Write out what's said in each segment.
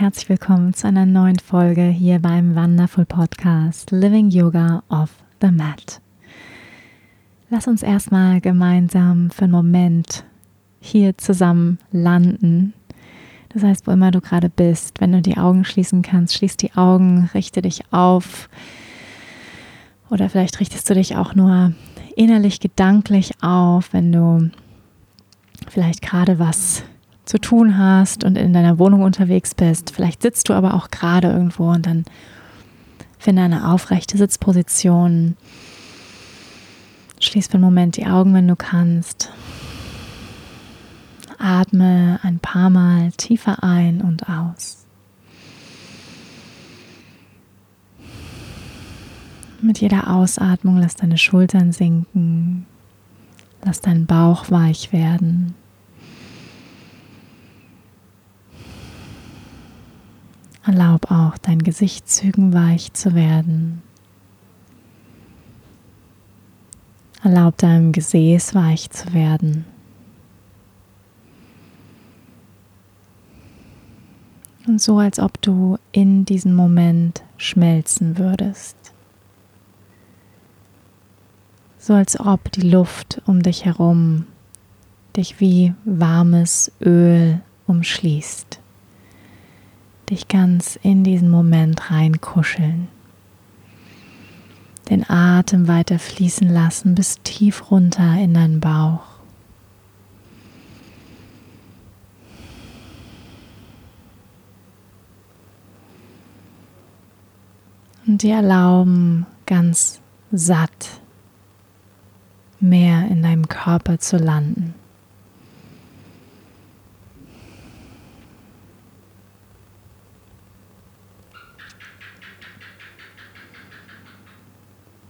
Herzlich willkommen zu einer neuen Folge hier beim Wonderful Podcast Living Yoga off the Mat. Lass uns erstmal gemeinsam für einen Moment hier zusammen landen. Das heißt, wo immer du gerade bist, wenn du die Augen schließen kannst, schließ die Augen, richte dich auf. Oder vielleicht richtest du dich auch nur innerlich gedanklich auf, wenn du vielleicht gerade was zu tun hast und in deiner Wohnung unterwegs bist. Vielleicht sitzt du aber auch gerade irgendwo und dann finde eine aufrechte Sitzposition. Schließ für einen Moment die Augen, wenn du kannst. Atme ein paar Mal tiefer ein und aus. Mit jeder Ausatmung lass deine Schultern sinken. Lass deinen Bauch weich werden. Erlaub auch deinen Gesichtszügen weich zu werden. Erlaub deinem Gesäß weich zu werden. Und so, als ob du in diesem Moment schmelzen würdest. So als ob die Luft um dich herum dich wie warmes Öl umschließt dich ganz in diesen Moment reinkuscheln. Den Atem weiter fließen lassen bis tief runter in deinen Bauch. Und dir erlauben, ganz satt mehr in deinem Körper zu landen.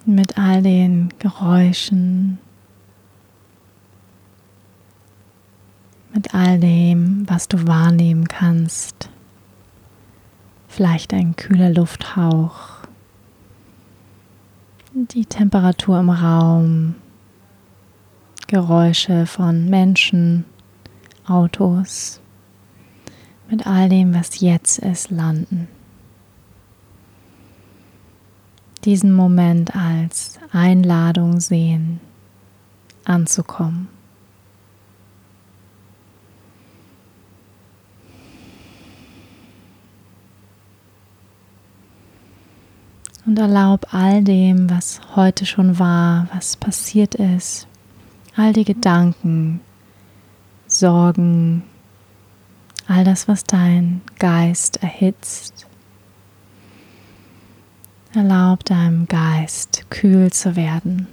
Mit all den Geräuschen, mit all dem, was du wahrnehmen kannst. Vielleicht ein kühler Lufthauch, die Temperatur im Raum, Geräusche von Menschen, Autos, mit all dem, was jetzt ist, landen diesen Moment als Einladung sehen, anzukommen. Und erlaub all dem, was heute schon war, was passiert ist, all die Gedanken, Sorgen, all das, was dein Geist erhitzt, Erlaub deinem Geist kühl zu werden.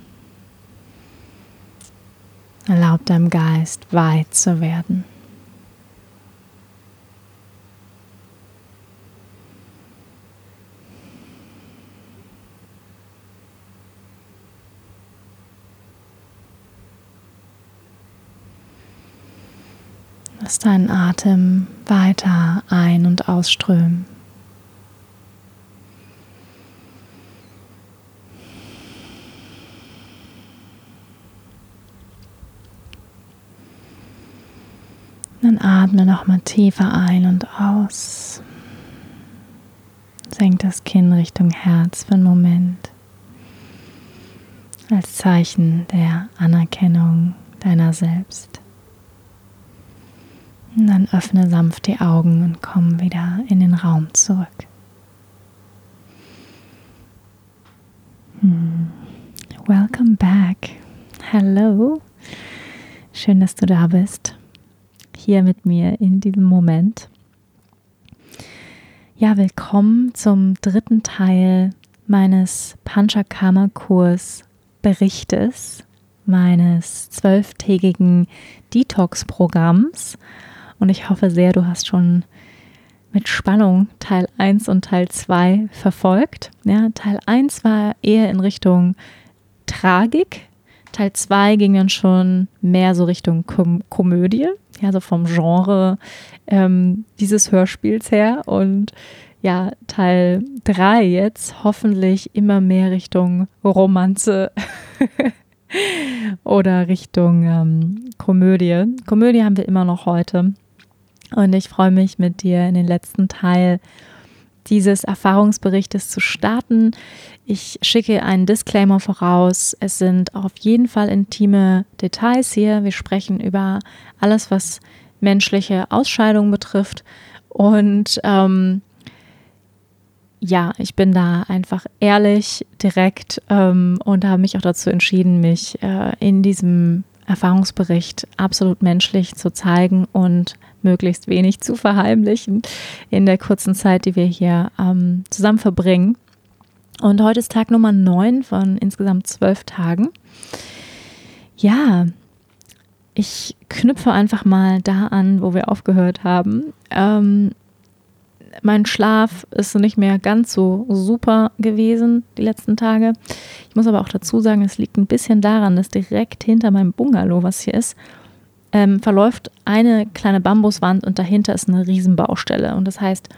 Erlaub deinem Geist weit zu werden. Lass deinen Atem weiter ein- und ausströmen. Dann atme nochmal tiefer ein und aus. Senk das Kinn Richtung Herz für einen Moment. Als Zeichen der Anerkennung deiner selbst. Und dann öffne sanft die Augen und komm wieder in den Raum zurück. Hm. Welcome back. Hello. Schön, dass du da bist hier mit mir in diesem Moment. Ja, willkommen zum dritten Teil meines Panchakarma-Kurs Berichtes meines zwölftägigen Detox-Programms. Und ich hoffe sehr, du hast schon mit Spannung Teil 1 und Teil 2 verfolgt. Ja, Teil 1 war eher in Richtung Tragik. Teil 2 ging dann schon mehr so Richtung Kom Komödie, ja, so vom Genre ähm, dieses Hörspiels her. Und ja, Teil 3 jetzt hoffentlich immer mehr Richtung Romanze oder Richtung ähm, Komödie. Komödie haben wir immer noch heute. Und ich freue mich mit dir in den letzten Teil dieses Erfahrungsberichtes zu starten. Ich schicke einen Disclaimer voraus. Es sind auf jeden Fall intime Details hier. Wir sprechen über alles, was menschliche Ausscheidungen betrifft. Und ähm, ja, ich bin da einfach ehrlich, direkt ähm, und habe mich auch dazu entschieden, mich äh, in diesem Erfahrungsbericht absolut menschlich zu zeigen und möglichst wenig zu verheimlichen in der kurzen Zeit, die wir hier ähm, zusammen verbringen. Und heute ist Tag Nummer 9 von insgesamt zwölf Tagen. Ja, ich knüpfe einfach mal da an, wo wir aufgehört haben. Ähm, mein Schlaf ist nicht mehr ganz so super gewesen die letzten Tage. Ich muss aber auch dazu sagen, es liegt ein bisschen daran, dass direkt hinter meinem Bungalow, was hier ist, ähm, verläuft eine kleine Bambuswand und dahinter ist eine Riesenbaustelle. Und das heißt,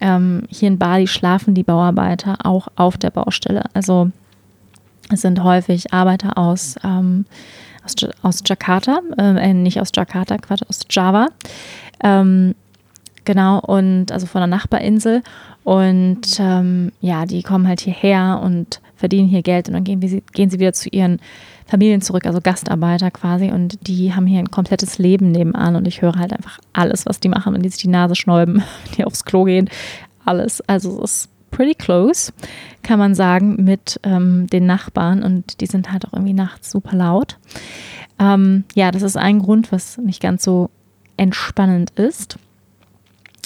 ähm, hier in Bali schlafen die Bauarbeiter auch auf der Baustelle. Also es sind häufig Arbeiter aus, ähm, aus, aus, Jakarta, äh, nicht aus Jakarta, Quatsch, aus Java. Ähm, genau, und also von der Nachbarinsel. Und ähm, ja, die kommen halt hierher und verdienen hier Geld und dann gehen, gehen sie wieder zu ihren Familien zurück, also Gastarbeiter quasi. Und die haben hier ein komplettes Leben nebenan. Und ich höre halt einfach alles, was die machen, wenn die sich die Nase schnäuben, die aufs Klo gehen. Alles. Also es ist pretty close, kann man sagen, mit ähm, den Nachbarn. Und die sind halt auch irgendwie nachts super laut. Ähm, ja, das ist ein Grund, was nicht ganz so entspannend ist.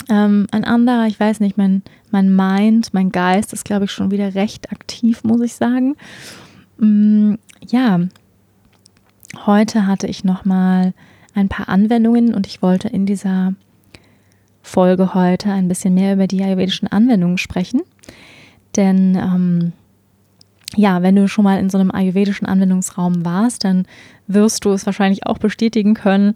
Ähm, ein anderer, ich weiß nicht, mein, mein Mind, mein Geist ist, glaube ich, schon wieder recht aktiv, muss ich sagen. Ja, heute hatte ich noch mal ein paar Anwendungen und ich wollte in dieser Folge heute ein bisschen mehr über die ayurvedischen Anwendungen sprechen. Denn ähm, ja, wenn du schon mal in so einem ayurvedischen Anwendungsraum warst, dann wirst du es wahrscheinlich auch bestätigen können.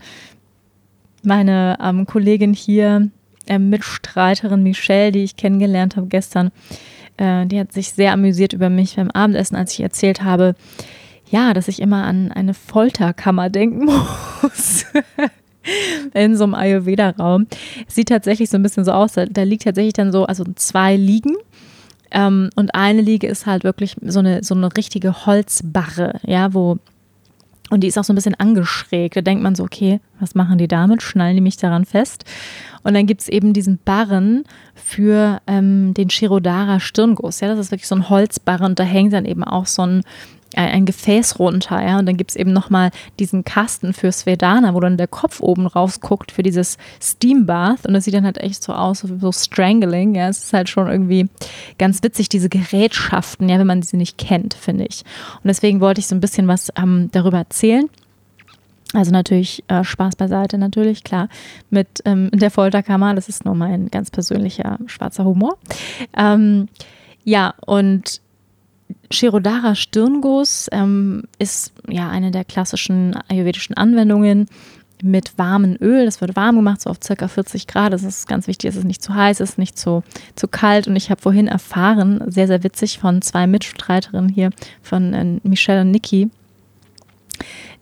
Meine ähm, Kollegin hier, äh, Mitstreiterin Michelle, die ich kennengelernt habe gestern, äh, die hat sich sehr amüsiert über mich beim Abendessen, als ich erzählt habe, ja, dass ich immer an eine Folterkammer denken muss. in so einem Ayurveda-Raum. Sieht tatsächlich so ein bisschen so aus. Da, liegt tatsächlich dann so, also zwei Liegen. Ähm, und eine Liege ist halt wirklich so eine, so eine richtige Holzbarre, ja, wo und die ist auch so ein bisschen angeschrägt. Da denkt man so, okay, was machen die damit? Schnallen die mich daran fest? Und dann gibt es eben diesen Barren für ähm, den Shirodara Stirnguss. Ja, das ist wirklich so ein Holzbarren und da hängt dann eben auch so ein ein Gefäß runter, ja, und dann gibt es eben nochmal diesen Kasten für Svedana, wo dann der Kopf oben rausguckt für dieses Steam Bath und das sieht dann halt echt so aus, so Strangling, ja, es ist halt schon irgendwie ganz witzig, diese Gerätschaften, ja, wenn man sie nicht kennt, finde ich. Und deswegen wollte ich so ein bisschen was ähm, darüber erzählen. Also natürlich äh, Spaß beiseite, natürlich, klar, mit ähm, der Folterkammer, das ist nur mein ganz persönlicher schwarzer Humor. Ähm, ja, und Shirodara Stirnguss ähm, ist ja eine der klassischen ayurvedischen Anwendungen mit warmem Öl. Das wird warm gemacht, so auf circa 40 Grad. Das ist ganz wichtig, dass es nicht zu heiß ist, nicht zu, zu kalt. Und ich habe vorhin erfahren, sehr, sehr witzig, von zwei Mitstreiterinnen hier, von äh, Michelle und Niki,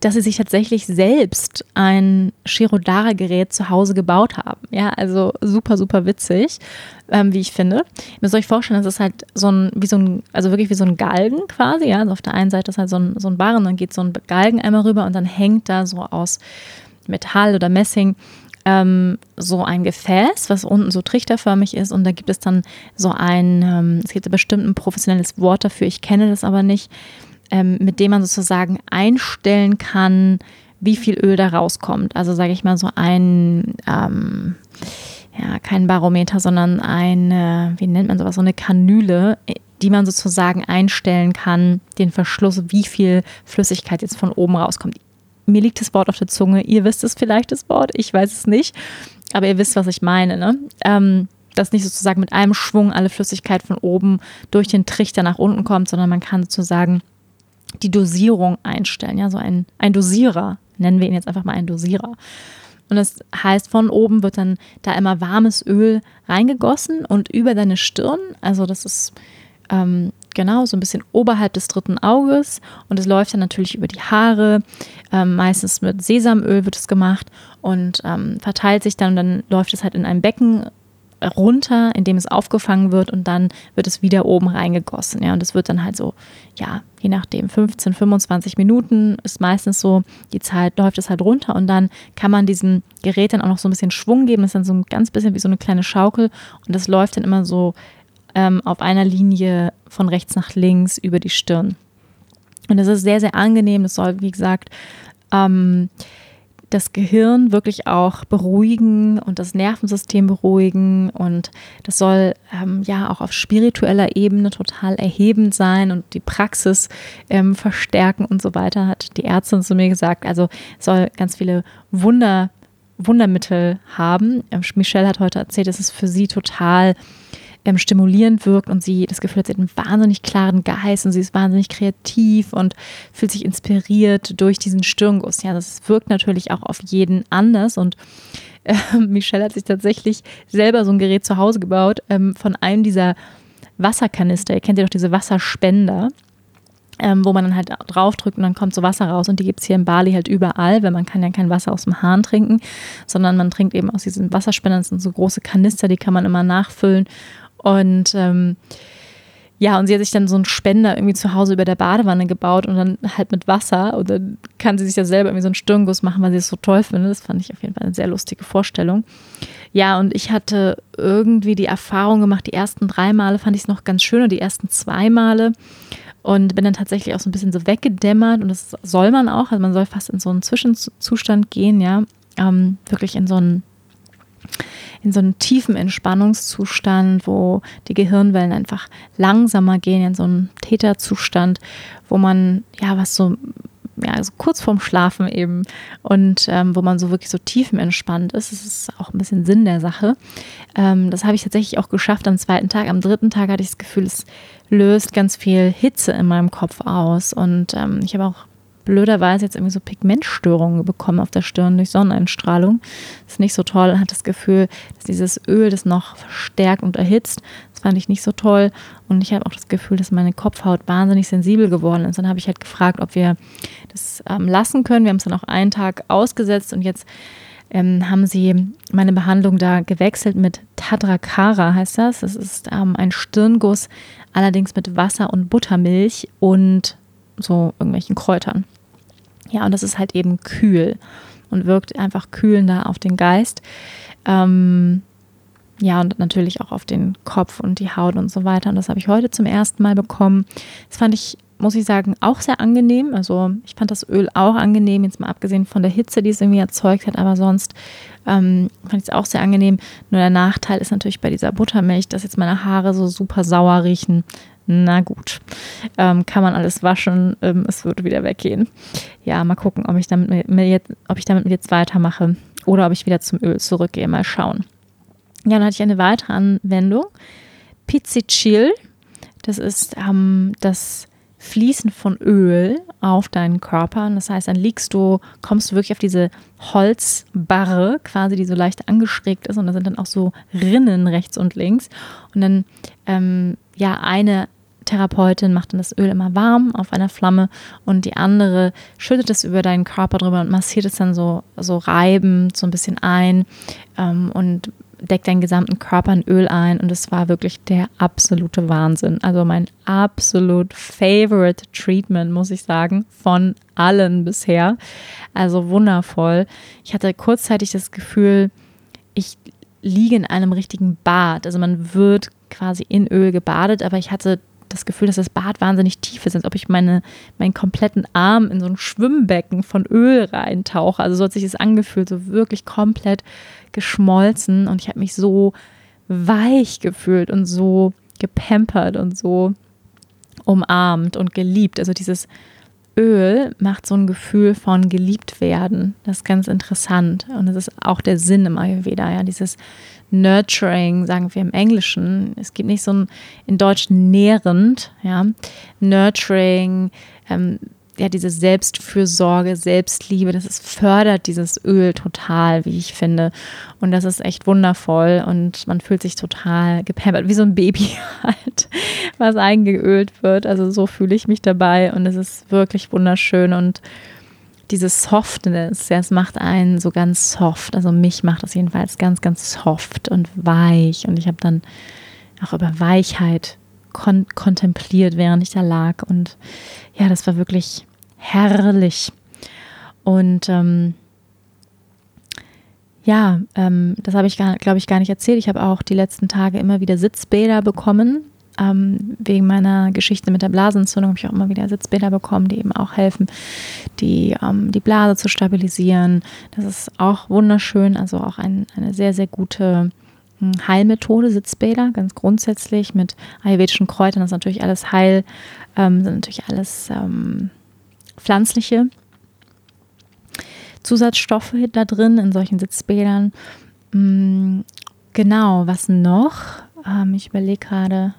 dass sie sich tatsächlich selbst ein Shirodara-Gerät zu Hause gebaut haben. Ja, also super, super witzig, ähm, wie ich finde. Ihr müsst euch vorstellen, das ist halt so ein, wie so ein, also wirklich wie so ein Galgen quasi. Ja, also auf der einen Seite ist halt so ein, so ein Barren, dann geht so ein Galgen einmal rüber und dann hängt da so aus Metall oder Messing ähm, so ein Gefäß, was unten so trichterförmig ist und da gibt es dann so ein, ähm, es gibt bestimmt ein professionelles Wort dafür, ich kenne das aber nicht ähm, mit dem man sozusagen einstellen kann, wie viel Öl da rauskommt. Also sage ich mal so ein, ähm, ja, kein Barometer, sondern eine, wie nennt man sowas, so eine Kanüle die man sozusagen einstellen kann, den Verschluss, wie viel Flüssigkeit jetzt von oben rauskommt. Mir liegt das Wort auf der Zunge, ihr wisst es vielleicht, das Wort, ich weiß es nicht, aber ihr wisst, was ich meine. Ne? Ähm, dass nicht sozusagen mit einem Schwung alle Flüssigkeit von oben durch den Trichter nach unten kommt, sondern man kann sozusagen die Dosierung einstellen. Ja, so ein, ein Dosierer, nennen wir ihn jetzt einfach mal ein Dosierer. Und das heißt, von oben wird dann da immer warmes Öl reingegossen und über deine Stirn, also das ist ähm, genau so ein bisschen oberhalb des dritten Auges und es läuft dann natürlich über die Haare. Ähm, meistens mit Sesamöl wird es gemacht und ähm, verteilt sich dann und dann läuft es halt in ein Becken runter, indem es aufgefangen wird und dann wird es wieder oben reingegossen. Ja, und es wird dann halt so, ja, je nachdem, 15, 25 Minuten ist meistens so die Zeit, läuft es halt runter und dann kann man diesem Gerät dann auch noch so ein bisschen Schwung geben. Das ist dann so ein ganz bisschen wie so eine kleine Schaukel und das läuft dann immer so ähm, auf einer Linie von rechts nach links über die Stirn. Und das ist sehr, sehr angenehm. Das soll, wie gesagt, ähm, das Gehirn wirklich auch beruhigen und das Nervensystem beruhigen und das soll ähm, ja auch auf spiritueller Ebene total erhebend sein und die Praxis ähm, verstärken und so weiter, hat die Ärztin zu mir gesagt. Also soll ganz viele Wunder, Wundermittel haben. Ähm, Michelle hat heute erzählt, es ist für sie total ähm, stimulierend wirkt und sie das Gefühl hat, sie hat einen wahnsinnig klaren Geist und sie ist wahnsinnig kreativ und fühlt sich inspiriert durch diesen Stirnguss. Ja, das wirkt natürlich auch auf jeden anders und äh, Michelle hat sich tatsächlich selber so ein Gerät zu Hause gebaut ähm, von einem dieser Wasserkanister. Ihr kennt ja doch diese Wasserspender. Ähm, wo man dann halt draufdrückt und dann kommt so Wasser raus. Und die gibt es hier in Bali halt überall, weil man kann ja kein Wasser aus dem Hahn trinken, sondern man trinkt eben aus diesen Wasserspendern. Das sind so große Kanister, die kann man immer nachfüllen. Und ähm, ja, und sie hat sich dann so einen Spender irgendwie zu Hause über der Badewanne gebaut und dann halt mit Wasser. Und dann kann sie sich ja selber irgendwie so einen Stirnguss machen, weil sie es so toll findet. Das fand ich auf jeden Fall eine sehr lustige Vorstellung. Ja, und ich hatte irgendwie die Erfahrung gemacht, die ersten drei Male fand ich es noch ganz schön und die ersten zwei Male und bin dann tatsächlich auch so ein bisschen so weggedämmert und das soll man auch. Also man soll fast in so einen Zwischenzustand gehen, ja. Ähm, wirklich in so einen in so einen tiefen Entspannungszustand, wo die Gehirnwellen einfach langsamer gehen, in so einen Täterzustand, wo man ja was so ja, also kurz vorm Schlafen eben und ähm, wo man so wirklich so tiefenentspannt ist. Das ist auch ein bisschen Sinn der Sache. Ähm, das habe ich tatsächlich auch geschafft am zweiten Tag. Am dritten Tag hatte ich das Gefühl, es löst ganz viel Hitze in meinem Kopf aus und ähm, ich habe auch blöderweise jetzt irgendwie so Pigmentstörungen bekommen auf der Stirn durch Sonneneinstrahlung. Das ist nicht so toll. Hat das Gefühl, dass dieses Öl das noch verstärkt und erhitzt. Das fand ich nicht so toll. Und ich habe auch das Gefühl, dass meine Kopfhaut wahnsinnig sensibel geworden ist. Dann habe ich halt gefragt, ob wir das ähm, lassen können. Wir haben es dann auch einen Tag ausgesetzt und jetzt ähm, haben sie meine Behandlung da gewechselt mit Tadrakara, heißt das. Das ist ähm, ein Stirnguss, allerdings mit Wasser und Buttermilch und so irgendwelchen Kräutern. Ja, und das ist halt eben kühl und wirkt einfach kühlender auf den Geist. Ähm, ja, und natürlich auch auf den Kopf und die Haut und so weiter. Und das habe ich heute zum ersten Mal bekommen. Das fand ich, muss ich sagen, auch sehr angenehm. Also ich fand das Öl auch angenehm, jetzt mal abgesehen von der Hitze, die es irgendwie erzeugt hat. Aber sonst ähm, fand ich es auch sehr angenehm. Nur der Nachteil ist natürlich bei dieser Buttermilch, dass jetzt meine Haare so super sauer riechen. Na gut, ähm, kann man alles waschen, ähm, es würde wieder weggehen. Ja, mal gucken, ob ich damit mit jetzt, ob ich damit jetzt weitermache oder ob ich wieder zum Öl zurückgehe. Mal schauen. Ja, dann hatte ich eine weitere Anwendung. Pizzicil, das ist ähm, das Fließen von Öl auf deinen Körper. Das heißt, dann liegst du, kommst du wirklich auf diese Holzbarre, quasi, die so leicht angeschrägt ist. Und da sind dann auch so Rinnen rechts und links. Und dann, ähm, ja, eine Therapeutin macht dann das Öl immer warm auf einer Flamme und die andere schüttet es über deinen Körper drüber und massiert es dann so, so reibend so ein bisschen ein ähm, und deckt deinen gesamten Körper in Öl ein und es war wirklich der absolute Wahnsinn. Also mein absolut favorite Treatment, muss ich sagen, von allen bisher. Also wundervoll. Ich hatte kurzzeitig das Gefühl, ich liege in einem richtigen Bad. Also man wird quasi in Öl gebadet, aber ich hatte das Gefühl, dass das Bad wahnsinnig tief ist, als ob ich meine, meinen kompletten Arm in so ein Schwimmbecken von Öl reintauche. Also so hat sich das angefühlt, so wirklich komplett geschmolzen. Und ich habe mich so weich gefühlt und so gepampert und so umarmt und geliebt. Also dieses Öl macht so ein Gefühl von geliebt werden. Das ist ganz interessant. Und das ist auch der Sinn im Ayurveda, ja, dieses Nurturing, sagen wir im Englischen. Es gibt nicht so ein in Deutsch nährend, ja. Nurturing, ähm, ja, diese Selbstfürsorge, Selbstliebe, das ist, fördert dieses Öl total, wie ich finde. Und das ist echt wundervoll und man fühlt sich total gepampert, wie so ein Baby halt, was eingeölt wird. Also so fühle ich mich dabei und es ist wirklich wunderschön und dieses Softness, ja, es macht einen so ganz soft. Also mich macht das jedenfalls ganz, ganz soft und weich. Und ich habe dann auch über Weichheit kon kontempliert, während ich da lag. Und ja, das war wirklich herrlich. Und ähm, ja, ähm, das habe ich, glaube ich, gar nicht erzählt. Ich habe auch die letzten Tage immer wieder Sitzbäder bekommen. Ähm, wegen meiner Geschichte mit der Blasenentzündung habe ich auch immer wieder Sitzbäder bekommen, die eben auch helfen, die, ähm, die Blase zu stabilisieren. Das ist auch wunderschön, also auch ein, eine sehr, sehr gute Heilmethode, Sitzbäder, ganz grundsätzlich mit ayurvedischen Kräutern. Das ist natürlich alles Heil, ähm, sind natürlich alles ähm, pflanzliche Zusatzstoffe da drin in solchen Sitzbädern. Mm, genau, was noch? Ähm, ich überlege gerade,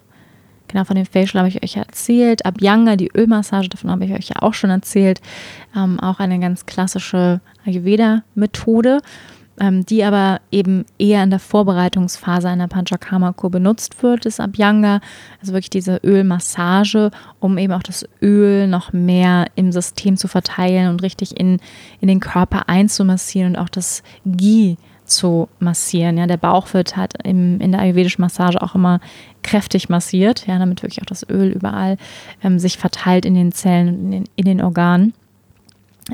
genau von dem Facial habe ich euch erzählt. Abhyanga, die Ölmassage, davon habe ich euch ja auch schon erzählt. Ähm, auch eine ganz klassische Ayurveda-Methode ähm, die aber eben eher in der Vorbereitungsphase einer Panchakarma-Kur benutzt wird, ist Abhyanga, also wirklich diese Ölmassage, um eben auch das Öl noch mehr im System zu verteilen und richtig in, in den Körper einzumassieren und auch das Ghee zu massieren. Ja, der Bauch wird halt im, in der ayurvedischen Massage auch immer kräftig massiert, ja, damit wirklich auch das Öl überall ähm, sich verteilt in den Zellen und in in den Organen.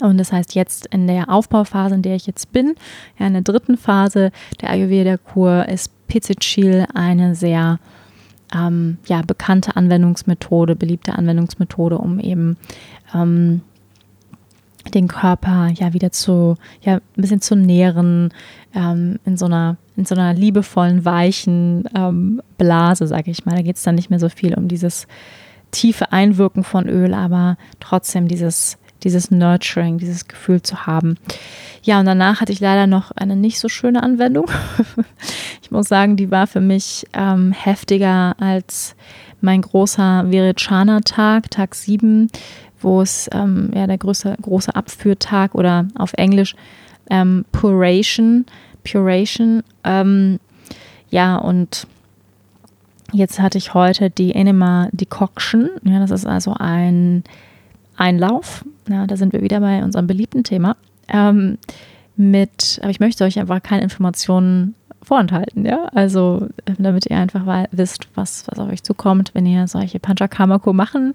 Und das heißt, jetzt in der Aufbauphase, in der ich jetzt bin, ja, in der dritten Phase der Ayurveda-Kur, ist Pizzicil eine sehr ähm, ja, bekannte Anwendungsmethode, beliebte Anwendungsmethode, um eben ähm, den Körper ja wieder zu, ja, ein bisschen zu nähren, ähm, in so einer, in so einer liebevollen, weichen ähm, Blase, sage ich mal. Da geht es dann nicht mehr so viel um dieses tiefe Einwirken von Öl, aber trotzdem dieses dieses Nurturing, dieses Gefühl zu haben. Ja, und danach hatte ich leider noch eine nicht so schöne Anwendung. ich muss sagen, die war für mich ähm, heftiger als mein großer Virechana-Tag, Tag 7, wo es ähm, ja der große, große Abführtag oder auf Englisch ähm, Puration, Puration. Ähm, ja, und jetzt hatte ich heute die Enema Decoction. Ja, das ist also ein Einlauf. Ja, da sind wir wieder bei unserem beliebten Thema. Ähm, mit, aber ich möchte euch einfach keine Informationen vorenthalten, ja. Also, damit ihr einfach wisst, was, was auf euch zukommt, wenn ihr solche Panchakarma-Kur machen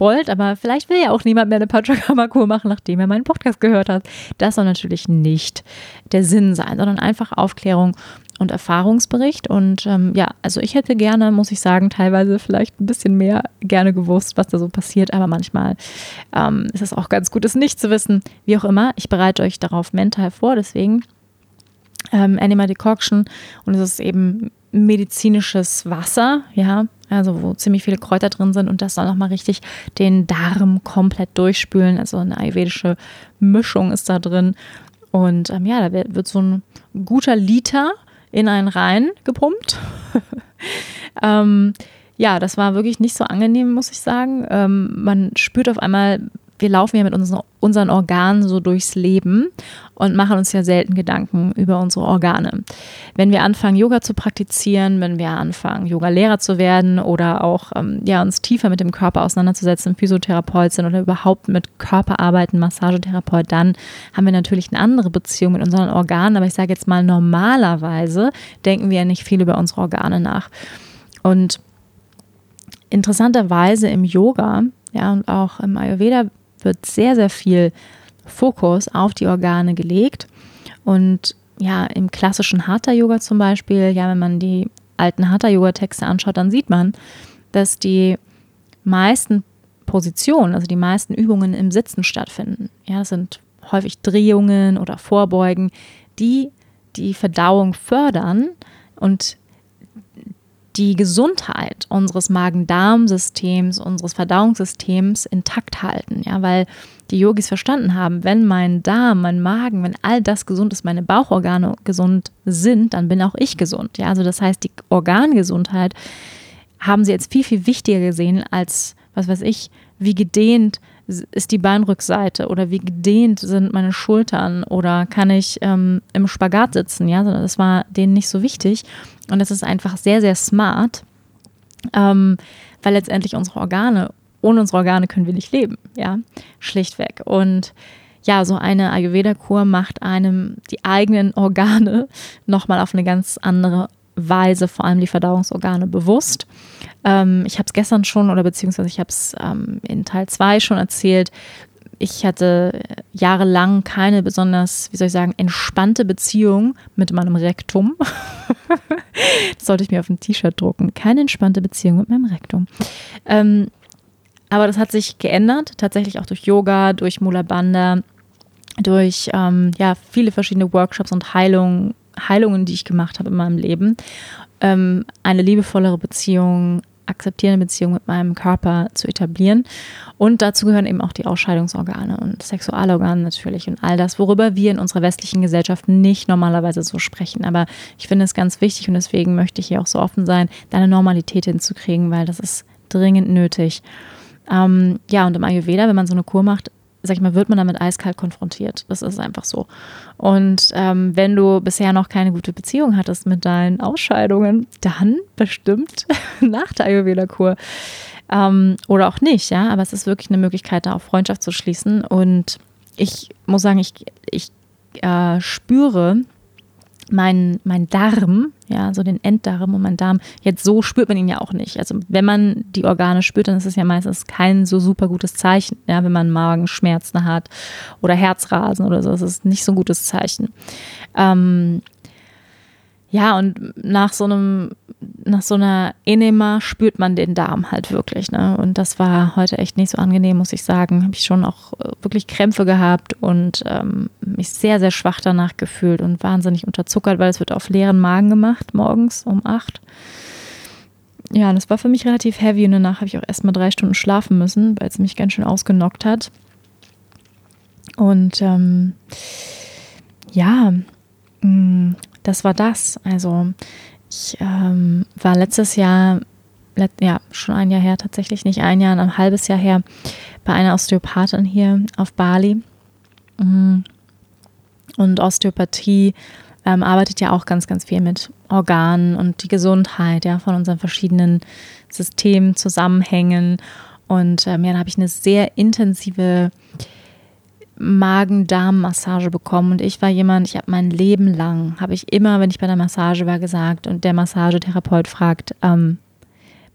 wollt, aber vielleicht will ja auch niemand mehr eine Panchakarma-Kur machen, nachdem er meinen Podcast gehört hat. Das soll natürlich nicht der Sinn sein, sondern einfach Aufklärung und Erfahrungsbericht. Und ähm, ja, also ich hätte gerne, muss ich sagen, teilweise vielleicht ein bisschen mehr gerne gewusst, was da so passiert, aber manchmal ähm, ist es auch ganz gut, es nicht zu wissen. Wie auch immer, ich bereite euch darauf mental vor, deswegen ähm, Anima Decoction und es ist eben medizinisches Wasser, ja, also wo ziemlich viele Kräuter drin sind und das soll nochmal richtig den Darm komplett durchspülen. Also eine ayurvedische Mischung ist da drin. Und ähm, ja, da wird, wird so ein guter Liter in einen Rhein gepumpt. ähm, ja, das war wirklich nicht so angenehm, muss ich sagen. Ähm, man spürt auf einmal wir laufen ja mit unseren, Organen so durchs Leben und machen uns ja selten Gedanken über unsere Organe. Wenn wir anfangen, Yoga zu praktizieren, wenn wir anfangen, Yoga-Lehrer zu werden oder auch ähm, ja, uns tiefer mit dem Körper auseinanderzusetzen, Physiotherapeut sind oder überhaupt mit Körper arbeiten, Massagetherapeut, dann haben wir natürlich eine andere Beziehung mit unseren Organen. Aber ich sage jetzt mal, normalerweise denken wir ja nicht viel über unsere Organe nach. Und interessanterweise im Yoga ja, und auch im Ayurveda wird sehr, sehr viel Fokus auf die Organe gelegt. Und ja, im klassischen Hatha-Yoga zum Beispiel, ja, wenn man die alten Hatha-Yoga-Texte anschaut, dann sieht man, dass die meisten Positionen, also die meisten Übungen im Sitzen stattfinden. Ja, das sind häufig Drehungen oder Vorbeugen, die die Verdauung fördern und die Gesundheit unseres Magen-Darm-Systems, unseres Verdauungssystems intakt halten. Ja, weil die Yogis verstanden haben, wenn mein Darm, mein Magen, wenn all das gesund ist, meine Bauchorgane gesund sind, dann bin auch ich gesund. Ja, also das heißt, die Organgesundheit haben sie jetzt viel, viel wichtiger gesehen als, was weiß ich, wie gedehnt ist die Beinrückseite oder wie gedehnt sind meine Schultern oder kann ich ähm, im Spagat sitzen, ja, das war denen nicht so wichtig und das ist einfach sehr, sehr smart, ähm, weil letztendlich unsere Organe, ohne unsere Organe können wir nicht leben, ja, schlichtweg und ja, so eine Ayurveda-Kur macht einem die eigenen Organe nochmal auf eine ganz andere Weise, vor allem die Verdauungsorgane, bewusst. Ähm, ich habe es gestern schon oder beziehungsweise ich habe es ähm, in Teil 2 schon erzählt. Ich hatte jahrelang keine besonders, wie soll ich sagen, entspannte Beziehung mit meinem Rektum. das sollte ich mir auf ein T-Shirt drucken. Keine entspannte Beziehung mit meinem Rektum. Ähm, aber das hat sich geändert, tatsächlich auch durch Yoga, durch Mula durch ähm, ja, viele verschiedene Workshops und Heilungen, Heilungen, die ich gemacht habe in meinem Leben. Ähm, eine liebevollere Beziehung, akzeptierende Beziehung mit meinem Körper zu etablieren. Und dazu gehören eben auch die Ausscheidungsorgane und Sexualorgane natürlich und all das, worüber wir in unserer westlichen Gesellschaft nicht normalerweise so sprechen. Aber ich finde es ganz wichtig und deswegen möchte ich hier auch so offen sein, deine Normalität hinzukriegen, weil das ist dringend nötig. Ähm, ja, und im Ayurveda, wenn man so eine Kur macht, sag ich mal, wird man damit eiskalt konfrontiert. Das ist einfach so. Und ähm, wenn du bisher noch keine gute Beziehung hattest mit deinen Ausscheidungen, dann bestimmt nach der Ayurveda-Kur. Ähm, oder auch nicht, ja. Aber es ist wirklich eine Möglichkeit, da auf Freundschaft zu schließen. Und ich muss sagen, ich, ich äh, spüre, mein, mein Darm, ja, so den Enddarm und mein Darm, jetzt so spürt man ihn ja auch nicht. Also wenn man die Organe spürt, dann ist es ja meistens kein so super gutes Zeichen, ja, wenn man Magenschmerzen hat oder Herzrasen oder so, das ist nicht so ein gutes Zeichen. Ähm, ja, und nach so einem, nach so einer Enema spürt man den Darm halt wirklich. Ne? Und das war heute echt nicht so angenehm, muss ich sagen. Habe ich schon auch äh, wirklich Krämpfe gehabt und ähm, mich sehr, sehr schwach danach gefühlt und wahnsinnig unterzuckert, weil es wird auf leeren Magen gemacht, morgens um acht. Ja, und es war für mich relativ heavy und danach habe ich auch erst mal drei Stunden schlafen müssen, weil es mich ganz schön ausgenockt hat. Und ähm, ja, mh, mm, das war das. Also ich ähm, war letztes Jahr, let, ja, schon ein Jahr her tatsächlich, nicht ein Jahr, ein halbes Jahr her, bei einer Osteopathin hier auf Bali. Mm. Und Osteopathie ähm, arbeitet ja auch ganz, ganz viel mit Organen und die Gesundheit ja, von unseren verschiedenen Systemen, Zusammenhängen. Und ähm, ja, da habe ich eine sehr intensive Magen-Darm-Massage bekommen. Und ich war jemand, ich habe mein Leben lang, habe ich immer, wenn ich bei der Massage war, gesagt und der Massagetherapeut fragt, ähm,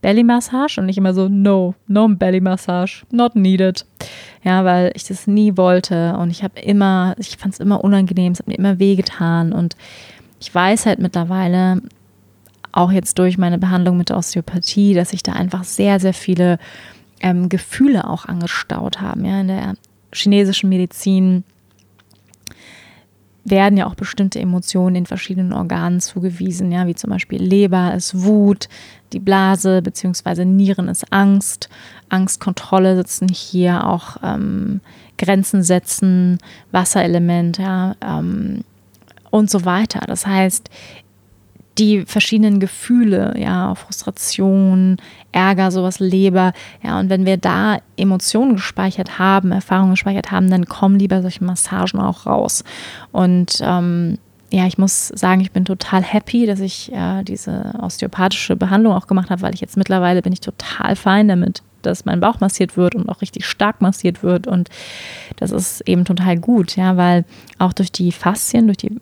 Belly-Massage? Und ich immer so, no, no Belly-Massage, not needed. Ja, weil ich das nie wollte. Und ich habe immer, ich fand es immer unangenehm, es hat mir immer wehgetan. Und ich weiß halt mittlerweile, auch jetzt durch meine Behandlung mit der Osteopathie, dass sich da einfach sehr, sehr viele ähm, Gefühle auch angestaut haben, ja, in der chinesischen Medizin werden ja auch bestimmte Emotionen in verschiedenen Organen zugewiesen, ja, wie zum Beispiel Leber ist Wut, die Blase bzw. Nieren ist Angst, Angstkontrolle sitzen hier auch ähm, Grenzen setzen, Wasserelement, ja, ähm, und so weiter. Das heißt, die verschiedenen Gefühle, ja, Frustration, Ärger, sowas, Leber, ja, und wenn wir da Emotionen gespeichert haben, Erfahrungen gespeichert haben, dann kommen die bei solchen Massagen auch raus. Und ähm, ja, ich muss sagen, ich bin total happy, dass ich äh, diese osteopathische Behandlung auch gemacht habe, weil ich jetzt mittlerweile bin ich total fein damit, dass mein Bauch massiert wird und auch richtig stark massiert wird. Und das ist eben total gut, ja, weil auch durch die Faszien, durch die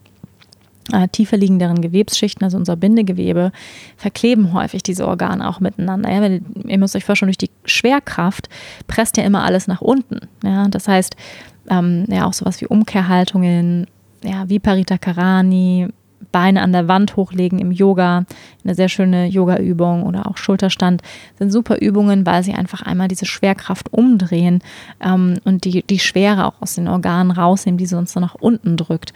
äh, tiefer liegenderen Gewebsschichten, also unser Bindegewebe, verkleben häufig diese Organe auch miteinander. Ja, wenn, ihr müsst euch vorstellen, durch die Schwerkraft presst ja immer alles nach unten. Ja, das heißt, ähm, ja, auch sowas wie Umkehrhaltungen, ja, Viparita Karani, Beine an der Wand hochlegen im Yoga, eine sehr schöne Yoga-Übung oder auch Schulterstand sind super Übungen, weil sie einfach einmal diese Schwerkraft umdrehen ähm, und die, die Schwere auch aus den Organen rausnehmen, die sie uns dann nach unten drückt.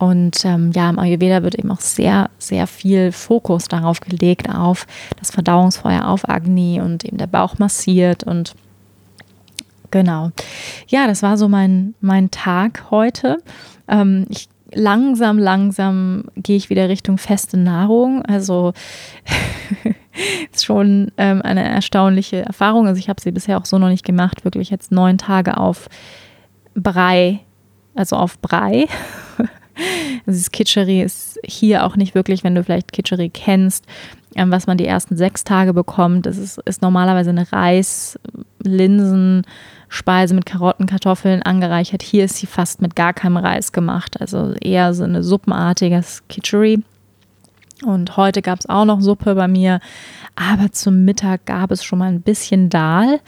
Und ähm, ja, im Ayurveda wird eben auch sehr, sehr viel Fokus darauf gelegt, auf das Verdauungsfeuer, auf Agni und eben der Bauch massiert und genau. Ja, das war so mein, mein Tag heute. Ähm, ich langsam, langsam gehe ich wieder Richtung feste Nahrung. Also ist schon ähm, eine erstaunliche Erfahrung. Also ich habe sie bisher auch so noch nicht gemacht. Wirklich jetzt neun Tage auf Brei, also auf Brei. Also dieses Kitscheri ist hier auch nicht wirklich, wenn du vielleicht Kitscheri kennst, ähm, was man die ersten sechs Tage bekommt. Das ist, ist normalerweise eine Reis, Linsen, Speise mit Karotten, Kartoffeln angereichert. Hier ist sie fast mit gar keinem Reis gemacht, also eher so eine suppenartiges Kitchery. Und heute gab es auch noch Suppe bei mir, aber zum Mittag gab es schon mal ein bisschen Dahl.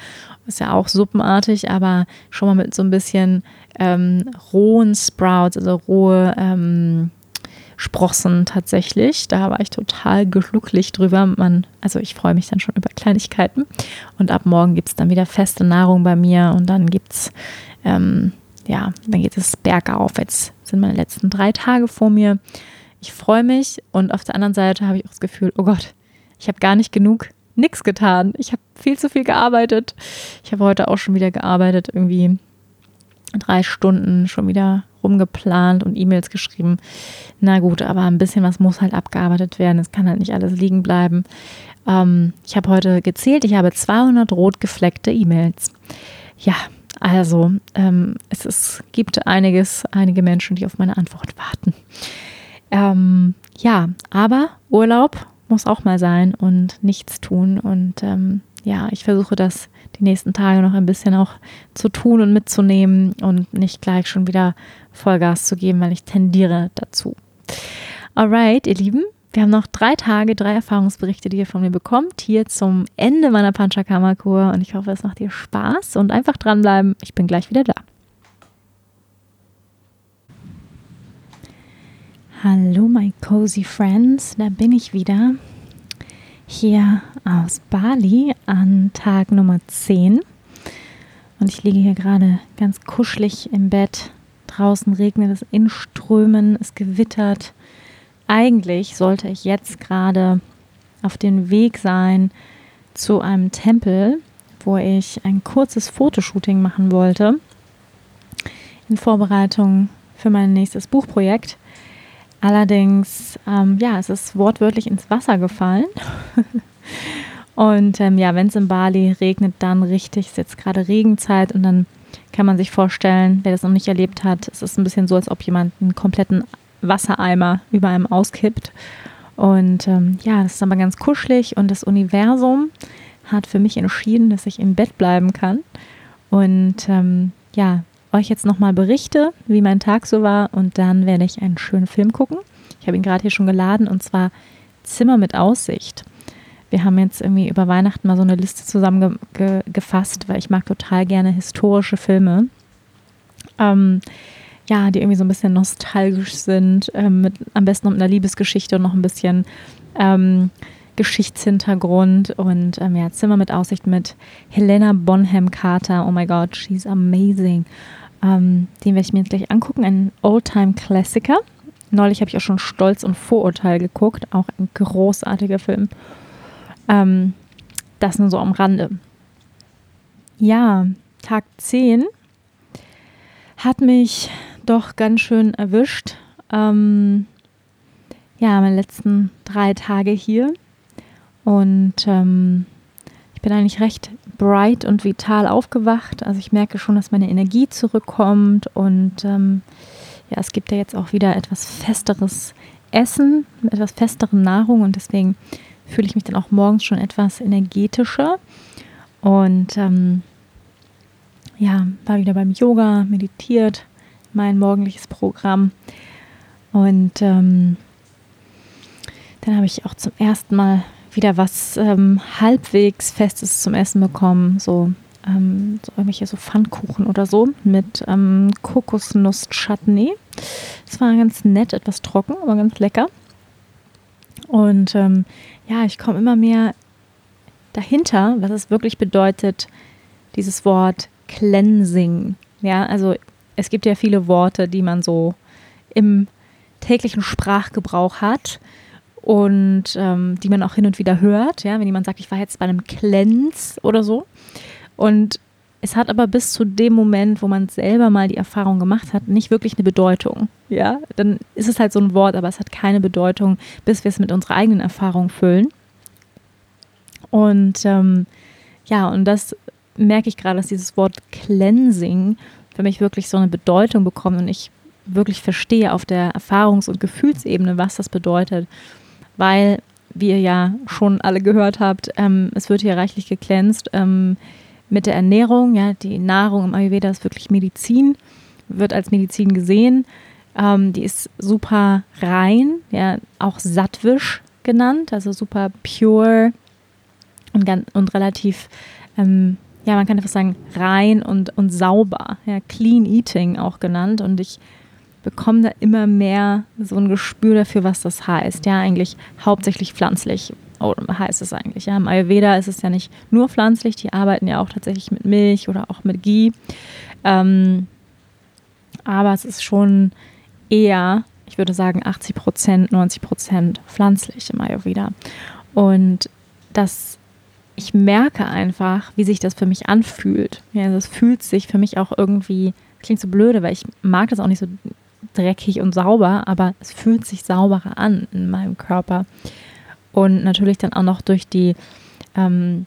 Ist ja auch suppenartig, aber schon mal mit so ein bisschen ähm, rohen Sprouts, also rohe ähm, Sprossen tatsächlich. Da war ich total glücklich drüber. Man, also ich freue mich dann schon über Kleinigkeiten. Und ab morgen gibt es dann wieder feste Nahrung bei mir und dann gibt es, ähm, ja, dann geht es bergauf. Jetzt sind meine letzten drei Tage vor mir. Ich freue mich und auf der anderen Seite habe ich auch das Gefühl, oh Gott, ich habe gar nicht genug nichts getan. Ich habe viel zu viel gearbeitet. Ich habe heute auch schon wieder gearbeitet, irgendwie drei Stunden schon wieder rumgeplant und E-Mails geschrieben. Na gut, aber ein bisschen was muss halt abgearbeitet werden. Es kann halt nicht alles liegen bleiben. Ähm, ich habe heute gezählt, ich habe 200 rot gefleckte E-Mails. Ja, also ähm, es ist, gibt einiges, einige Menschen, die auf meine Antwort warten. Ähm, ja, aber Urlaub muss auch mal sein und nichts tun. Und ähm, ja, ich versuche das die nächsten Tage noch ein bisschen auch zu tun und mitzunehmen und nicht gleich schon wieder Vollgas zu geben, weil ich tendiere dazu. Alright, ihr Lieben, wir haben noch drei Tage, drei Erfahrungsberichte, die ihr von mir bekommt, hier zum Ende meiner Panchakarma-Kur und ich hoffe, es macht dir Spaß und einfach dranbleiben. Ich bin gleich wieder da. Hallo, my cozy friends, da bin ich wieder hier aus Bali an Tag Nummer 10. Und ich liege hier gerade ganz kuschelig im Bett. Draußen regnet es in Strömen, es gewittert. Eigentlich sollte ich jetzt gerade auf dem Weg sein zu einem Tempel, wo ich ein kurzes Fotoshooting machen wollte in Vorbereitung für mein nächstes Buchprojekt. Allerdings, ähm, ja, es ist wortwörtlich ins Wasser gefallen. und ähm, ja, wenn es in Bali regnet, dann richtig, es ist jetzt gerade Regenzeit und dann kann man sich vorstellen, wer das noch nicht erlebt hat, es ist ein bisschen so, als ob jemand einen kompletten Wassereimer über einem auskippt. Und ähm, ja, das ist aber ganz kuschelig und das Universum hat für mich entschieden, dass ich im Bett bleiben kann. Und ähm, ja, euch jetzt nochmal berichte, wie mein Tag so war und dann werde ich einen schönen Film gucken. Ich habe ihn gerade hier schon geladen und zwar Zimmer mit Aussicht. Wir haben jetzt irgendwie über Weihnachten mal so eine Liste zusammengefasst, weil ich mag total gerne historische Filme. Ähm, ja, die irgendwie so ein bisschen nostalgisch sind, ähm, mit, am besten noch mit einer Liebesgeschichte und noch ein bisschen ähm, Geschichtshintergrund und ähm, ja, Zimmer mit Aussicht mit Helena Bonham Carter. Oh my God, she's amazing. Ähm, den werde ich mir jetzt gleich angucken. Ein Oldtime-Klassiker. Neulich habe ich auch schon Stolz und Vorurteil geguckt. Auch ein großartiger Film. Ähm, das nur so am Rande. Ja, Tag 10 hat mich doch ganz schön erwischt. Ähm, ja, meine letzten drei Tage hier. Und ähm, ich bin eigentlich recht bright und vital aufgewacht. Also ich merke schon, dass meine Energie zurückkommt und ähm, ja, es gibt ja jetzt auch wieder etwas festeres Essen, etwas festere Nahrung und deswegen fühle ich mich dann auch morgens schon etwas energetischer und ähm, ja, war wieder beim Yoga, meditiert, mein morgendliches Programm und ähm, dann habe ich auch zum ersten Mal wieder was ähm, halbwegs Festes zum Essen bekommen. So, ähm, so irgendwelche so Pfannkuchen oder so mit ähm, Kokosnuss-Chutney. Es war ganz nett, etwas trocken, aber ganz lecker. Und ähm, ja, ich komme immer mehr dahinter, was es wirklich bedeutet, dieses Wort Cleansing. Ja, also es gibt ja viele Worte, die man so im täglichen Sprachgebrauch hat und ähm, die man auch hin und wieder hört. Ja, wenn jemand sagt, ich war jetzt bei einem Cleanse oder so. Und es hat aber bis zu dem Moment, wo man selber mal die Erfahrung gemacht hat, nicht wirklich eine Bedeutung. Ja, dann ist es halt so ein Wort, aber es hat keine Bedeutung, bis wir es mit unserer eigenen Erfahrung füllen. Und ähm, ja, und das merke ich gerade, dass dieses Wort Cleansing für mich wirklich so eine Bedeutung bekommt und ich wirklich verstehe auf der Erfahrungs- und Gefühlsebene, was das bedeutet. Weil, wie ihr ja schon alle gehört habt, ähm, es wird hier reichlich geglänzt. Ähm, mit der Ernährung. Ja, die Nahrung im Ayurveda ist wirklich Medizin, wird als Medizin gesehen. Ähm, die ist super rein, ja, auch sattwisch genannt, also super pure und, und relativ, ähm, ja, man kann einfach sagen, rein und, und sauber, ja, clean eating auch genannt. Und ich bekomme da immer mehr so ein Gespür dafür, was das heißt. Ja, eigentlich hauptsächlich pflanzlich oh, heißt es eigentlich. Ja? Im Ayurveda ist es ja nicht nur pflanzlich, die arbeiten ja auch tatsächlich mit Milch oder auch mit Ghee. Ähm, aber es ist schon eher, ich würde sagen, 80 Prozent, 90 Prozent pflanzlich im Ayurveda. Und das, ich merke einfach, wie sich das für mich anfühlt. Ja, das fühlt sich für mich auch irgendwie, klingt so blöde, weil ich mag das auch nicht so dreckig und sauber, aber es fühlt sich sauberer an in meinem Körper und natürlich dann auch noch durch die ähm,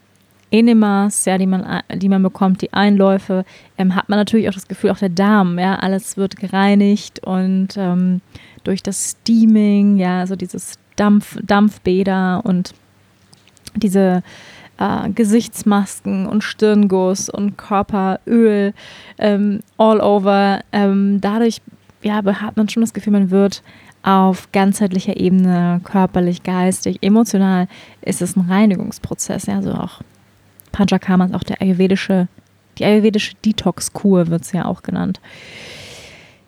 Enemas, ja, die man, die man bekommt, die Einläufe, ähm, hat man natürlich auch das Gefühl, auch der Darm, ja, alles wird gereinigt und ähm, durch das Steaming, ja, also dieses Dampf, Dampfbäder und diese äh, Gesichtsmasken und Stirnguss und Körperöl ähm, all over. Ähm, dadurch ja, hat man schon das Gefühl, man wird auf ganzheitlicher Ebene, körperlich, geistig, emotional, ist es ein Reinigungsprozess. Ja, also auch Panchakarma ist auch der ayurvedische, die ayurvedische Detox-Kur wird es ja auch genannt.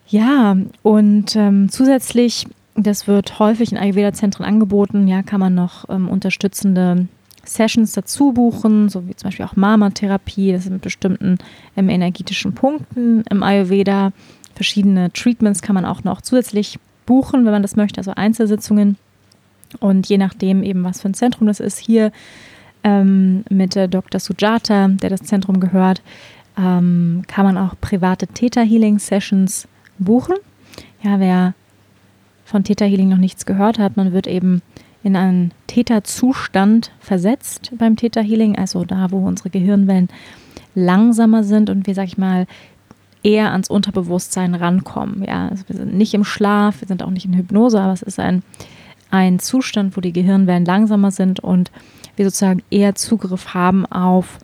Ja, und ähm, zusätzlich, das wird häufig in Ayurveda-Zentren angeboten, ja, kann man noch ähm, unterstützende Sessions dazu buchen, so wie zum Beispiel auch Mama-Therapie, das sind mit bestimmten ähm, energetischen Punkten im Ayurveda. Verschiedene Treatments kann man auch noch zusätzlich buchen, wenn man das möchte, also Einzelsitzungen. Und je nachdem eben, was für ein Zentrum das ist, hier ähm, mit Dr. Sujata, der das Zentrum gehört, ähm, kann man auch private Theta Healing Sessions buchen. Ja, wer von Theta Healing noch nichts gehört hat, man wird eben in einen Theta-Zustand versetzt beim Theta Healing, also da, wo unsere Gehirnwellen langsamer sind und wir, sag ich mal, eher ans Unterbewusstsein rankommen. Ja, also wir sind nicht im Schlaf, wir sind auch nicht in Hypnose, aber es ist ein, ein Zustand, wo die Gehirnwellen langsamer sind und wir sozusagen eher Zugriff haben auf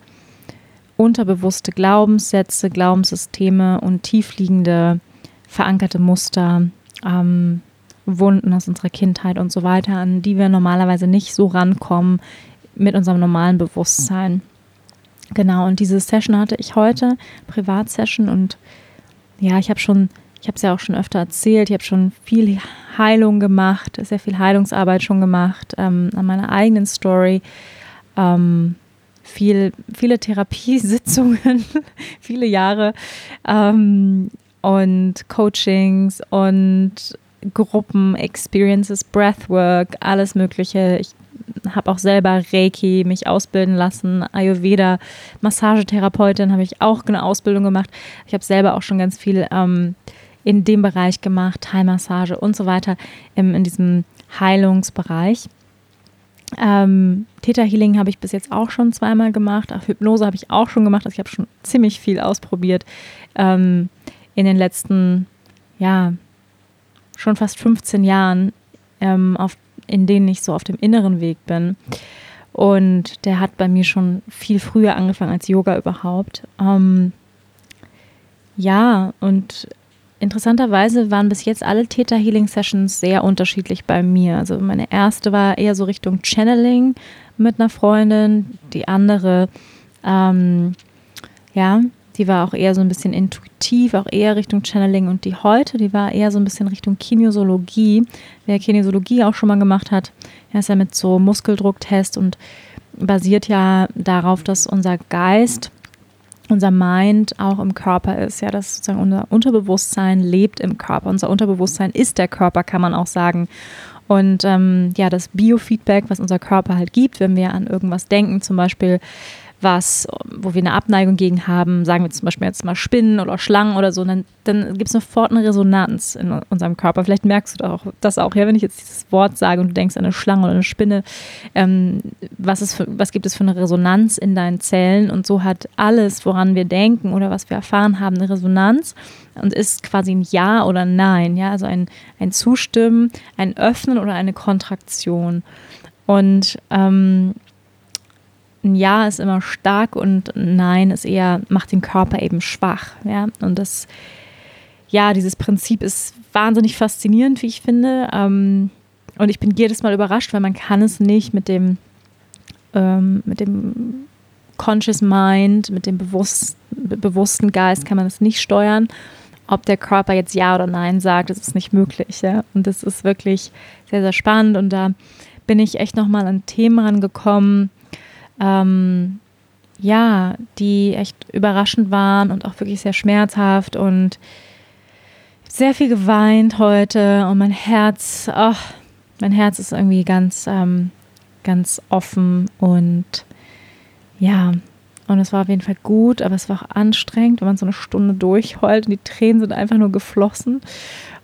unterbewusste Glaubenssätze, Glaubenssysteme und tiefliegende verankerte Muster, ähm, Wunden aus unserer Kindheit und so weiter, an die wir normalerweise nicht so rankommen mit unserem normalen Bewusstsein. Genau, und diese Session hatte ich heute, Privatsession und ja, ich habe schon, ich habe es ja auch schon öfter erzählt, ich habe schon viel Heilung gemacht, sehr viel Heilungsarbeit schon gemacht ähm, an meiner eigenen Story. Ähm, viel, viele Therapiesitzungen, viele Jahre ähm, und Coachings und Gruppen, Experiences, Breathwork, alles Mögliche. Ich habe auch selber Reiki mich ausbilden lassen, Ayurveda, Massagetherapeutin habe ich auch eine Ausbildung gemacht. Ich habe selber auch schon ganz viel ähm, in dem Bereich gemacht, Thai-Massage und so weiter, im, in diesem Heilungsbereich. Ähm, Theta Healing habe ich bis jetzt auch schon zweimal gemacht. Auch Hypnose habe ich auch schon gemacht. Also ich habe schon ziemlich viel ausprobiert ähm, in den letzten, ja, schon fast 15 Jahren ähm, auf in denen ich so auf dem inneren Weg bin. Und der hat bei mir schon viel früher angefangen als Yoga überhaupt. Ähm, ja, und interessanterweise waren bis jetzt alle Theta Healing Sessions sehr unterschiedlich bei mir. Also meine erste war eher so Richtung Channeling mit einer Freundin, die andere, ähm, ja, die war auch eher so ein bisschen intuitiv, auch eher Richtung Channeling. Und die heute, die war eher so ein bisschen Richtung Kinesiologie. Wer Kinesiologie auch schon mal gemacht hat, ja, ist ja mit so Muskeldrucktest und basiert ja darauf, dass unser Geist unser Mind auch im Körper ist, ja, dass sozusagen unser Unterbewusstsein lebt im Körper. Unser Unterbewusstsein ist der Körper, kann man auch sagen. Und ähm, ja, das Biofeedback, was unser Körper halt gibt, wenn wir an irgendwas denken, zum Beispiel was, wo wir eine Abneigung gegen haben, sagen wir zum Beispiel jetzt mal Spinnen oder Schlangen oder so, dann, dann gibt es sofort eine Resonanz in unserem Körper. Vielleicht merkst du auch, das auch, ja, wenn ich jetzt dieses Wort sage und du denkst an eine Schlange oder eine Spinne, ähm, was, ist für, was gibt es für eine Resonanz in deinen Zellen? Und so hat alles, woran wir denken oder was wir erfahren haben, eine Resonanz und ist quasi ein Ja oder Nein, ja, also ein, ein Zustimmen, ein Öffnen oder eine Kontraktion. Und ähm, ein Ja ist immer stark und ein Nein ist eher, macht den Körper eben schwach. Ja? Und das, ja, dieses Prinzip ist wahnsinnig faszinierend, wie ich finde. Ähm, und ich bin jedes Mal überrascht, weil man kann es nicht mit dem, ähm, mit dem Conscious Mind, mit dem bewusst, bewussten Geist kann man es nicht steuern. Ob der Körper jetzt Ja oder Nein sagt, das ist nicht möglich. Ja? Und das ist wirklich sehr, sehr spannend. Und da bin ich echt nochmal an Themen rangekommen, ähm, ja, die echt überraschend waren und auch wirklich sehr schmerzhaft und sehr viel geweint heute und mein Herz, oh, mein Herz ist irgendwie ganz, ähm, ganz offen und ja, und es war auf jeden Fall gut, aber es war auch anstrengend, wenn man so eine Stunde durchheult und die Tränen sind einfach nur geflossen.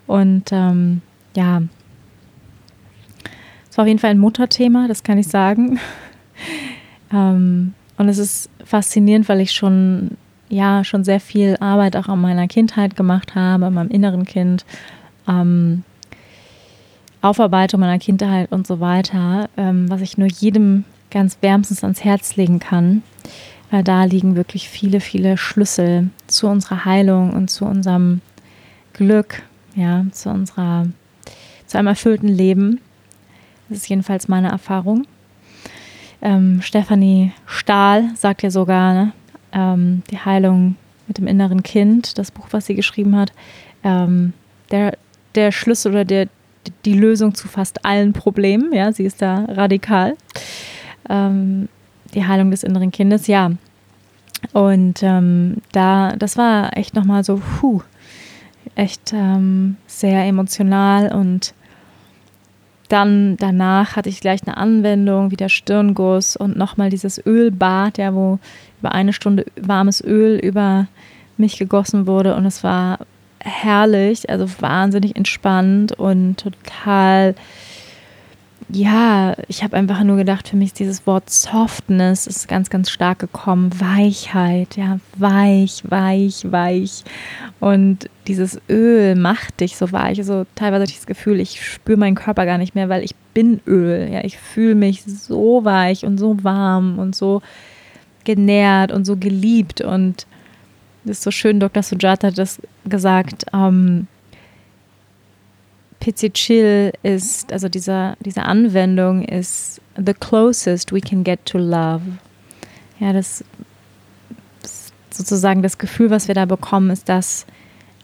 Und ähm, ja, es war auf jeden Fall ein Mutterthema, das kann ich sagen. Ähm, und es ist faszinierend, weil ich schon, ja, schon sehr viel Arbeit auch an meiner Kindheit gemacht habe, an meinem inneren Kind. Ähm, Aufarbeitung meiner Kindheit und so weiter, ähm, was ich nur jedem ganz wärmstens ans Herz legen kann, weil da liegen wirklich viele, viele Schlüssel zu unserer Heilung und zu unserem Glück, ja, zu unserer, zu einem erfüllten Leben. Das ist jedenfalls meine Erfahrung. Ähm, Stefanie Stahl sagt ja sogar, ne, ähm, die Heilung mit dem inneren Kind, das Buch, was sie geschrieben hat, ähm, der, der Schlüssel oder der, die Lösung zu fast allen Problemen. Ja, sie ist da radikal. Ähm, die Heilung des inneren Kindes, ja. Und ähm, da, das war echt nochmal so, puh, echt ähm, sehr emotional und dann danach hatte ich gleich eine Anwendung, wie der Stirnguss und nochmal dieses Ölbad, ja, wo über eine Stunde warmes Öl über mich gegossen wurde und es war herrlich, also wahnsinnig entspannt und total ja, ich habe einfach nur gedacht, für mich ist dieses Wort Softness ist ganz, ganz stark gekommen. Weichheit, ja, weich, weich, weich. Und dieses Öl macht dich so weich. Also teilweise hatte ich das Gefühl, ich spüre meinen Körper gar nicht mehr, weil ich bin Öl. Ja, ich fühle mich so weich und so warm und so genährt und so geliebt. Und das ist so schön, Dr. Sujata hat das gesagt. Ähm, PC Chill ist, also dieser, diese Anwendung ist the closest we can get to love. Ja, das sozusagen das Gefühl, was wir da bekommen, ist das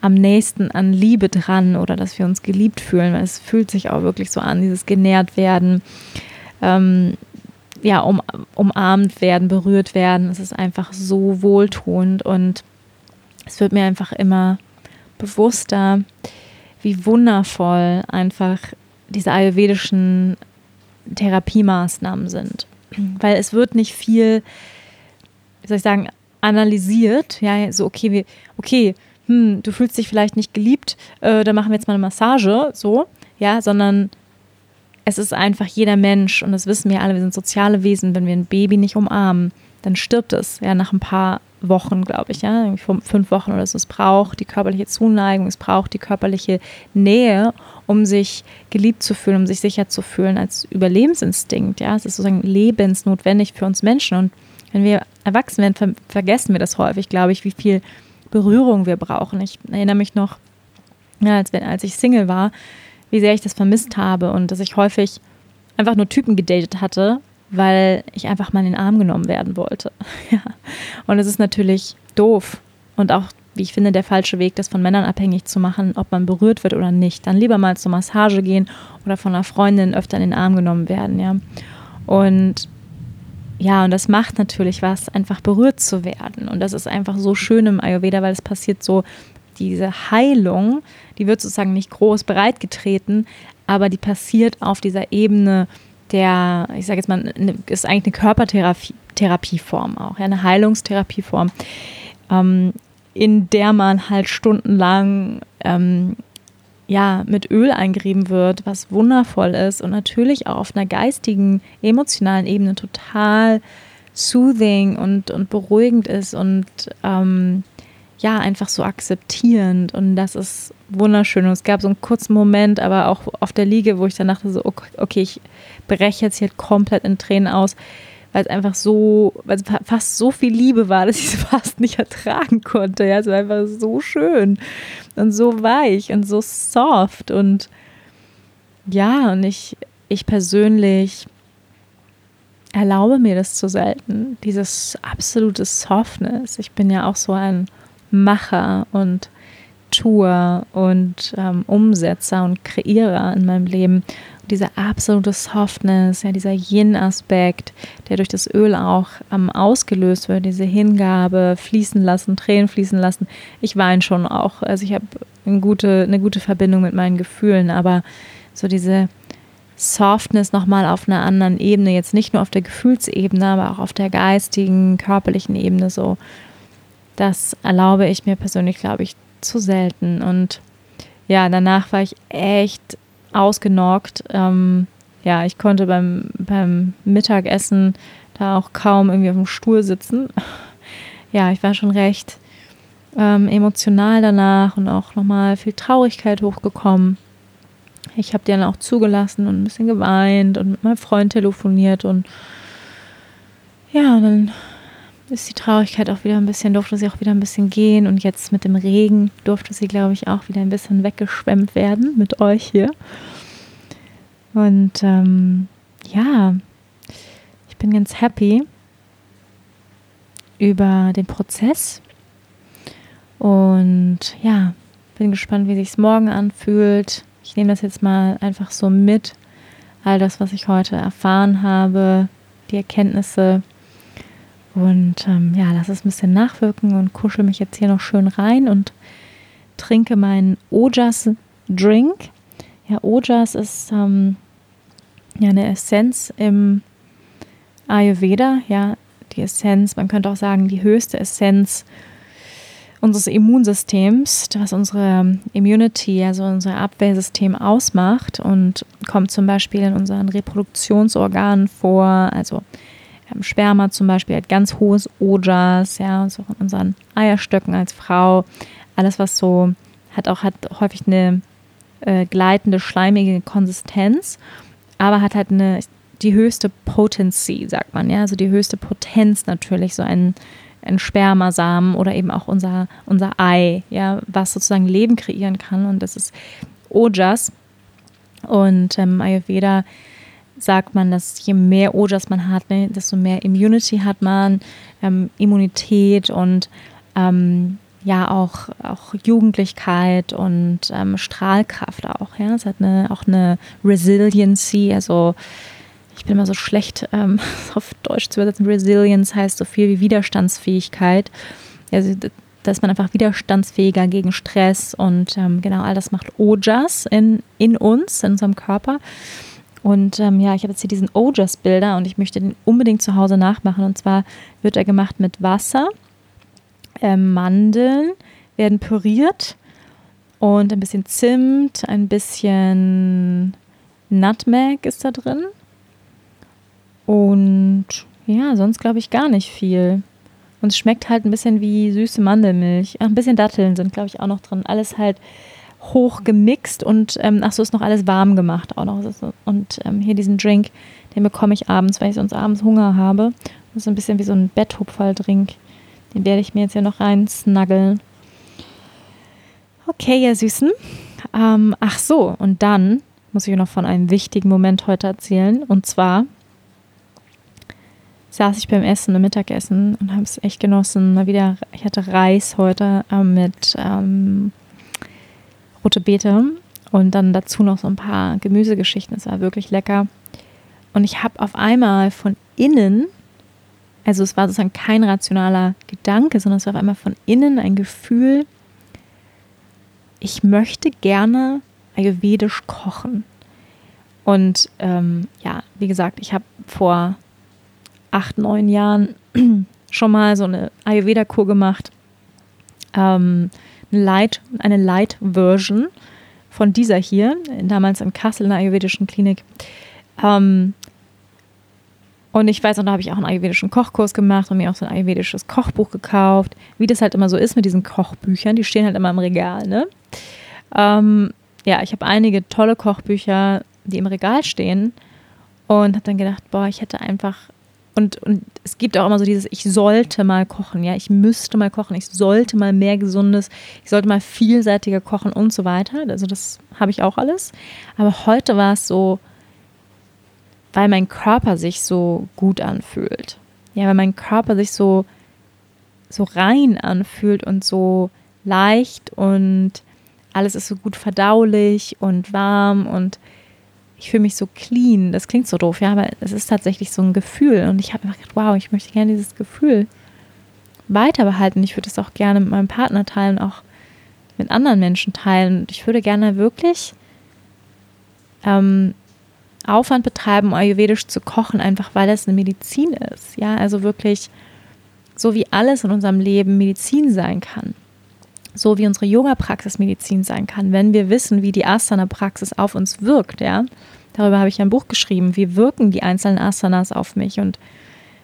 am nächsten an Liebe dran oder dass wir uns geliebt fühlen. Es fühlt sich auch wirklich so an, dieses genährt werden, ähm, ja, um, umarmt werden, berührt werden. Es ist einfach so wohltuend und es wird mir einfach immer bewusster, wie wundervoll einfach diese ayurvedischen Therapiemaßnahmen sind. Weil es wird nicht viel, wie soll ich sagen, analysiert. Ja, so, okay, wir, okay, hm, du fühlst dich vielleicht nicht geliebt, äh, dann machen wir jetzt mal eine Massage, so, ja, sondern es ist einfach jeder Mensch, und das wissen wir alle, wir sind soziale Wesen, wenn wir ein Baby nicht umarmen, dann stirbt es, ja, nach ein paar Wochen, glaube ich, ja, fünf Wochen oder so. Es braucht die körperliche Zuneigung, es braucht die körperliche Nähe, um sich geliebt zu fühlen, um sich sicher zu fühlen als Überlebensinstinkt. Ja, es ist sozusagen lebensnotwendig für uns Menschen. Und wenn wir erwachsen werden, ver vergessen wir das häufig, glaube ich, wie viel Berührung wir brauchen. Ich erinnere mich noch, ja, als, als ich Single war, wie sehr ich das vermisst habe und dass ich häufig einfach nur Typen gedatet hatte, weil ich einfach mal in den Arm genommen werden wollte. ja. Und es ist natürlich doof und auch, wie ich finde, der falsche Weg, das von Männern abhängig zu machen, ob man berührt wird oder nicht. Dann lieber mal zur Massage gehen oder von einer Freundin öfter in den Arm genommen werden, ja. Und ja, und das macht natürlich was, einfach berührt zu werden. Und das ist einfach so schön im Ayurveda, weil es passiert so, diese Heilung, die wird sozusagen nicht groß breitgetreten, aber die passiert auf dieser Ebene der, ich sage jetzt mal, ne, ist eigentlich eine Körpertherapieform auch, ja, eine Heilungstherapieform, ähm, in der man halt stundenlang ähm, ja, mit Öl eingerieben wird, was wundervoll ist und natürlich auch auf einer geistigen, emotionalen Ebene total soothing und, und beruhigend ist und ähm, ja, einfach so akzeptierend und das ist wunderschön. Und es gab so einen kurzen Moment, aber auch auf der Liege, wo ich dann dachte, so, okay, ich breche jetzt hier komplett in Tränen aus, weil es einfach so, weil es fast so viel Liebe war, dass ich es fast nicht ertragen konnte. Ja, es war einfach so schön und so weich und so soft und ja, und ich, ich persönlich erlaube mir das zu selten, dieses absolute Softness. Ich bin ja auch so ein Macher und Tour und ähm, Umsetzer und Kreierer in meinem Leben. Und diese absolute Softness, ja, dieser Yin-Aspekt, der durch das Öl auch ähm, ausgelöst wird, diese Hingabe, fließen lassen, Tränen fließen lassen. Ich weine schon auch. Also ich habe eine gute, eine gute Verbindung mit meinen Gefühlen, aber so diese Softness nochmal auf einer anderen Ebene, jetzt nicht nur auf der Gefühlsebene, aber auch auf der geistigen, körperlichen Ebene so. Das erlaube ich mir persönlich, glaube ich, zu selten. Und ja, danach war ich echt ausgenockt. Ähm, ja, ich konnte beim, beim Mittagessen da auch kaum irgendwie auf dem Stuhl sitzen. Ja, ich war schon recht ähm, emotional danach und auch nochmal viel Traurigkeit hochgekommen. Ich habe die dann auch zugelassen und ein bisschen geweint und mit meinem Freund telefoniert und ja, und dann ist die Traurigkeit auch wieder ein bisschen, durfte sie auch wieder ein bisschen gehen. Und jetzt mit dem Regen durfte sie, glaube ich, auch wieder ein bisschen weggeschwemmt werden mit euch hier. Und ähm, ja, ich bin ganz happy über den Prozess. Und ja, bin gespannt, wie sich es morgen anfühlt. Ich nehme das jetzt mal einfach so mit. All das, was ich heute erfahren habe, die Erkenntnisse und ähm, ja, lass es ein bisschen nachwirken und kuschel mich jetzt hier noch schön rein und trinke meinen Ojas Drink. Ja, Ojas ist ähm, ja eine Essenz im Ayurveda. Ja, die Essenz, man könnte auch sagen, die höchste Essenz unseres Immunsystems, was unsere Immunity, also unser Abwehrsystem ausmacht und kommt zum Beispiel in unseren Reproduktionsorganen vor, also ähm, Sperma zum Beispiel hat ganz hohes Ojas, ja, so in unseren Eierstöcken als Frau. Alles, was so hat auch hat häufig eine äh, gleitende, schleimige Konsistenz, aber hat halt eine die höchste Potency, sagt man, ja, also die höchste Potenz natürlich, so ein, ein Spermasamen oder eben auch unser, unser Ei, ja, was sozusagen Leben kreieren kann. Und das ist Ojas. Und ähm, Ayurveda sagt man, dass je mehr Ojas man hat, ne, desto mehr Immunity hat man, ähm, Immunität und ähm, ja auch, auch Jugendlichkeit und ähm, Strahlkraft auch. Ja? Es hat eine, auch eine Resiliency, also ich bin immer so schlecht ähm, auf Deutsch zu übersetzen. Resilience heißt so viel wie Widerstandsfähigkeit. Also dass man einfach widerstandsfähiger gegen Stress und ähm, genau all das macht Ojas in, in uns, in unserem Körper. Und ähm, ja, ich habe jetzt hier diesen Ojas-Bilder und ich möchte den unbedingt zu Hause nachmachen. Und zwar wird er gemacht mit Wasser, äh, Mandeln werden püriert und ein bisschen Zimt, ein bisschen Nutmeg ist da drin. Und ja, sonst glaube ich gar nicht viel. Und es schmeckt halt ein bisschen wie süße Mandelmilch. Ach, ein bisschen Datteln sind, glaube ich, auch noch drin. Alles halt hoch gemixt und ähm, ach so, ist noch alles warm gemacht auch noch. Und ähm, hier diesen Drink, den bekomme ich abends, weil ich sonst abends Hunger habe. Das ist ein bisschen wie so ein Betthupferl-Drink. Den werde ich mir jetzt hier noch rein snuggeln. Okay, ihr Süßen. Ähm, ach so, und dann muss ich noch von einem wichtigen Moment heute erzählen. Und zwar saß ich beim Essen, beim Mittagessen und habe es echt genossen. Mal wieder, ich hatte Reis heute äh, mit ähm, rote Beete und dann dazu noch so ein paar Gemüsegeschichten. Es war wirklich lecker. Und ich habe auf einmal von innen Also es war sozusagen kein rationaler Gedanke, sondern es war auf einmal von innen ein Gefühl, ich möchte gerne ayurvedisch kochen. Und ähm, ja, wie gesagt, ich habe vor acht, neun Jahren schon mal so eine Ayurveda-Kur gemacht. Ähm, eine Light, eine Light-Version von dieser hier, damals in Kassel in der ayurvedischen Klinik. Ähm, und ich weiß, und da habe ich auch einen ayurvedischen Kochkurs gemacht und mir auch so ein ayurvedisches Kochbuch gekauft. Wie das halt immer so ist mit diesen Kochbüchern, die stehen halt immer im Regal, ne? Ähm, ja, ich habe einige tolle Kochbücher, die im Regal stehen und habe dann gedacht, boah, ich hätte einfach und, und es gibt auch immer so dieses, ich sollte mal kochen, ja, ich müsste mal kochen, ich sollte mal mehr Gesundes, ich sollte mal vielseitiger kochen und so weiter. Also das habe ich auch alles. Aber heute war es so, weil mein Körper sich so gut anfühlt. Ja, weil mein Körper sich so, so rein anfühlt und so leicht und alles ist so gut verdaulich und warm und ich fühle mich so clean. Das klingt so doof, ja, aber es ist tatsächlich so ein Gefühl. Und ich habe einfach gedacht, wow, ich möchte gerne dieses Gefühl weiter behalten. Ich würde es auch gerne mit meinem Partner teilen, auch mit anderen Menschen teilen. Und ich würde gerne wirklich ähm, Aufwand betreiben, ayurvedisch zu kochen, einfach weil es eine Medizin ist. Ja, also wirklich so wie alles in unserem Leben Medizin sein kann. So wie unsere Yoga-Praxis Medizin sein kann, wenn wir wissen, wie die Asana-Praxis auf uns wirkt, ja. Darüber habe ich ein Buch geschrieben. Wie wirken die einzelnen Asanas auf mich? Und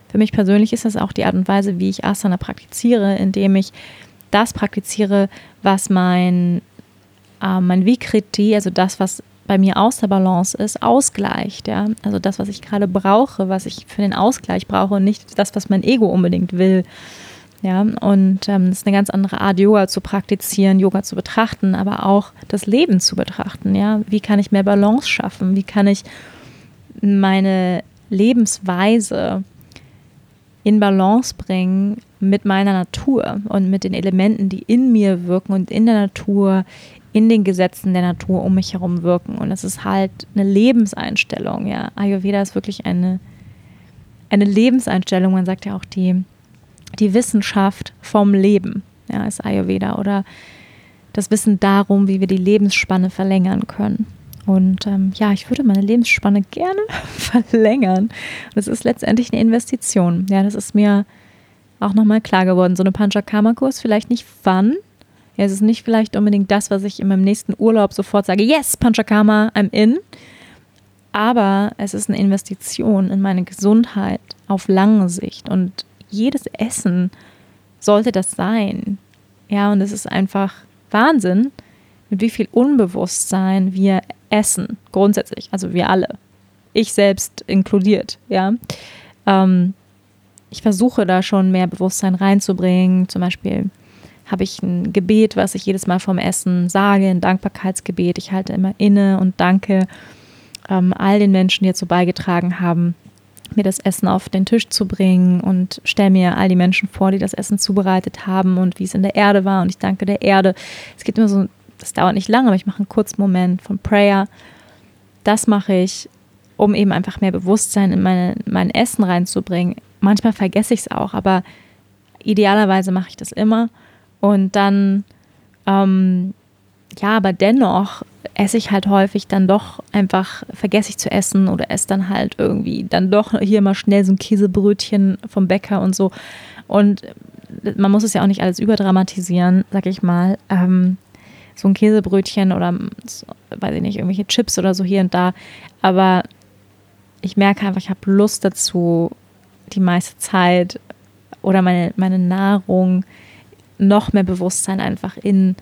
für mich persönlich ist das auch die Art und Weise, wie ich Asana praktiziere, indem ich das praktiziere, was mein, äh, mein Vikriti, also das, was bei mir aus der Balance ist, ausgleicht. Ja? Also das, was ich gerade brauche, was ich für den Ausgleich brauche und nicht das, was mein Ego unbedingt will. Ja, und ähm, das ist eine ganz andere Art, Yoga zu praktizieren, Yoga zu betrachten, aber auch das Leben zu betrachten. Ja, wie kann ich mehr Balance schaffen? Wie kann ich meine Lebensweise in Balance bringen mit meiner Natur und mit den Elementen, die in mir wirken und in der Natur, in den Gesetzen der Natur um mich herum wirken. Und es ist halt eine Lebenseinstellung. Ja, Ayurveda ist wirklich eine, eine Lebenseinstellung. Man sagt ja auch die die Wissenschaft vom Leben, ja, ist Ayurveda oder das Wissen darum, wie wir die Lebensspanne verlängern können. Und ähm, ja, ich würde meine Lebensspanne gerne verlängern. Und es ist letztendlich eine Investition. Ja, das ist mir auch nochmal klar geworden. So eine Panchakarma-Kurs vielleicht nicht wann. Ja, es ist nicht vielleicht unbedingt das, was ich in meinem nächsten Urlaub sofort sage, yes, Panchakarma, I'm in. Aber es ist eine Investition in meine Gesundheit auf lange Sicht. Und jedes Essen sollte das sein. Ja, und es ist einfach Wahnsinn, mit wie viel Unbewusstsein wir essen, grundsätzlich, also wir alle. Ich selbst inkludiert, ja. Ähm, ich versuche da schon mehr Bewusstsein reinzubringen. Zum Beispiel habe ich ein Gebet, was ich jedes Mal vom Essen sage, ein Dankbarkeitsgebet. Ich halte immer inne und danke ähm, all den Menschen, die dazu beigetragen haben, mir das Essen auf den Tisch zu bringen und stelle mir all die Menschen vor, die das Essen zubereitet haben und wie es in der Erde war. Und ich danke der Erde. Es geht immer so, das dauert nicht lange, aber ich mache einen kurzen Moment von Prayer. Das mache ich, um eben einfach mehr Bewusstsein in meine, mein Essen reinzubringen. Manchmal vergesse ich es auch, aber idealerweise mache ich das immer. Und dann, ähm, ja, aber dennoch esse ich halt häufig dann doch einfach, vergesse ich zu essen oder esse dann halt irgendwie dann doch hier mal schnell so ein Käsebrötchen vom Bäcker und so. Und man muss es ja auch nicht alles überdramatisieren, sag ich mal. Ähm, so ein Käsebrötchen oder, weiß ich nicht, irgendwelche Chips oder so hier und da. Aber ich merke einfach, ich habe Lust dazu, die meiste Zeit oder meine, meine Nahrung noch mehr Bewusstsein einfach in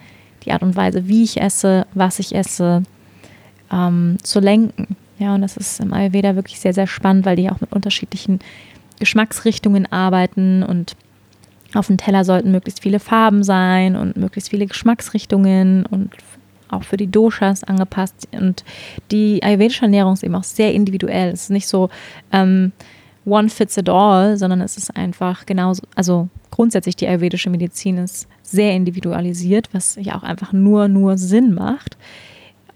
die Art und Weise, wie ich esse, was ich esse, ähm, zu lenken. Ja, und das ist im Ayurveda wirklich sehr, sehr spannend, weil die auch mit unterschiedlichen Geschmacksrichtungen arbeiten und auf dem Teller sollten möglichst viele Farben sein und möglichst viele Geschmacksrichtungen und auch für die Doshas angepasst. Und die ayurvedische Ernährung ist eben auch sehr individuell. Es ist nicht so ähm, one fits it all, sondern es ist einfach genauso, also grundsätzlich die ayurvedische Medizin ist sehr individualisiert, was ja auch einfach nur, nur Sinn macht.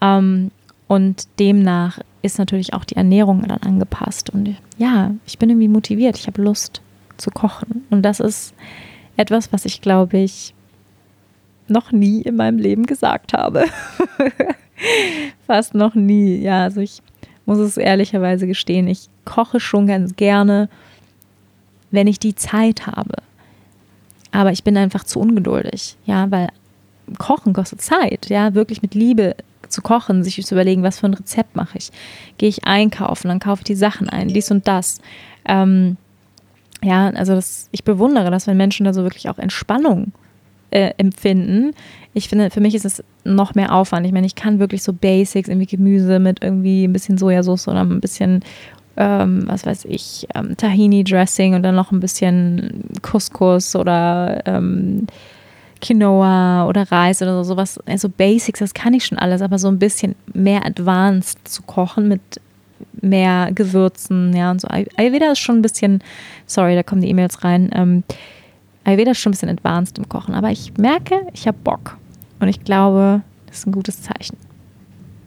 Ähm, und demnach ist natürlich auch die Ernährung dann angepasst. Und ja, ich bin irgendwie motiviert, ich habe Lust, zu kochen. Und das ist etwas, was ich, glaube ich, noch nie in meinem Leben gesagt habe. Fast noch nie. Ja, also ich muss es ehrlicherweise gestehen, ich koche schon ganz gerne, wenn ich die Zeit habe. Aber ich bin einfach zu ungeduldig, ja, weil Kochen kostet Zeit, ja, wirklich mit Liebe zu kochen, sich zu überlegen, was für ein Rezept mache ich. Gehe ich einkaufen, dann kaufe ich die Sachen ein, dies und das. Ähm, ja, also das, ich bewundere das, wenn Menschen da so wirklich auch Entspannung äh, empfinden. Ich finde, für mich ist es noch mehr Aufwand. Ich meine, ich kann wirklich so Basics, irgendwie Gemüse mit irgendwie ein bisschen Sojasauce oder ein bisschen, ähm, was weiß ich, ähm, Tahini-Dressing und dann noch ein bisschen Couscous oder ähm, Quinoa oder Reis oder so, sowas, also Basics, das kann ich schon alles, aber so ein bisschen mehr advanced zu kochen mit mehr Gewürzen, ja, und so. Ayurveda ist schon ein bisschen, sorry, da kommen die E-Mails rein. Ähm, Ayurveda ist schon ein bisschen advanced im Kochen, aber ich merke, ich habe Bock. Und ich glaube, das ist ein gutes Zeichen.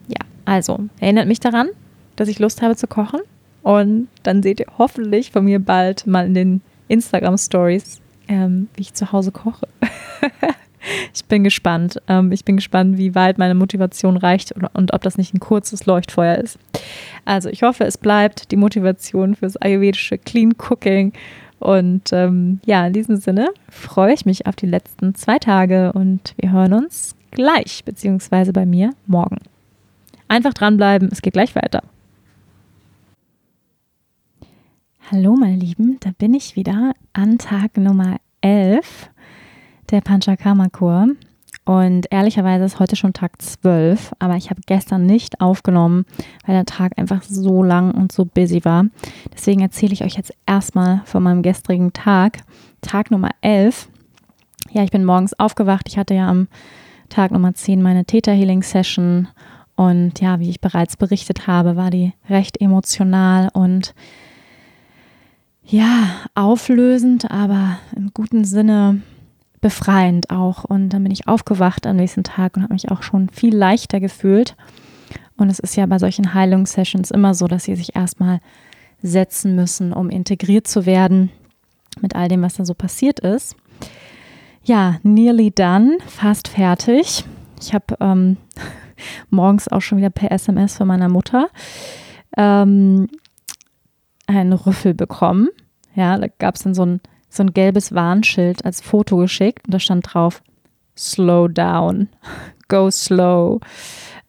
Ja, also, erinnert mich daran, dass ich Lust habe zu kochen. Und dann seht ihr hoffentlich von mir bald mal in den Instagram Stories, ähm, wie ich zu Hause koche. ich bin gespannt. Ähm, ich bin gespannt, wie weit meine Motivation reicht und, und, ob das nicht ein kurzes Leuchtfeuer ist. Also ich hoffe, es bleibt die Motivation fürs ayurvedische Clean Cooking. Und ähm, ja, in diesem Sinne freue ich mich auf die letzten zwei Tage und wir hören uns gleich, beziehungsweise bei mir morgen. Einfach dranbleiben, es geht gleich weiter. Hallo meine Lieben, da bin ich wieder an Tag Nummer 11 der Panchakarma-Kur. Und ehrlicherweise ist heute schon Tag 12, aber ich habe gestern nicht aufgenommen, weil der Tag einfach so lang und so busy war. Deswegen erzähle ich euch jetzt erstmal von meinem gestrigen Tag, Tag Nummer 11. Ja, ich bin morgens aufgewacht. Ich hatte ja am Tag Nummer 10 meine Theta Healing Session. Und ja, wie ich bereits berichtet habe, war die recht emotional und ja, auflösend, aber im guten Sinne befreiend auch. Und dann bin ich aufgewacht am nächsten Tag und habe mich auch schon viel leichter gefühlt. Und es ist ja bei solchen Heilungssessions immer so, dass sie sich erstmal setzen müssen, um integriert zu werden mit all dem, was da so passiert ist. Ja, nearly done, fast fertig. Ich habe ähm, morgens auch schon wieder per SMS von meiner Mutter ähm, einen Rüffel bekommen. Ja, da gab es dann so ein so ein gelbes Warnschild als Foto geschickt und da stand drauf, slow down, go slow.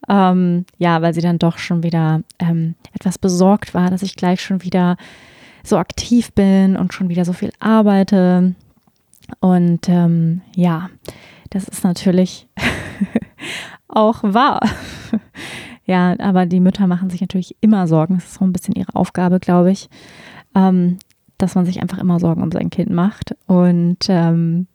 Ähm, ja, weil sie dann doch schon wieder ähm, etwas besorgt war, dass ich gleich schon wieder so aktiv bin und schon wieder so viel arbeite. Und ähm, ja, das ist natürlich auch wahr. ja, aber die Mütter machen sich natürlich immer Sorgen. Das ist so ein bisschen ihre Aufgabe, glaube ich. Ähm, dass man sich einfach immer Sorgen um sein Kind macht. Und ähm,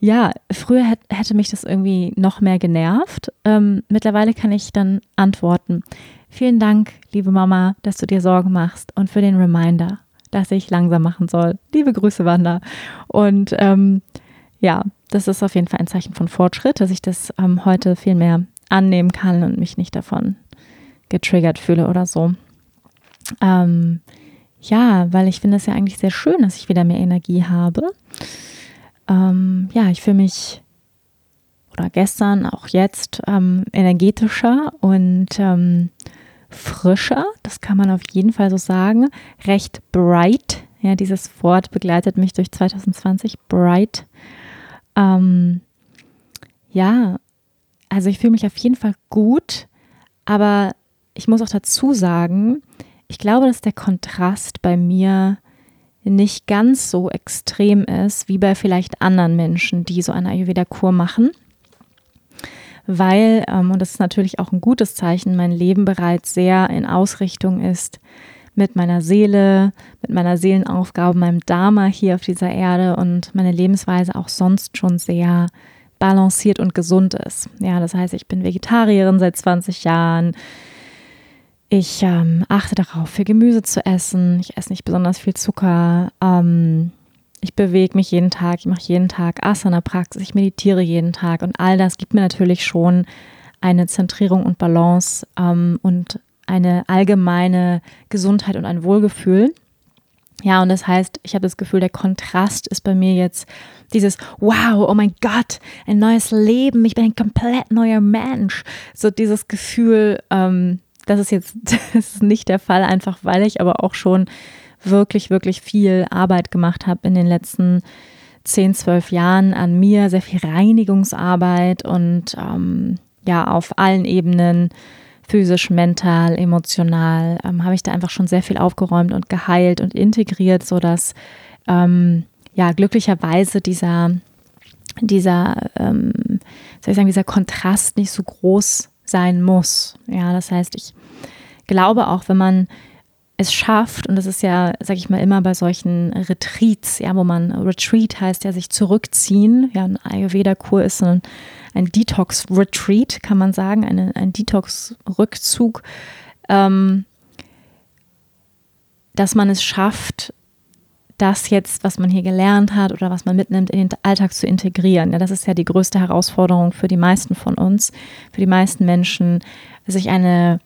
ja, früher hätte mich das irgendwie noch mehr genervt. Ähm, mittlerweile kann ich dann antworten. Vielen Dank, liebe Mama, dass du dir Sorgen machst und für den Reminder, dass ich langsam machen soll. Liebe Grüße, Wanda. Und ähm, ja, das ist auf jeden Fall ein Zeichen von Fortschritt, dass ich das ähm, heute viel mehr annehmen kann und mich nicht davon getriggert fühle oder so. Ähm, ja, weil ich finde es ja eigentlich sehr schön, dass ich wieder mehr Energie habe. Ähm, ja, ich fühle mich oder gestern, auch jetzt, ähm, energetischer und ähm, frischer. Das kann man auf jeden Fall so sagen. Recht bright. Ja, dieses Wort begleitet mich durch 2020. Bright. Ähm, ja, also ich fühle mich auf jeden Fall gut, aber ich muss auch dazu sagen, ich glaube, dass der Kontrast bei mir nicht ganz so extrem ist wie bei vielleicht anderen Menschen, die so eine Ayurveda-Kur machen. Weil, ähm, und das ist natürlich auch ein gutes Zeichen, mein Leben bereits sehr in Ausrichtung ist mit meiner Seele, mit meiner Seelenaufgabe, meinem Dharma hier auf dieser Erde und meine Lebensweise auch sonst schon sehr balanciert und gesund ist. Ja, das heißt, ich bin Vegetarierin seit 20 Jahren. Ich ähm, achte darauf, viel Gemüse zu essen. Ich esse nicht besonders viel Zucker. Ähm, ich bewege mich jeden Tag. Ich mache jeden Tag Asana-Praxis. Ich meditiere jeden Tag. Und all das gibt mir natürlich schon eine Zentrierung und Balance ähm, und eine allgemeine Gesundheit und ein Wohlgefühl. Ja, und das heißt, ich habe das Gefühl, der Kontrast ist bei mir jetzt dieses Wow, oh mein Gott, ein neues Leben, ich bin ein komplett neuer Mensch. So dieses Gefühl, ähm, das ist jetzt das ist nicht der Fall, einfach weil ich aber auch schon wirklich, wirklich viel Arbeit gemacht habe in den letzten 10, 12 Jahren an mir, sehr viel Reinigungsarbeit und ähm, ja, auf allen Ebenen, physisch, mental, emotional, ähm, habe ich da einfach schon sehr viel aufgeräumt und geheilt und integriert, sodass ähm, ja glücklicherweise dieser, dieser, ähm, soll ich sagen, dieser Kontrast nicht so groß sein muss. Ja, das heißt, ich glaube auch, wenn man es schafft, und das ist ja, sag ich mal, immer bei solchen Retreats, ja, wo man Retreat heißt ja sich zurückziehen. Ja, ein Ayurveda-Kur ist ein, ein Detox-Retreat, kann man sagen, eine, ein Detox-Rückzug, ähm, dass man es schafft, das jetzt, was man hier gelernt hat oder was man mitnimmt, in den Alltag zu integrieren. Ja, das ist ja die größte Herausforderung für die meisten von uns, für die meisten Menschen, sich eine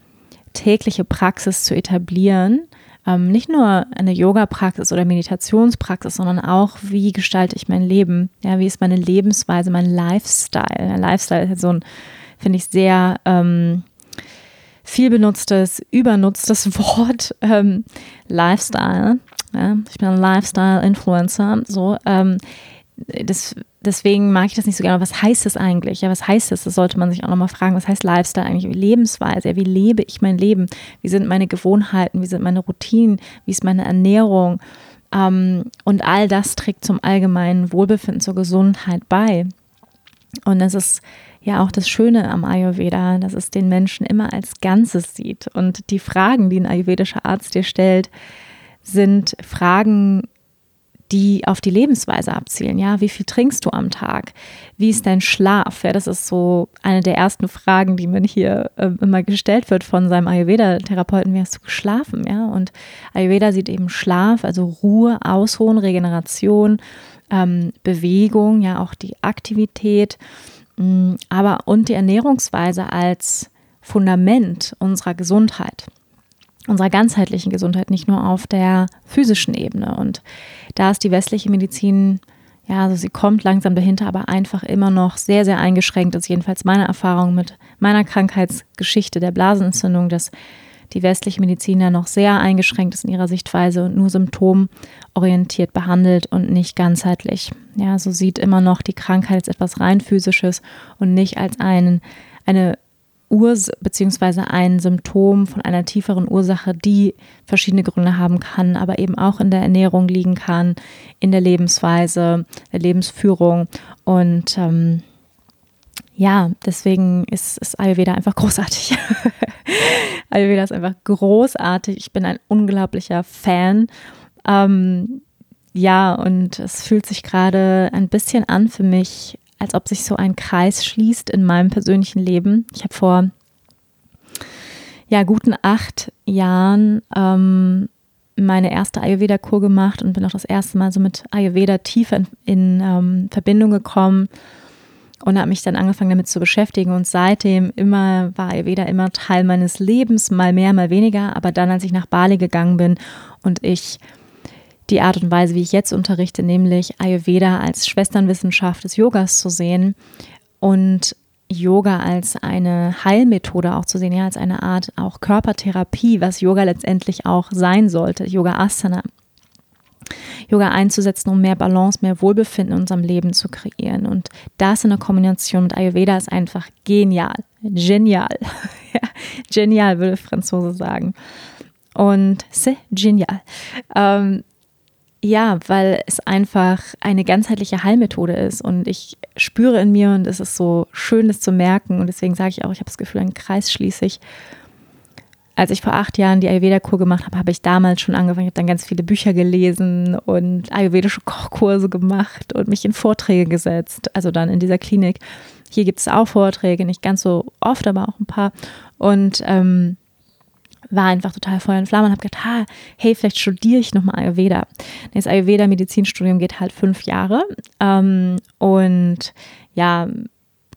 tägliche Praxis zu etablieren. Ähm, nicht nur eine Yoga-Praxis oder Meditationspraxis, sondern auch, wie gestalte ich mein Leben? Ja, wie ist meine Lebensweise, mein Lifestyle? Der Lifestyle ist so ein, finde ich, sehr ähm, viel benutztes, übernutztes Wort. Ähm, Lifestyle. Ja, ich bin ein Lifestyle-Influencer. So, ähm, das deswegen mag ich das nicht so gerne. Was heißt das eigentlich? Ja, was heißt das? Das sollte man sich auch nochmal fragen. Was heißt Lifestyle eigentlich? Lebensweise? Wie lebe ich mein Leben? Wie sind meine Gewohnheiten? Wie sind meine Routinen? Wie ist meine Ernährung? Ähm, und all das trägt zum allgemeinen Wohlbefinden, zur Gesundheit bei. Und das ist ja auch das Schöne am Ayurveda, dass es den Menschen immer als Ganzes sieht. Und die Fragen, die ein ayurvedischer Arzt dir stellt, sind Fragen, die auf die Lebensweise abzielen. Ja, wie viel trinkst du am Tag? Wie ist dein Schlaf? Ja, das ist so eine der ersten Fragen, die mir hier äh, immer gestellt wird von seinem Ayurveda-Therapeuten. Wie hast du geschlafen? Ja, und Ayurveda sieht eben Schlaf, also Ruhe, Ausruhen, Regeneration, ähm, Bewegung, ja, auch die Aktivität, mh, mm, aber und die Ernährungsweise als Fundament unserer Gesundheit unserer ganzheitlichen Gesundheit, nicht nur auf der physischen Ebene. Und da ist die westliche Medizin, ja, also sie kommt langsam dahinter, aber einfach immer noch sehr, sehr eingeschränkt. Das ist jedenfalls meine Erfahrung mit meiner Krankheitsgeschichte der Blasenentzündung, dass die westliche Medizin ja noch sehr eingeschränkt ist in ihrer Sichtweise und nur symptomorientiert behandelt und nicht ganzheitlich. Ja, so sieht immer noch die Krankheit als etwas rein physisches und nicht als einen, eine Urs beziehungsweise ein Symptom von einer tieferen Ursache, die verschiedene Gründe haben kann, aber eben auch in der Ernährung liegen kann, in der Lebensweise, der Lebensführung. Und ähm, ja, deswegen ist, ist Ayurveda einfach großartig. Ayurveda ist einfach großartig. Ich bin ein unglaublicher Fan. Ähm, ja, und es fühlt sich gerade ein bisschen an für mich, als ob sich so ein Kreis schließt in meinem persönlichen Leben. Ich habe vor ja, guten acht Jahren ähm, meine erste Ayurveda-Kur gemacht und bin auch das erste Mal so mit Ayurveda tiefer in, in ähm, Verbindung gekommen und habe mich dann angefangen damit zu beschäftigen und seitdem immer war Ayurveda immer Teil meines Lebens, mal mehr, mal weniger, aber dann als ich nach Bali gegangen bin und ich die Art und Weise, wie ich jetzt unterrichte, nämlich Ayurveda als Schwesternwissenschaft des Yogas zu sehen und Yoga als eine Heilmethode auch zu sehen, ja, als eine Art auch Körpertherapie, was Yoga letztendlich auch sein sollte, Yoga Asana. Yoga einzusetzen, um mehr Balance, mehr Wohlbefinden in unserem Leben zu kreieren. Und das in der Kombination mit Ayurveda ist einfach genial. Genial. genial, würde Franzose sagen. Und c'est genial. Ähm, ja, weil es einfach eine ganzheitliche Heilmethode ist und ich spüre in mir und es ist so schön, das zu merken und deswegen sage ich auch, ich habe das Gefühl, ein Kreis schließe ich. Als ich vor acht Jahren die Ayurveda-Kur gemacht habe, habe ich damals schon angefangen, ich habe dann ganz viele Bücher gelesen und ayurvedische Kochkurse gemacht und mich in Vorträge gesetzt, also dann in dieser Klinik. Hier gibt es auch Vorträge, nicht ganz so oft, aber auch ein paar. Und ähm, war einfach total Feuer und Flamme und habe gedacht, ha, hey, vielleicht studiere ich nochmal Ayurveda. Das Ayurveda-Medizinstudium geht halt fünf Jahre ähm, und ja,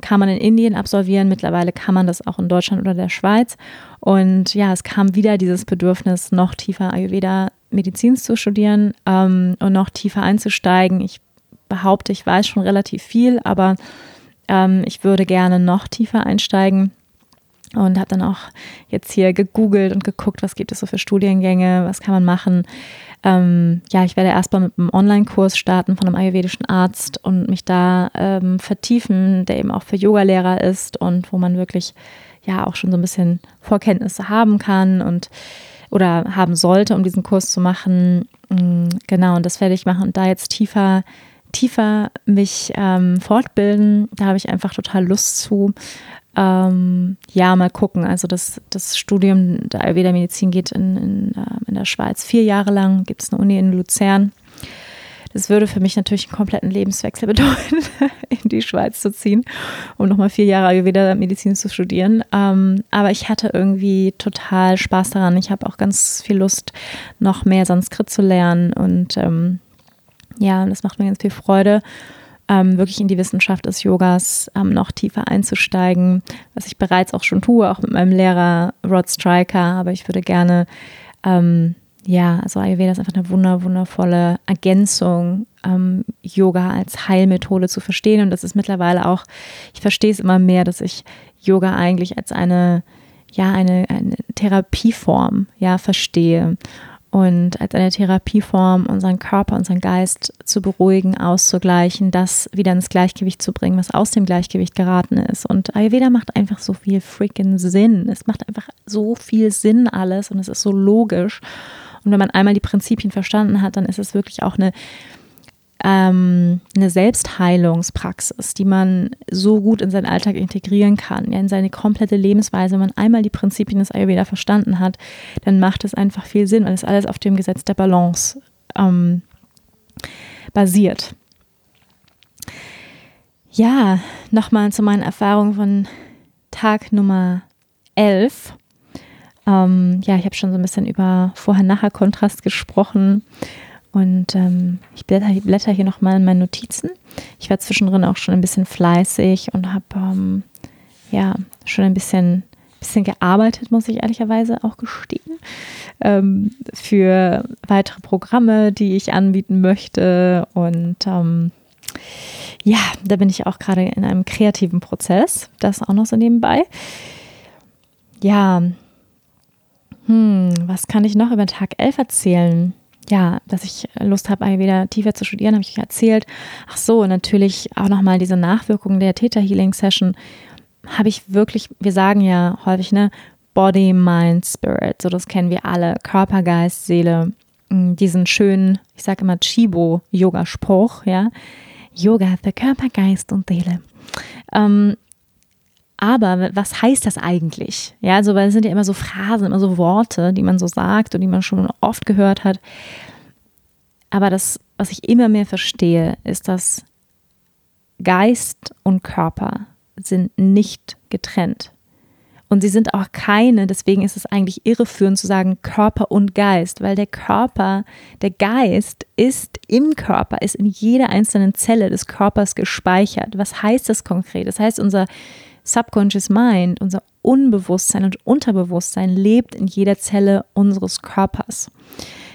kann man in Indien absolvieren. Mittlerweile kann man das auch in Deutschland oder der Schweiz. Und ja, es kam wieder dieses Bedürfnis, noch tiefer Ayurveda Medizin zu studieren ähm, und noch tiefer einzusteigen. Ich behaupte, ich weiß schon relativ viel, aber ähm, ich würde gerne noch tiefer einsteigen und habe dann auch jetzt hier gegoogelt und geguckt, was gibt es so für Studiengänge, was kann man machen. Ähm, ja, ich werde erstmal mit einem Online-Kurs starten von einem ayurvedischen Arzt und mich da ähm, vertiefen, der eben auch für Yogalehrer ist und wo man wirklich ja auch schon so ein bisschen Vorkenntnisse haben kann und oder haben sollte, um diesen Kurs zu machen. Mm, genau, und das werde ich machen und da jetzt tiefer tiefer mich ähm, fortbilden. Da habe ich einfach total Lust zu. Ähm, ja, mal gucken. Also das, das Studium der Ayurveda-Medizin geht in, in, äh, in der Schweiz vier Jahre lang. Gibt es eine Uni in Luzern. Das würde für mich natürlich einen kompletten Lebenswechsel bedeuten, in die Schweiz zu ziehen, um nochmal vier Jahre Ayurveda-Medizin zu studieren. Ähm, aber ich hatte irgendwie total Spaß daran. Ich habe auch ganz viel Lust, noch mehr Sanskrit zu lernen und ähm, ja, das macht mir ganz viel Freude, ähm, wirklich in die Wissenschaft des Yogas ähm, noch tiefer einzusteigen, was ich bereits auch schon tue, auch mit meinem Lehrer Rod Stryker. Aber ich würde gerne, ähm, ja, also Ayurveda ist einfach eine wunder, wundervolle Ergänzung, ähm, Yoga als Heilmethode zu verstehen. Und das ist mittlerweile auch, ich verstehe es immer mehr, dass ich Yoga eigentlich als eine, ja, eine, eine Therapieform, ja, verstehe und als eine Therapieform unseren Körper, unseren Geist zu beruhigen, auszugleichen, das wieder ins Gleichgewicht zu bringen, was aus dem Gleichgewicht geraten ist. Und Ayurveda macht einfach so viel freaking Sinn. Es macht einfach so viel Sinn alles und es ist so logisch. Und wenn man einmal die Prinzipien verstanden hat, dann ist es wirklich auch eine ähm, eine Selbstheilungspraxis, die man so gut in seinen Alltag integrieren kann, ja, in seine komplette Lebensweise. Wenn man einmal die Prinzipien des Ayurveda verstanden hat, dann macht es einfach viel Sinn, weil es alles auf dem Gesetz der Balance ähm, basiert. Ja, nochmal zu meinen Erfahrungen von Tag Nummer 11. Ähm, ja, ich habe schon so ein bisschen über Vorher-Nachher-Kontrast gesprochen. Und ähm, ich blätter, blätter hier nochmal in meinen Notizen. Ich war zwischendrin auch schon ein bisschen fleißig und habe ähm, ja schon ein bisschen, bisschen gearbeitet, muss ich ehrlicherweise auch gestehen, ähm, für weitere Programme, die ich anbieten möchte. Und ähm, ja, da bin ich auch gerade in einem kreativen Prozess. Das auch noch so nebenbei. Ja, hm, was kann ich noch über Tag 11 erzählen? Ja, dass ich Lust habe, Ayurveda tiefer zu studieren, habe ich erzählt. Ach so, natürlich auch nochmal diese Nachwirkungen der Theta Healing Session habe ich wirklich, wir sagen ja häufig, ne, Body, Mind, Spirit, so das kennen wir alle, Körper, Geist, Seele, mm, diesen schönen, ich sage immer Chibo-Yoga-Spruch, ja, Yoga für Körper, Geist und Seele. Ähm, aber was heißt das eigentlich? Ja, also, weil es sind ja immer so Phrasen, immer so Worte, die man so sagt und die man schon oft gehört hat. Aber das, was ich immer mehr verstehe, ist, dass Geist und Körper sind nicht getrennt. Und sie sind auch keine, deswegen ist es eigentlich irreführend zu sagen Körper und Geist, weil der Körper, der Geist ist im Körper, ist in jeder einzelnen Zelle des Körpers gespeichert. Was heißt das konkret? Das heißt, unser Subconscious Mind, unser Unbewusstsein und Unterbewusstsein lebt in jeder Zelle unseres Körpers.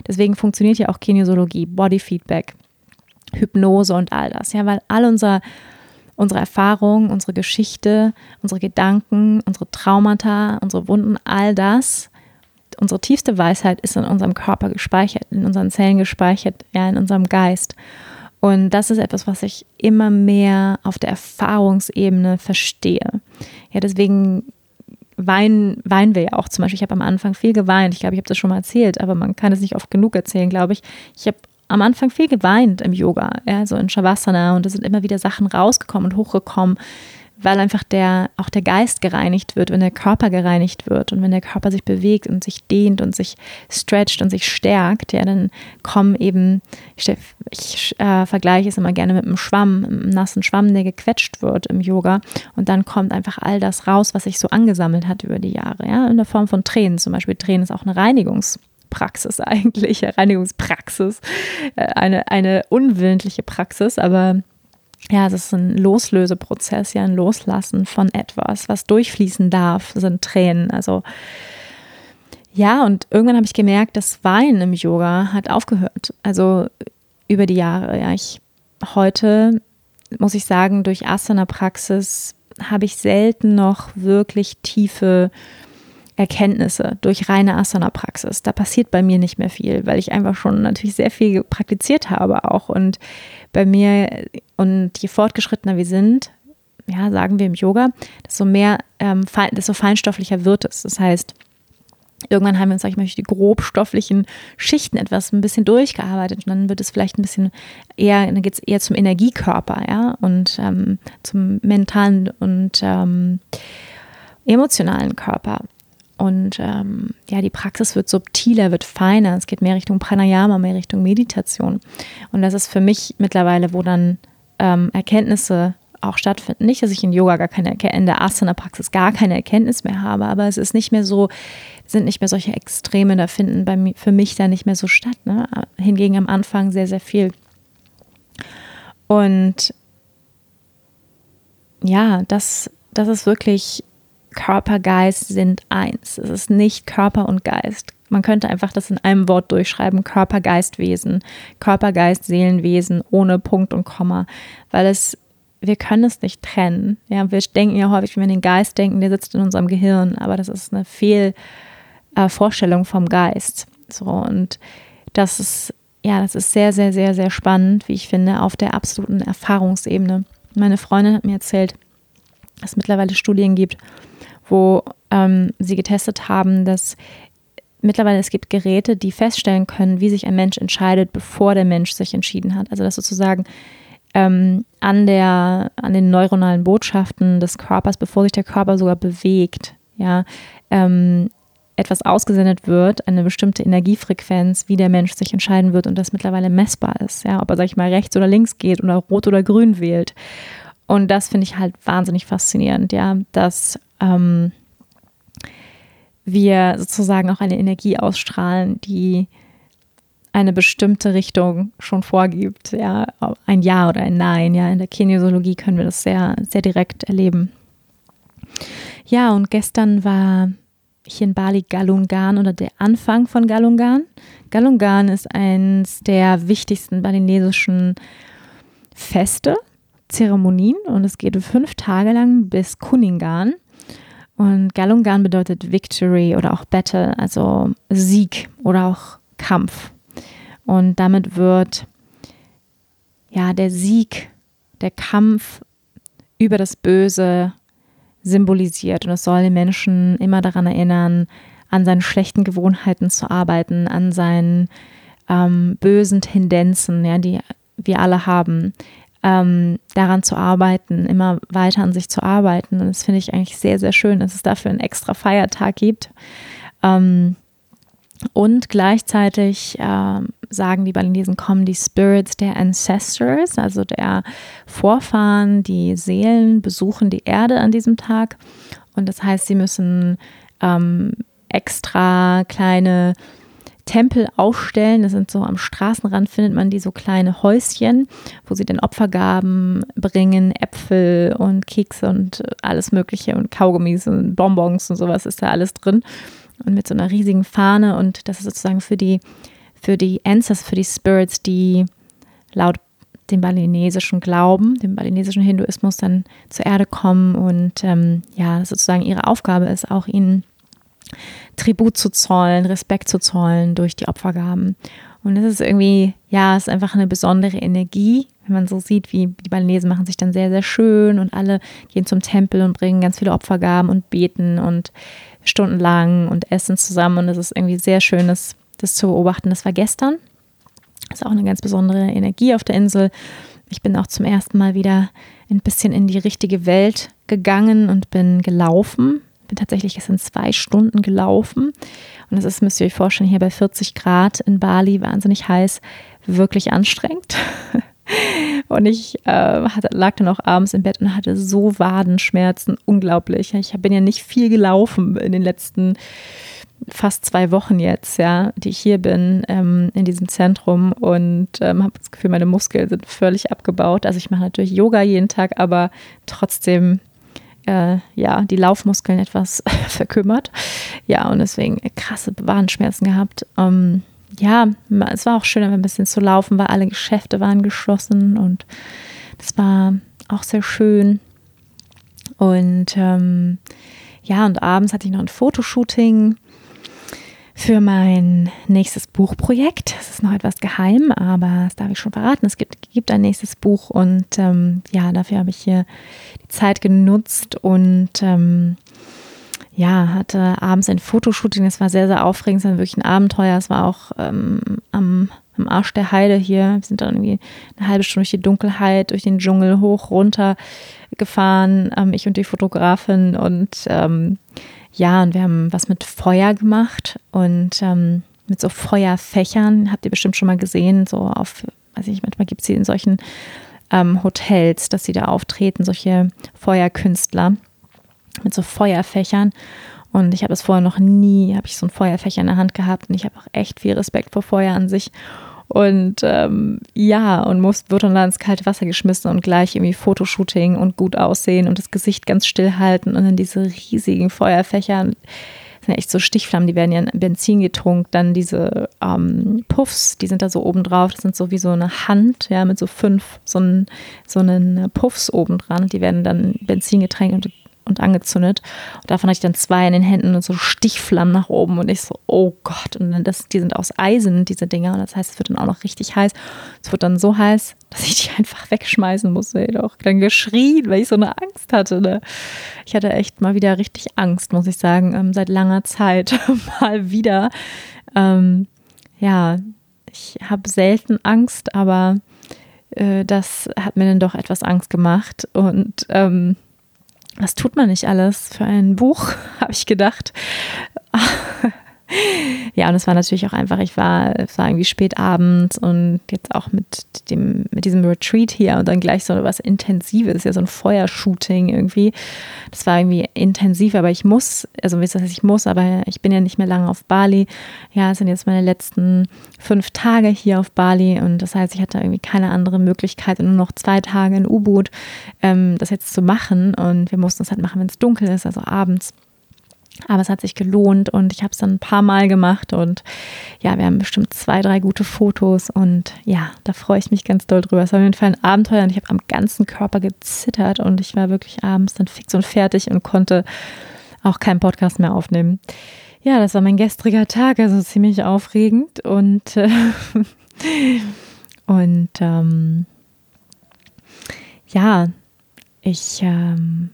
Deswegen funktioniert ja auch Kinesiologie, Body Feedback, Hypnose und all das, ja, weil all unser unsere Erfahrungen, unsere Geschichte, unsere Gedanken, unsere Traumata, unsere Wunden, all das, unsere tiefste Weisheit ist in unserem Körper gespeichert, in unseren Zellen gespeichert, ja, in unserem Geist. Und das ist etwas, was ich immer mehr auf der Erfahrungsebene verstehe. Ja, deswegen weinen, weinen wir ja auch zum Beispiel. Ich habe am Anfang viel geweint. Ich glaube, ich habe das schon mal erzählt, aber man kann es nicht oft genug erzählen, glaube ich. Ich habe am Anfang viel geweint im Yoga, ja, so in Shavasana und es sind immer wieder Sachen rausgekommen und hochgekommen, weil einfach der, auch der Geist gereinigt wird, wenn der Körper gereinigt wird und wenn der Körper sich bewegt und sich dehnt und sich stretcht und sich stärkt, ja, dann kommen eben, ich, ich äh, vergleiche es immer gerne mit einem Schwamm, einem nassen Schwamm, der gequetscht wird im Yoga und dann kommt einfach all das raus, was sich so angesammelt hat über die Jahre, ja, in der Form von Tränen zum Beispiel. Tränen ist auch eine Reinigungspraxis eigentlich, Reinigungspraxis, äh, eine, eine unwillentliche Praxis, aber ja, es ist ein Loslöseprozess, ja, ein Loslassen von etwas, was durchfließen darf, sind Tränen. Also ja, und irgendwann habe ich gemerkt, das Weinen im Yoga hat aufgehört. Also über die Jahre. Ja, ich heute muss ich sagen, durch Asana-Praxis habe ich selten noch wirklich tiefe Erkenntnisse durch reine Asana-Praxis. Da passiert bei mir nicht mehr viel, weil ich einfach schon natürlich sehr viel praktiziert habe auch. Und bei mir, und je fortgeschrittener wir sind, ja, sagen wir im Yoga, desto mehr, ähm, desto feinstofflicher wird es. Das heißt, Irgendwann haben wir uns, sag ich mal, die grobstofflichen Schichten etwas ein bisschen durchgearbeitet und dann wird es vielleicht ein bisschen eher, dann geht es eher zum Energiekörper, ja, und ähm, zum mentalen und ähm, emotionalen Körper. Und ähm, ja, die Praxis wird subtiler, wird feiner. Es geht mehr Richtung Pranayama, mehr Richtung Meditation. Und das ist für mich mittlerweile, wo dann ähm, Erkenntnisse auch stattfinden. Nicht, dass ich in Yoga gar keine in der Asana-Praxis gar keine Erkenntnis mehr habe, aber es ist nicht mehr so, sind nicht mehr solche Extreme, da finden bei mir, für mich da nicht mehr so statt. Ne? Hingegen am Anfang sehr, sehr viel. Und ja, das, das ist wirklich Körper, Geist sind eins. Es ist nicht Körper und Geist. Man könnte einfach das in einem Wort durchschreiben: Körper, Geist, Wesen. Körper, Geist, Seelenwesen ohne Punkt und Komma, weil es wir können es nicht trennen. Ja, wir denken ja häufig, wenn wir den Geist denken, der sitzt in unserem Gehirn, aber das ist eine Fehlvorstellung äh, vom Geist. So und das ist ja, das ist sehr, sehr, sehr, sehr spannend, wie ich finde, auf der absoluten Erfahrungsebene. Meine Freundin hat mir erzählt, dass es mittlerweile Studien gibt, wo ähm, sie getestet haben, dass mittlerweile es gibt Geräte, die feststellen können, wie sich ein Mensch entscheidet, bevor der Mensch sich entschieden hat. Also dass sozusagen ähm, an, der, an den neuronalen Botschaften des Körpers, bevor sich der Körper sogar bewegt, ja, ähm, etwas ausgesendet wird, eine bestimmte Energiefrequenz, wie der Mensch sich entscheiden wird und das mittlerweile messbar ist, ja, ob er, sag ich mal, rechts oder links geht oder rot oder grün wählt. Und das finde ich halt wahnsinnig faszinierend, ja, dass ähm, wir sozusagen auch eine Energie ausstrahlen, die eine bestimmte Richtung schon vorgibt, ja, ein Ja oder ein Nein, ja, in der Kinesiologie können wir das sehr, sehr direkt erleben. Ja, und gestern war hier in Bali Galungan oder der Anfang von Galungan. Galungan ist eines der wichtigsten balinesischen Feste, Zeremonien und es geht fünf Tage lang bis Kuningan. Und Galungan bedeutet Victory oder auch Battle, also Sieg oder auch Kampf. Und damit wird ja der Sieg, der Kampf über das Böse symbolisiert. Und es soll den Menschen immer daran erinnern, an seinen schlechten Gewohnheiten zu arbeiten, an seinen ähm, bösen Tendenzen, ja, die wir alle haben, ähm, daran zu arbeiten, immer weiter an sich zu arbeiten. Und das finde ich eigentlich sehr, sehr schön, dass es dafür einen extra Feiertag gibt. Ähm, und gleichzeitig äh, sagen die Balinesen, kommen die Spirits der Ancestors, also der Vorfahren, die Seelen besuchen die Erde an diesem Tag. Und das heißt, sie müssen ähm, extra kleine Tempel aufstellen. Das sind so am Straßenrand findet man die so kleine Häuschen, wo sie den Opfergaben bringen, Äpfel und Kekse und alles Mögliche und Kaugummis und Bonbons und sowas ist da alles drin und mit so einer riesigen Fahne und das ist sozusagen für die, für die Ancestors, für die Spirits, die laut dem balinesischen Glauben, dem balinesischen Hinduismus dann zur Erde kommen und ähm, ja, sozusagen ihre Aufgabe ist, auch ihnen Tribut zu zollen, Respekt zu zollen durch die Opfergaben. Und das ist irgendwie, ja, es ist einfach eine besondere Energie, wenn man so sieht, wie die Balinesen machen sich dann sehr, sehr schön und alle gehen zum Tempel und bringen ganz viele Opfergaben und beten und stundenlang und essen zusammen. Und es ist irgendwie sehr schön, das, das zu beobachten. Das war gestern. Das ist auch eine ganz besondere Energie auf der Insel. Ich bin auch zum ersten Mal wieder ein bisschen in die richtige Welt gegangen und bin gelaufen. Bin tatsächlich gestern zwei Stunden gelaufen. Und das ist, müsst ihr euch vorstellen, hier bei 40 Grad in Bali, wahnsinnig heiß, wirklich anstrengend. Und ich äh, hatte, lag dann auch abends im Bett und hatte so Wadenschmerzen, unglaublich. Ich bin ja nicht viel gelaufen in den letzten fast zwei Wochen jetzt, ja, die ich hier bin ähm, in diesem Zentrum und ähm, habe das Gefühl, meine Muskeln sind völlig abgebaut. Also ich mache natürlich Yoga jeden Tag, aber trotzdem äh, ja, die Laufmuskeln etwas verkümmert. Ja, und deswegen krasse Bahnschmerzen gehabt. Ähm, ja, es war auch schön, ein bisschen zu laufen, weil alle Geschäfte waren geschlossen und das war auch sehr schön. Und ähm, ja, und abends hatte ich noch ein Fotoshooting für mein nächstes Buchprojekt. Es ist noch etwas geheim, aber das darf ich schon verraten. Es gibt, gibt ein nächstes Buch und ähm, ja, dafür habe ich hier die Zeit genutzt und ähm, ja, hatte abends ein Fotoshooting. Es war sehr, sehr aufregend. Es war wirklich ein Abenteuer. Es war auch ähm, am, am Arsch der Heide hier. Wir sind dann irgendwie eine halbe Stunde durch die Dunkelheit, durch den Dschungel hoch, runter gefahren. Ähm, ich und die Fotografin und ähm, ja, und wir haben was mit Feuer gemacht und ähm, mit so Feuerfächern. Habt ihr bestimmt schon mal gesehen, so auf, weiß ich, manchmal gibt es sie in solchen ähm, Hotels, dass sie da auftreten, solche Feuerkünstler mit so Feuerfächern. Und ich habe es vorher noch nie, habe ich so ein Feuerfächer in der Hand gehabt und ich habe auch echt viel Respekt vor Feuer an sich. Und ähm, ja, und muss, wird dann ins kalte Wasser geschmissen und gleich irgendwie Fotoshooting und gut aussehen und das Gesicht ganz still halten und dann diese riesigen Feuerfächer. Das sind ja echt so Stichflammen, die werden ja in Benzin getrunken. Dann diese ähm, Puffs, die sind da so oben drauf. Das sind so wie so eine Hand, ja, mit so fünf, so einen, so einen Puffs oben dran. Die werden dann Benzin getränkt und und angezündet. Und davon hatte ich dann zwei in den Händen und so Stichflammen nach oben. Und ich so, oh Gott. Und dann das, die sind aus Eisen, diese Dinger. Und das heißt, es wird dann auch noch richtig heiß. Es wird dann so heiß, dass ich die einfach wegschmeißen musste. Ich auch dann geschrien, weil ich so eine Angst hatte. Ne? Ich hatte echt mal wieder richtig Angst, muss ich sagen, ähm, seit langer Zeit mal wieder. Ähm, ja, ich habe selten Angst, aber äh, das hat mir dann doch etwas Angst gemacht. Und ähm, was tut man nicht alles für ein Buch, habe ich gedacht. ja, und es war natürlich auch einfach, ich war, es war irgendwie spät abends und jetzt auch mit dem, mit diesem Retreat hier und dann gleich so was Intensives, ja, so ein Feuershooting irgendwie. Das war irgendwie intensiv, aber ich muss, also wie das heißt, ich muss, aber ich bin ja nicht mehr lange auf Bali. Ja, es sind jetzt meine letzten fünf Tage hier auf Bali und das heißt, ich hatte irgendwie keine andere Möglichkeit und nur noch zwei Tage in U-Boot, ähm, das jetzt zu machen und wir mussten es halt machen, wenn es dunkel ist, also abends. Aber es hat sich gelohnt und ich habe es dann ein paar Mal gemacht und ja, wir haben bestimmt zwei, drei gute Fotos und ja, da freue ich mich ganz doll drüber. Es war auf jeden Fall ein Abenteuer und ich habe am ganzen Körper gezittert und ich war wirklich abends dann fix und fertig und konnte auch keinen Podcast mehr aufnehmen. Ja, das war mein gestriger Tag, also ziemlich aufregend und, äh, und ähm, ja, ich ähm,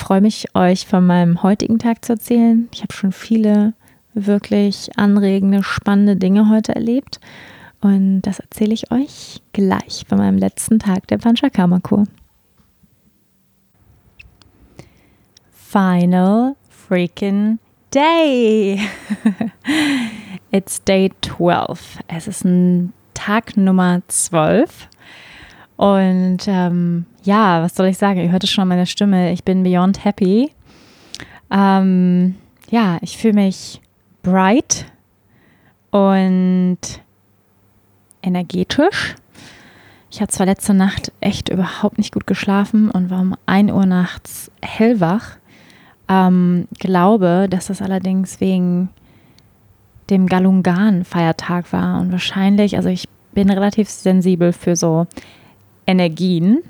freue mich, euch von meinem heutigen Tag zu erzählen. Ich habe schon viele wirklich anregende, spannende Dinge heute erlebt. Und das erzähle ich euch gleich von meinem letzten Tag der Panchakarma-Kur. Final freaking day! It's day 12. Es ist ein Tag Nummer 12 und ähm, ja, was soll ich sagen? Ihr hört es schon an meiner Stimme. Ich bin beyond happy. Ähm, ja, ich fühle mich bright und energetisch. Ich habe zwar letzte Nacht echt überhaupt nicht gut geschlafen und war um 1 Uhr nachts hellwach. Ähm, glaube, dass das allerdings wegen dem Galungan-Feiertag war und wahrscheinlich, also ich bin relativ sensibel für so Energien,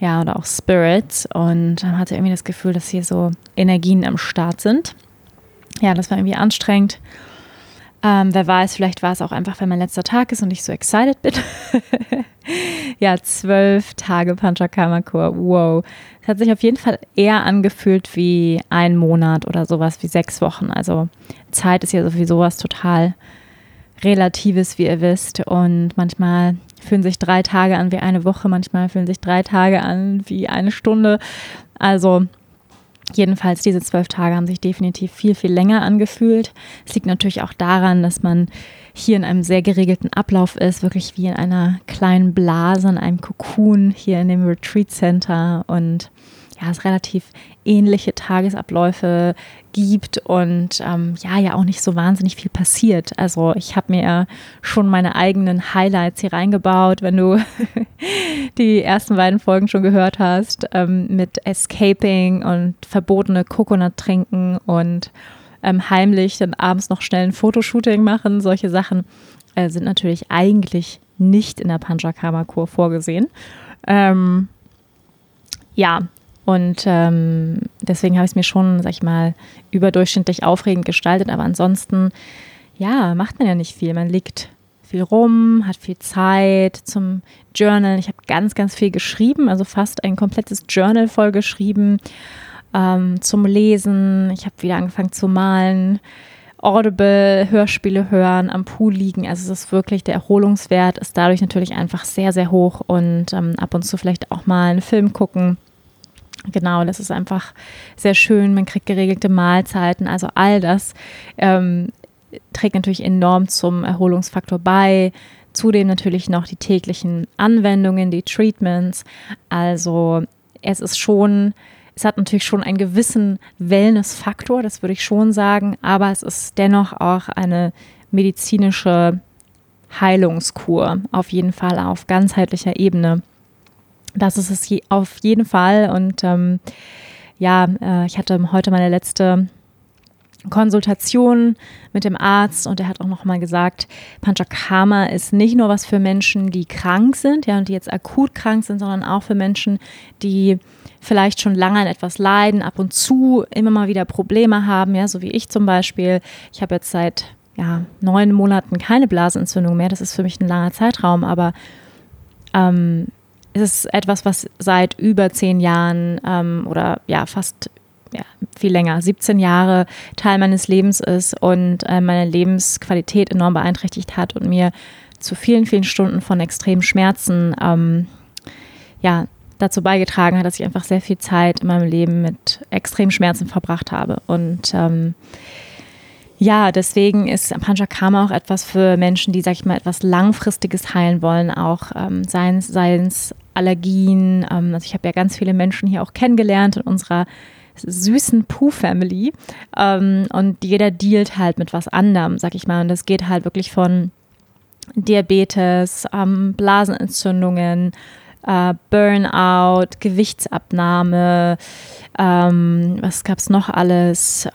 ja, oder auch Spirits und dann hatte irgendwie das Gefühl, dass hier so Energien am Start sind. Ja, das war irgendwie anstrengend. Ähm, wer weiß, vielleicht war es auch einfach, wenn mein letzter Tag ist und ich so excited bin. ja, zwölf Tage Panchakarma-Kur. Wow. Es hat sich auf jeden Fall eher angefühlt wie ein Monat oder sowas wie sechs Wochen. Also Zeit ist ja sowieso was total Relatives, wie ihr wisst. Und manchmal fühlen sich drei Tage an wie eine Woche, manchmal fühlen sich drei Tage an wie eine Stunde. Also jedenfalls diese zwölf Tage haben sich definitiv viel, viel länger angefühlt. Es liegt natürlich auch daran, dass man hier in einem sehr geregelten Ablauf ist, wirklich wie in einer kleinen Blase, in einem Kokon hier in dem Retreat Center und ja, es relativ ähnliche Tagesabläufe gibt und ähm, ja, ja auch nicht so wahnsinnig viel passiert. Also ich habe mir schon meine eigenen Highlights hier reingebaut, wenn du die ersten beiden Folgen schon gehört hast, ähm, mit Escaping und verbotene Coconut trinken und ähm, heimlich dann abends noch schnell ein Fotoshooting machen. Solche Sachen äh, sind natürlich eigentlich nicht in der Panchakarma-Kur vorgesehen. Ähm, ja, und ähm, deswegen habe ich es mir schon, sag ich mal, überdurchschnittlich aufregend gestaltet. Aber ansonsten, ja, macht man ja nicht viel. Man liegt viel rum, hat viel Zeit zum Journal. Ich habe ganz, ganz viel geschrieben, also fast ein komplettes Journal voll geschrieben ähm, zum Lesen. Ich habe wieder angefangen zu malen. Audible, Hörspiele hören, am Pool liegen. Also es ist wirklich, der Erholungswert ist dadurch natürlich einfach sehr, sehr hoch und ähm, ab und zu vielleicht auch mal einen Film gucken. Genau, das ist einfach sehr schön. Man kriegt geregelte Mahlzeiten. Also all das ähm, trägt natürlich enorm zum Erholungsfaktor bei. Zudem natürlich noch die täglichen Anwendungen, die Treatments. Also es ist schon es hat natürlich schon einen gewissen Wellness-Faktor, das würde ich schon sagen, aber es ist dennoch auch eine medizinische Heilungskur, auf jeden Fall auf ganzheitlicher Ebene. Das ist es je, auf jeden Fall. Und ähm, ja, äh, ich hatte heute meine letzte Konsultation mit dem Arzt und er hat auch nochmal gesagt, Panchakarma ist nicht nur was für Menschen, die krank sind, ja, und die jetzt akut krank sind, sondern auch für Menschen, die vielleicht schon lange an etwas leiden, ab und zu immer mal wieder Probleme haben, ja, so wie ich zum Beispiel. Ich habe jetzt seit ja, neun Monaten keine Blasenentzündung mehr. Das ist für mich ein langer Zeitraum, aber ähm, es ist etwas, was seit über zehn Jahren ähm, oder ja, fast ja, viel länger, 17 Jahre Teil meines Lebens ist und äh, meine Lebensqualität enorm beeinträchtigt hat und mir zu vielen, vielen Stunden von extremen Schmerzen ähm, ja, dazu beigetragen hat, dass ich einfach sehr viel Zeit in meinem Leben mit extremen Schmerzen verbracht habe. Und ähm, ja, deswegen ist Panchakarma auch etwas für Menschen, die, sag ich mal, etwas Langfristiges heilen wollen, auch ähm, seien es Allergien. Ähm, also ich habe ja ganz viele Menschen hier auch kennengelernt in unserer süßen Pooh-Family. Ähm, und jeder dealt halt mit was anderem, sag ich mal. Und das geht halt wirklich von Diabetes, ähm, Blasenentzündungen, äh, Burnout, Gewichtsabnahme, was gab es noch alles?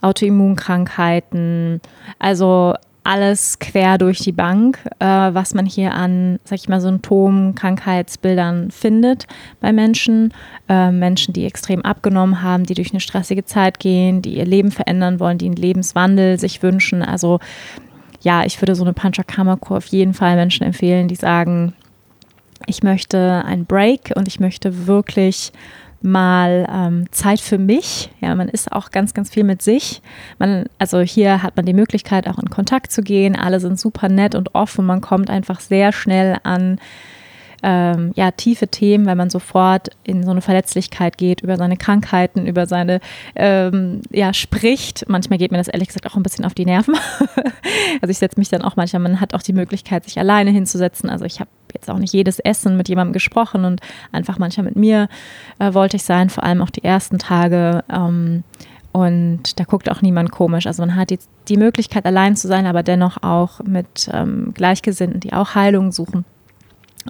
Autoimmunkrankheiten, also alles quer durch die Bank, äh, was man hier an, sag ich mal, Symptomen, Krankheitsbildern findet bei Menschen. Äh, Menschen, die extrem abgenommen haben, die durch eine stressige Zeit gehen, die ihr Leben verändern wollen, die einen Lebenswandel sich wünschen. Also ja, ich würde so eine Panchakarma-Kur auf jeden Fall Menschen empfehlen, die sagen, ich möchte einen Break und ich möchte wirklich mal ähm, Zeit für mich. Ja, man ist auch ganz, ganz viel mit sich. Man, also hier hat man die Möglichkeit, auch in Kontakt zu gehen. Alle sind super nett und offen. Man kommt einfach sehr schnell an ähm, ja, tiefe Themen, weil man sofort in so eine Verletzlichkeit geht, über seine Krankheiten, über seine, ähm, ja, spricht. Manchmal geht mir das ehrlich gesagt auch ein bisschen auf die Nerven. also ich setze mich dann auch manchmal, man hat auch die Möglichkeit, sich alleine hinzusetzen. Also ich habe jetzt auch nicht jedes Essen mit jemandem gesprochen und einfach manchmal mit mir äh, wollte ich sein, vor allem auch die ersten Tage. Ähm, und da guckt auch niemand komisch. Also man hat jetzt die Möglichkeit, allein zu sein, aber dennoch auch mit ähm, Gleichgesinnten, die auch Heilung suchen.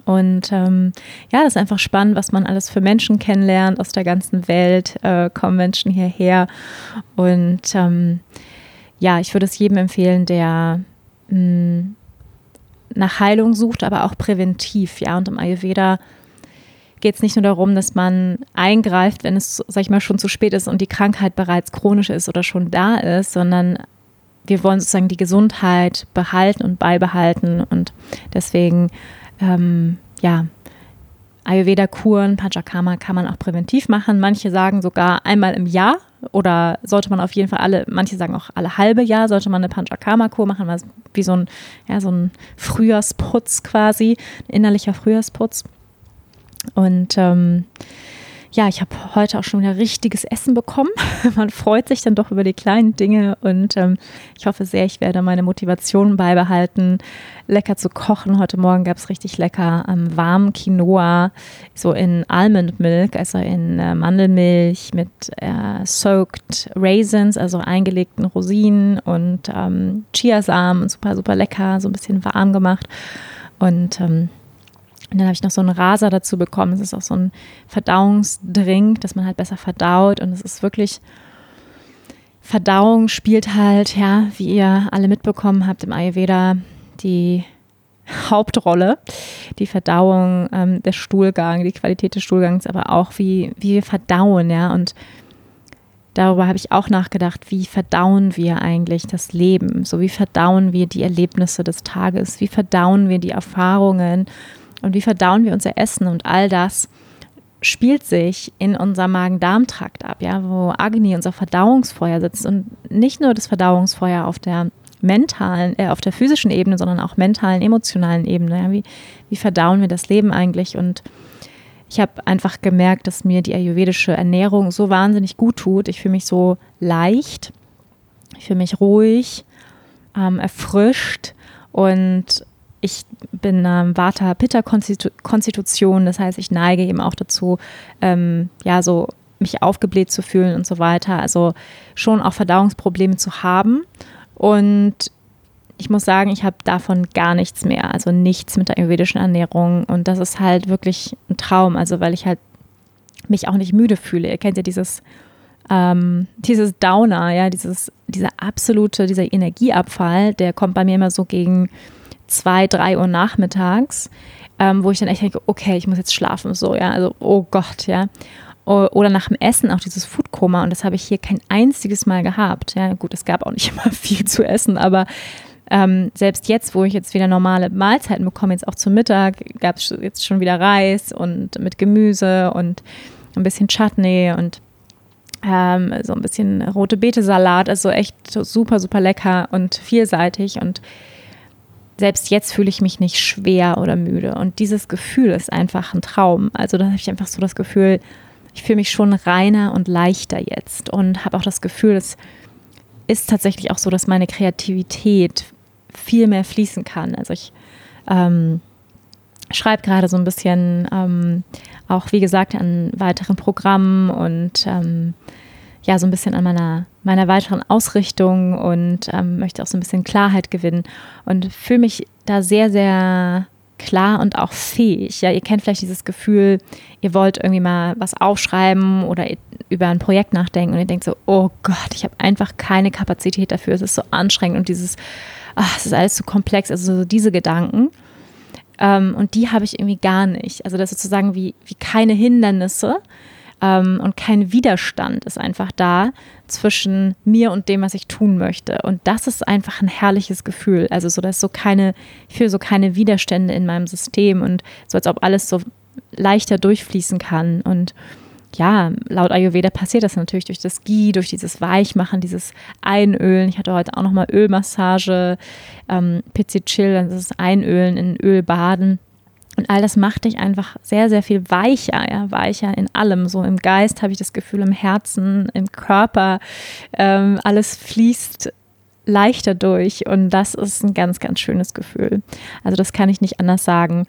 Und ähm, ja, das ist einfach spannend, was man alles für Menschen kennenlernt aus der ganzen Welt. Äh, kommen Menschen hierher. Und ähm, ja, ich würde es jedem empfehlen, der mh, hm, nach Heilung sucht, aber auch präventiv. Ja, und im Ayurveda geht es nicht nur darum, dass man eingreift, wenn es, sag ich mal, schon zu spät ist und die Krankheit bereits chronisch ist oder schon da ist, sondern wir wollen sozusagen die Gesundheit behalten und beibehalten. Und deswegen, ähm, ja, Ayurveda-Kuren, Panchakarma kann man auch präventiv machen. Manche sagen sogar einmal im Jahr oder sollte man auf jeden Fall alle, manche sagen auch alle halbe Jahr, sollte man eine Panchakarma-Kur machen, wie so ein, ja, so ein Frühjahrsputz quasi, ein innerlicher Frühjahrsputz. Und ähm, ja, ich habe heute auch schon wieder richtiges Essen bekommen. Man freut sich dann doch über die kleinen Dinge und ähm, ich hoffe sehr, ich werde meine Motivation beibehalten, lecker zu kochen. Heute Morgen gab es richtig lecker ähm, warmen Quinoa, so in Almond Milk, also in äh, Mandelmilch mit äh, soaked Raisins, also eingelegten Rosinen und ähm, Chiasamen, super, super lecker, so ein bisschen warm gemacht. Und ähm, und dann habe ich noch so einen Raser dazu bekommen. Es ist auch so ein Verdauungsdrink, dass man halt besser verdaut. Und es ist wirklich, Verdauung spielt halt, ja, wie ihr alle mitbekommen habt im Ayurveda, die Hauptrolle. Die Verdauung, ähm, der Stuhlgang, die Qualität des Stuhlgangs, aber auch wie, wie wir verdauen, ja. Und darüber habe ich auch nachgedacht, wie verdauen wir eigentlich das Leben? So wie verdauen wir die Erlebnisse des Tages? Wie verdauen wir die Erfahrungen? Und wie verdauen wir unser Essen und all das spielt sich in unserem Magen-Darm-Trakt ab, ja, wo Agni, unser Verdauungsfeuer sitzt und nicht nur das Verdauungsfeuer auf der mentalen, äh, auf der physischen Ebene, sondern auch mentalen, emotionalen Ebene. Ja, wie, wie verdauen wir das Leben eigentlich? Und ich habe einfach gemerkt, dass mir die ayurvedische Ernährung so wahnsinnig gut tut. Ich fühle mich so leicht, ich fühle mich ruhig, ähm, erfrischt und ich bin ähm, Vata-Pitta-Konstitution, das heißt, ich neige eben auch dazu, ähm, ja, so mich aufgebläht zu fühlen und so weiter. Also schon auch Verdauungsprobleme zu haben. Und ich muss sagen, ich habe davon gar nichts mehr, also nichts mit der ayurvedischen Ernährung. Und das ist halt wirklich ein Traum, also weil ich halt mich auch nicht müde fühle. Ihr kennt ja dieses, ähm, dieses Downer, ja, dieses, dieser absolute, dieser Energieabfall, der kommt bei mir immer so gegen zwei, drei Uhr nachmittags, ähm, wo ich dann echt denke, okay, ich muss jetzt schlafen, so, ja, also, oh Gott, ja. Oder nach dem Essen auch dieses Foodkoma und das habe ich hier kein einziges Mal gehabt. Ja, gut, es gab auch nicht immer viel zu essen, aber ähm, selbst jetzt, wo ich jetzt wieder normale Mahlzeiten bekomme, jetzt auch zum Mittag, gab es jetzt schon wieder Reis und mit Gemüse und ein bisschen Chutney und ähm, so ein bisschen rote Beete-Salat, also echt super, super lecker und vielseitig und selbst jetzt fühle ich mich nicht schwer oder müde. Und dieses Gefühl ist einfach ein Traum. Also da habe ich einfach so das Gefühl, ich fühle mich schon reiner und leichter jetzt und habe auch das Gefühl, es ist tatsächlich auch so, dass meine Kreativität viel mehr fließen kann. Also ich ähm, schreibe gerade so ein bisschen ähm, auch, wie gesagt, an weiteren Programmen und ähm, ja, so ein bisschen an meiner, meiner weiteren Ausrichtung und ähm, möchte auch so ein bisschen Klarheit gewinnen und fühle mich da sehr, sehr klar und auch fähig. Ja, ihr kennt vielleicht dieses Gefühl, ihr wollt irgendwie mal was aufschreiben oder über ein Projekt nachdenken und ihr denkt so, oh Gott, ich habe einfach keine Kapazität dafür, es ist so anstrengend und dieses, ach, es ist alles zu komplex, also so diese Gedanken. Ähm, und die habe ich irgendwie gar nicht. Also das ist sozusagen wie, wie keine Hindernisse, ähm, und kein Widerstand ist einfach da zwischen mir und dem, was ich tun möchte. Und das ist einfach ein herrliches Gefühl. Also so, dass so keine, ich fühle so keine Widerstände in meinem System und so, als ob alles so leichter durchfließen kann. Und ja, laut Ayurveda passiert das natürlich durch das Ghee, durch dieses Weichmachen, dieses Einölen. Ich hatte heute auch nochmal Ölmassage, ähm, Pizzi Chill, das ist Einölen in Ölbaden. Und all das macht dich einfach sehr, sehr viel weicher, ja, weicher in allem. So im Geist habe ich das Gefühl, im Herzen, im Körper, ähm, alles fließt leichter durch. Und das ist ein ganz, ganz schönes Gefühl. Also das kann ich nicht anders sagen.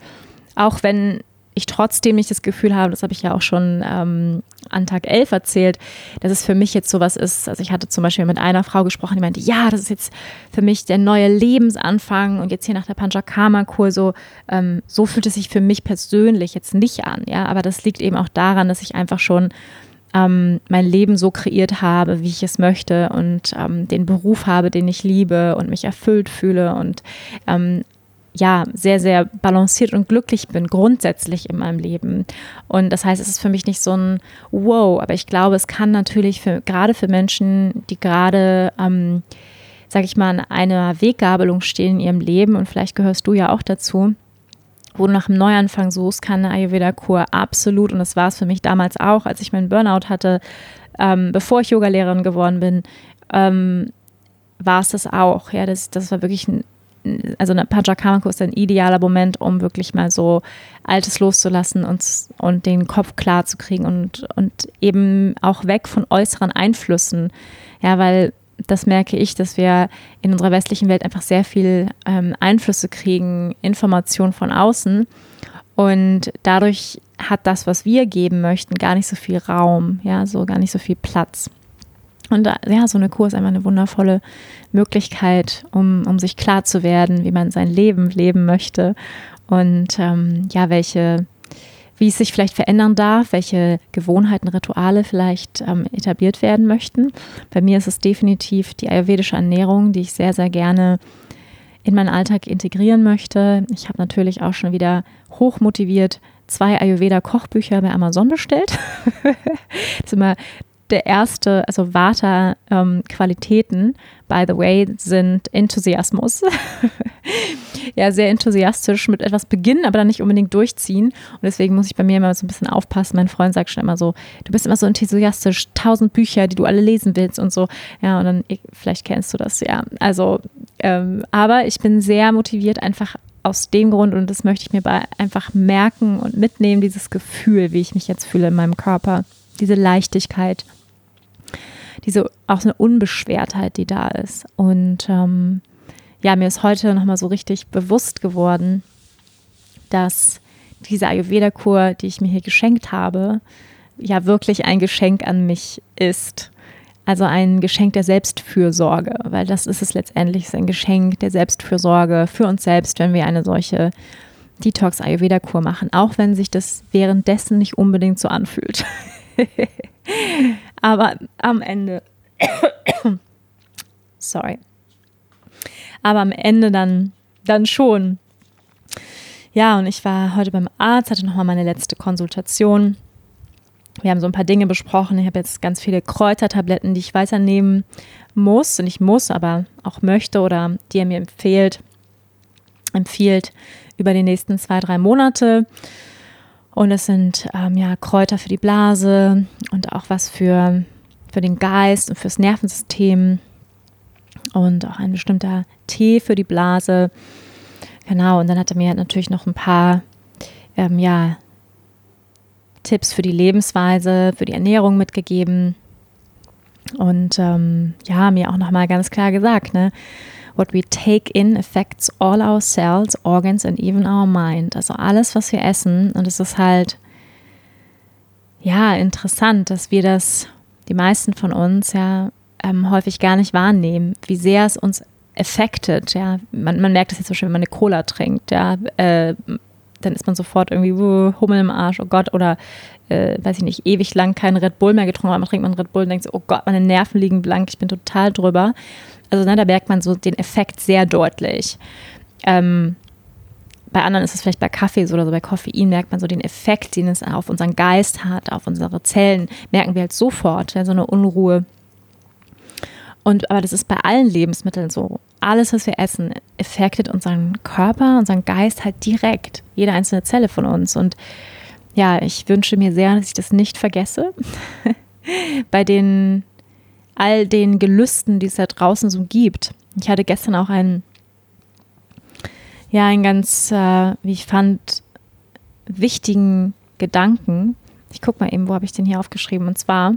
Auch wenn ich trotzdem nicht das Gefühl habe, das habe ich ja auch schon ähm, an Tag 11 erzählt, dass es für mich jetzt sowas ist. Also ich hatte zum Beispiel mit einer Frau gesprochen, die meinte, ja, das ist jetzt für mich der neue Lebensanfang und jetzt hier nach der Panchakarma-Kur so, ähm, so fühlt es sich für mich persönlich jetzt nicht an. Ja, aber das liegt eben auch daran, dass ich einfach schon ähm, mein Leben so kreiert habe, wie ich es möchte und ähm, den Beruf habe, den ich liebe und mich erfüllt fühle und ähm, ja, sehr, sehr balanciert und glücklich bin, grundsätzlich in meinem Leben. Und das heißt, es ist für mich nicht so ein Wow, aber ich glaube, es kann natürlich für, gerade für Menschen, die gerade, ähm, sag ich mal, an einer Weggabelung stehen in ihrem Leben, und vielleicht gehörst du ja auch dazu, wo du nach einem Neuanfang suchst, kann eine Ayurveda-Kur absolut, und das war es für mich damals auch, als ich meinen Burnout hatte, ähm, bevor ich Yogalehrerin geworden bin, ähm, war es das auch. Ja, das, das war wirklich ein also ein Panchakarma-Kurs ist ein idealer Moment, um wirklich mal so Altes loszulassen und, und den Kopf klar zu kriegen und, und eben auch weg von äußeren Einflüssen. Ja, weil das merke ich, dass wir in unserer westlichen Welt einfach sehr viel ähm, Einflüsse kriegen, Informationen von außen. Und dadurch hat das, was wir geben möchten, gar nicht so viel Raum, ja, so gar nicht so viel Platz. Und ja, so eine Kur ist einfach eine wundervolle Möglichkeit, um, um sich klar zu werden, wie man sein Leben leben möchte und ähm, ja, welche, wie es sich vielleicht verändern darf, welche Gewohnheiten, Rituale vielleicht ähm, etabliert werden möchten. Bei mir ist es definitiv die ayurvedische Ernährung, die ich sehr, sehr gerne in meinen Alltag integrieren möchte. Ich habe natürlich auch schon wieder hoch motiviert zwei Ayurveda-Kochbücher bei Amazon bestellt. das ist immer der erste, also Vata-Qualitäten, ähm, by the way, sind Enthusiasmus. ja, sehr enthusiastisch mit etwas beginnen, aber dann nicht unbedingt durchziehen. Und deswegen muss ich bei mir immer so ein bisschen aufpassen. Mein Freund sagt schon immer so, du bist immer so enthusiastisch, tausend Bücher, die du alle lesen willst und so. Ja, und dann, vielleicht kennst du das, ja. Also, ähm, aber ich bin sehr motiviert, einfach aus dem Grund, und das möchte ich mir einfach merken und mitnehmen, dieses Gefühl, wie ich mich jetzt fühle in meinem Körper, diese Leichtigkeit diese auch eine Unbeschwertheit, die da ist. Und ähm, ja, mir ist heute nochmal so richtig bewusst geworden, dass diese Ayurveda-Kur, die ich mir hier geschenkt habe, ja wirklich ein Geschenk an mich ist. Also ein Geschenk der Selbstfürsorge, weil das ist es letztendlich, ist ein Geschenk der Selbstfürsorge für uns selbst, wenn wir eine solche Detox-Ayurveda-Kur machen, auch wenn sich das währenddessen nicht unbedingt so anfühlt. Aber am Ende, sorry, aber am Ende dann, dann schon. Ja, und ich war heute beim Arzt, hatte nochmal meine letzte Konsultation. Wir haben so ein paar Dinge besprochen. Ich habe jetzt ganz viele Kräutertabletten, die ich weiternehmen muss und ich muss, aber auch möchte oder die er mir empfiehlt, empfiehlt über die nächsten zwei, drei Monate. Und es sind ähm, ja Kräuter für die Blase und auch was für, für den Geist und fürs Nervensystem und auch ein bestimmter Tee für die Blase. Genau, und dann hat er mir natürlich noch ein paar ähm, ja, Tipps für die Lebensweise, für die Ernährung mitgegeben. Und ähm, ja, mir auch nochmal ganz klar gesagt, ne, What we take in affects all our cells, organs and even our mind. Also alles, was wir essen. Und es ist halt, ja, interessant, dass wir das, die meisten von uns, ja, ähm, häufig gar nicht wahrnehmen, wie sehr es uns affected. Ja, man, man merkt es jetzt zum Beispiel, wenn man eine Cola trinkt, ja, äh, dann ist man sofort irgendwie uh, Hummel im Arsch, oh Gott, oder äh, weiß ich nicht, ewig lang keinen Red Bull mehr getrunken, aber man trinkt man Red Bull und denkt so, oh Gott, meine Nerven liegen blank, ich bin total drüber. Also ne, da merkt man so den Effekt sehr deutlich. Ähm, bei anderen ist es vielleicht bei Kaffee so oder so, bei Koffein merkt man so den Effekt, den es auf unseren Geist hat, auf unsere Zellen, merken wir halt sofort, ja, so eine Unruhe. Und aber das ist bei allen Lebensmitteln so. Alles, was wir essen, effektet unseren Körper, unseren Geist halt direkt. Jede einzelne Zelle von uns. Und ja, ich wünsche mir sehr, dass ich das nicht vergesse. bei den all den Gelüsten, die es da draußen so gibt. Ich hatte gestern auch einen, ja, einen ganz, äh, wie ich fand, wichtigen Gedanken. Ich gucke mal eben, wo habe ich den hier aufgeschrieben? Und zwar,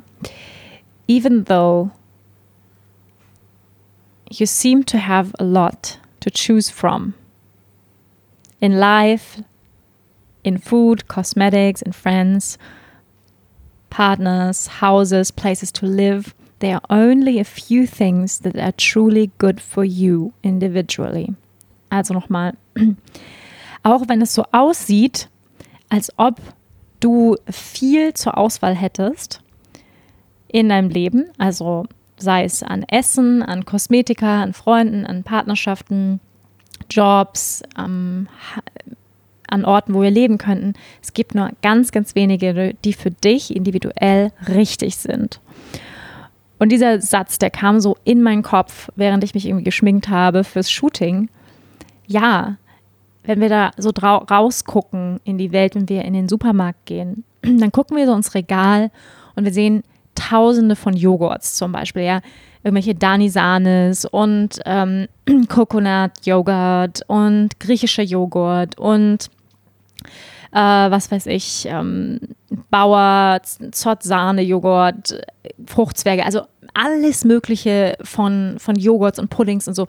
even though you seem to have a lot to choose from in life, in food, cosmetics, in friends, partners, houses, places to live, There are only a few things that are truly good for you individually. Also nochmal, auch wenn es so aussieht, als ob du viel zur Auswahl hättest in deinem Leben, also sei es an Essen, an Kosmetika, an Freunden, an Partnerschaften, Jobs, ähm, an Orten, wo wir leben könnten. Es gibt nur ganz, ganz wenige, die für dich individuell richtig sind. Und dieser Satz, der kam so in meinen Kopf, während ich mich irgendwie geschminkt habe fürs Shooting. Ja, wenn wir da so rausgucken in die Welt, wenn wir in den Supermarkt gehen, dann gucken wir so ins Regal und wir sehen tausende von Joghurts zum Beispiel, ja. irgendwelche Danisanes und ähm, Coconut-Joghurt und griechischer Joghurt und äh, was weiß ich, ähm, Bauer, Zott-Sahne-Joghurt, Fruchtzwerge, also alles Mögliche von, von Joghurts und Puddings und so.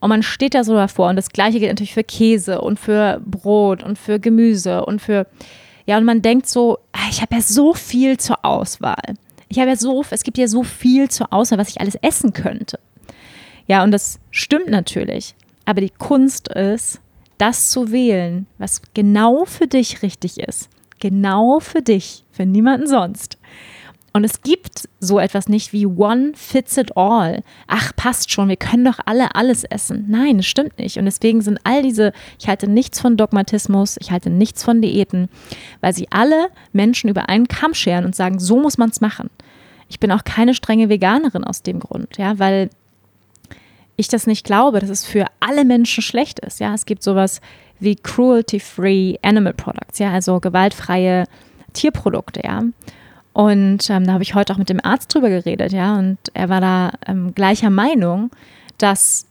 Und man steht da so davor und das Gleiche gilt natürlich für Käse und für Brot und für Gemüse und für, ja, und man denkt so, ah, ich habe ja so viel zur Auswahl. Ich habe ja so, es gibt ja so viel zur Auswahl, was ich alles essen könnte. Ja, und das stimmt natürlich. Aber die Kunst ist, das zu wählen, was genau für dich richtig ist. Genau für dich, für niemanden sonst. Und es gibt so etwas nicht wie One fits it all. Ach, passt schon, wir können doch alle alles essen. Nein, das stimmt nicht. Und deswegen sind all diese, ich halte nichts von Dogmatismus, ich halte nichts von Diäten, weil sie alle Menschen über einen Kamm scheren und sagen, so muss man es machen. Ich bin auch keine strenge Veganerin aus dem Grund, ja, weil ich das nicht glaube, dass es für alle Menschen schlecht ist. Ja, es gibt sowas wie cruelty-free animal products, ja, also gewaltfreie Tierprodukte, ja. Und ähm, da habe ich heute auch mit dem Arzt drüber geredet, ja, und er war da ähm, gleicher Meinung, dass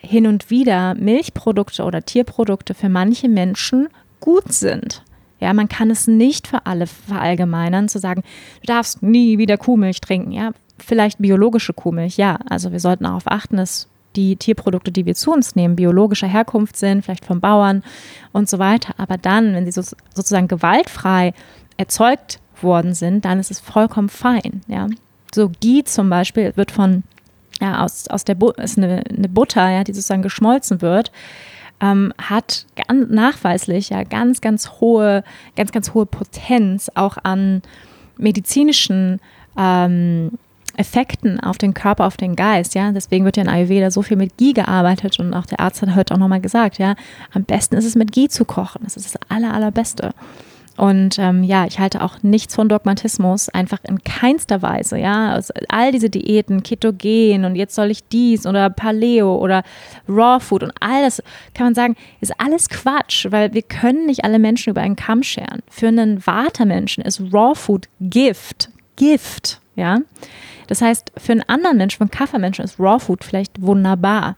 hin und wieder Milchprodukte oder Tierprodukte für manche Menschen gut sind. Ja, man kann es nicht für alle verallgemeinern, zu sagen, du darfst nie wieder Kuhmilch trinken. Ja, vielleicht biologische Kuhmilch, ja. Also wir sollten darauf achten, dass die Tierprodukte, die wir zu uns nehmen, biologischer Herkunft sind, vielleicht vom Bauern und so weiter. Aber dann, wenn sie so, sozusagen gewaltfrei erzeugt worden sind, dann ist es vollkommen fein. Ja. So Ghee zum Beispiel wird von ja, aus, aus der Bu ist eine, eine Butter, ja, die sozusagen geschmolzen wird ähm, hat ganz nachweislich ja ganz, ganz hohe, ganz, ganz hohe Potenz auch an medizinischen ähm, Effekten auf den Körper, auf den Geist, ja. Deswegen wird ja in Ayurveda so viel mit Ghee gearbeitet und auch der Arzt hat heute auch nochmal gesagt, ja, am besten ist es mit Ghee zu kochen. Das ist das aller, allerbeste. Und ähm, ja, ich halte auch nichts von Dogmatismus, einfach in keinster Weise, ja. Also all diese Diäten, Ketogen und jetzt soll ich dies oder Paleo oder Raw Food und all das, kann man sagen, ist alles Quatsch, weil wir können nicht alle Menschen über einen Kamm scheren. Für einen Vata-Menschen ist Raw Food Gift. Gift, ja. Das heißt, für einen anderen Menschen, für einen Kaffermenschen ist Raw Food vielleicht wunderbar.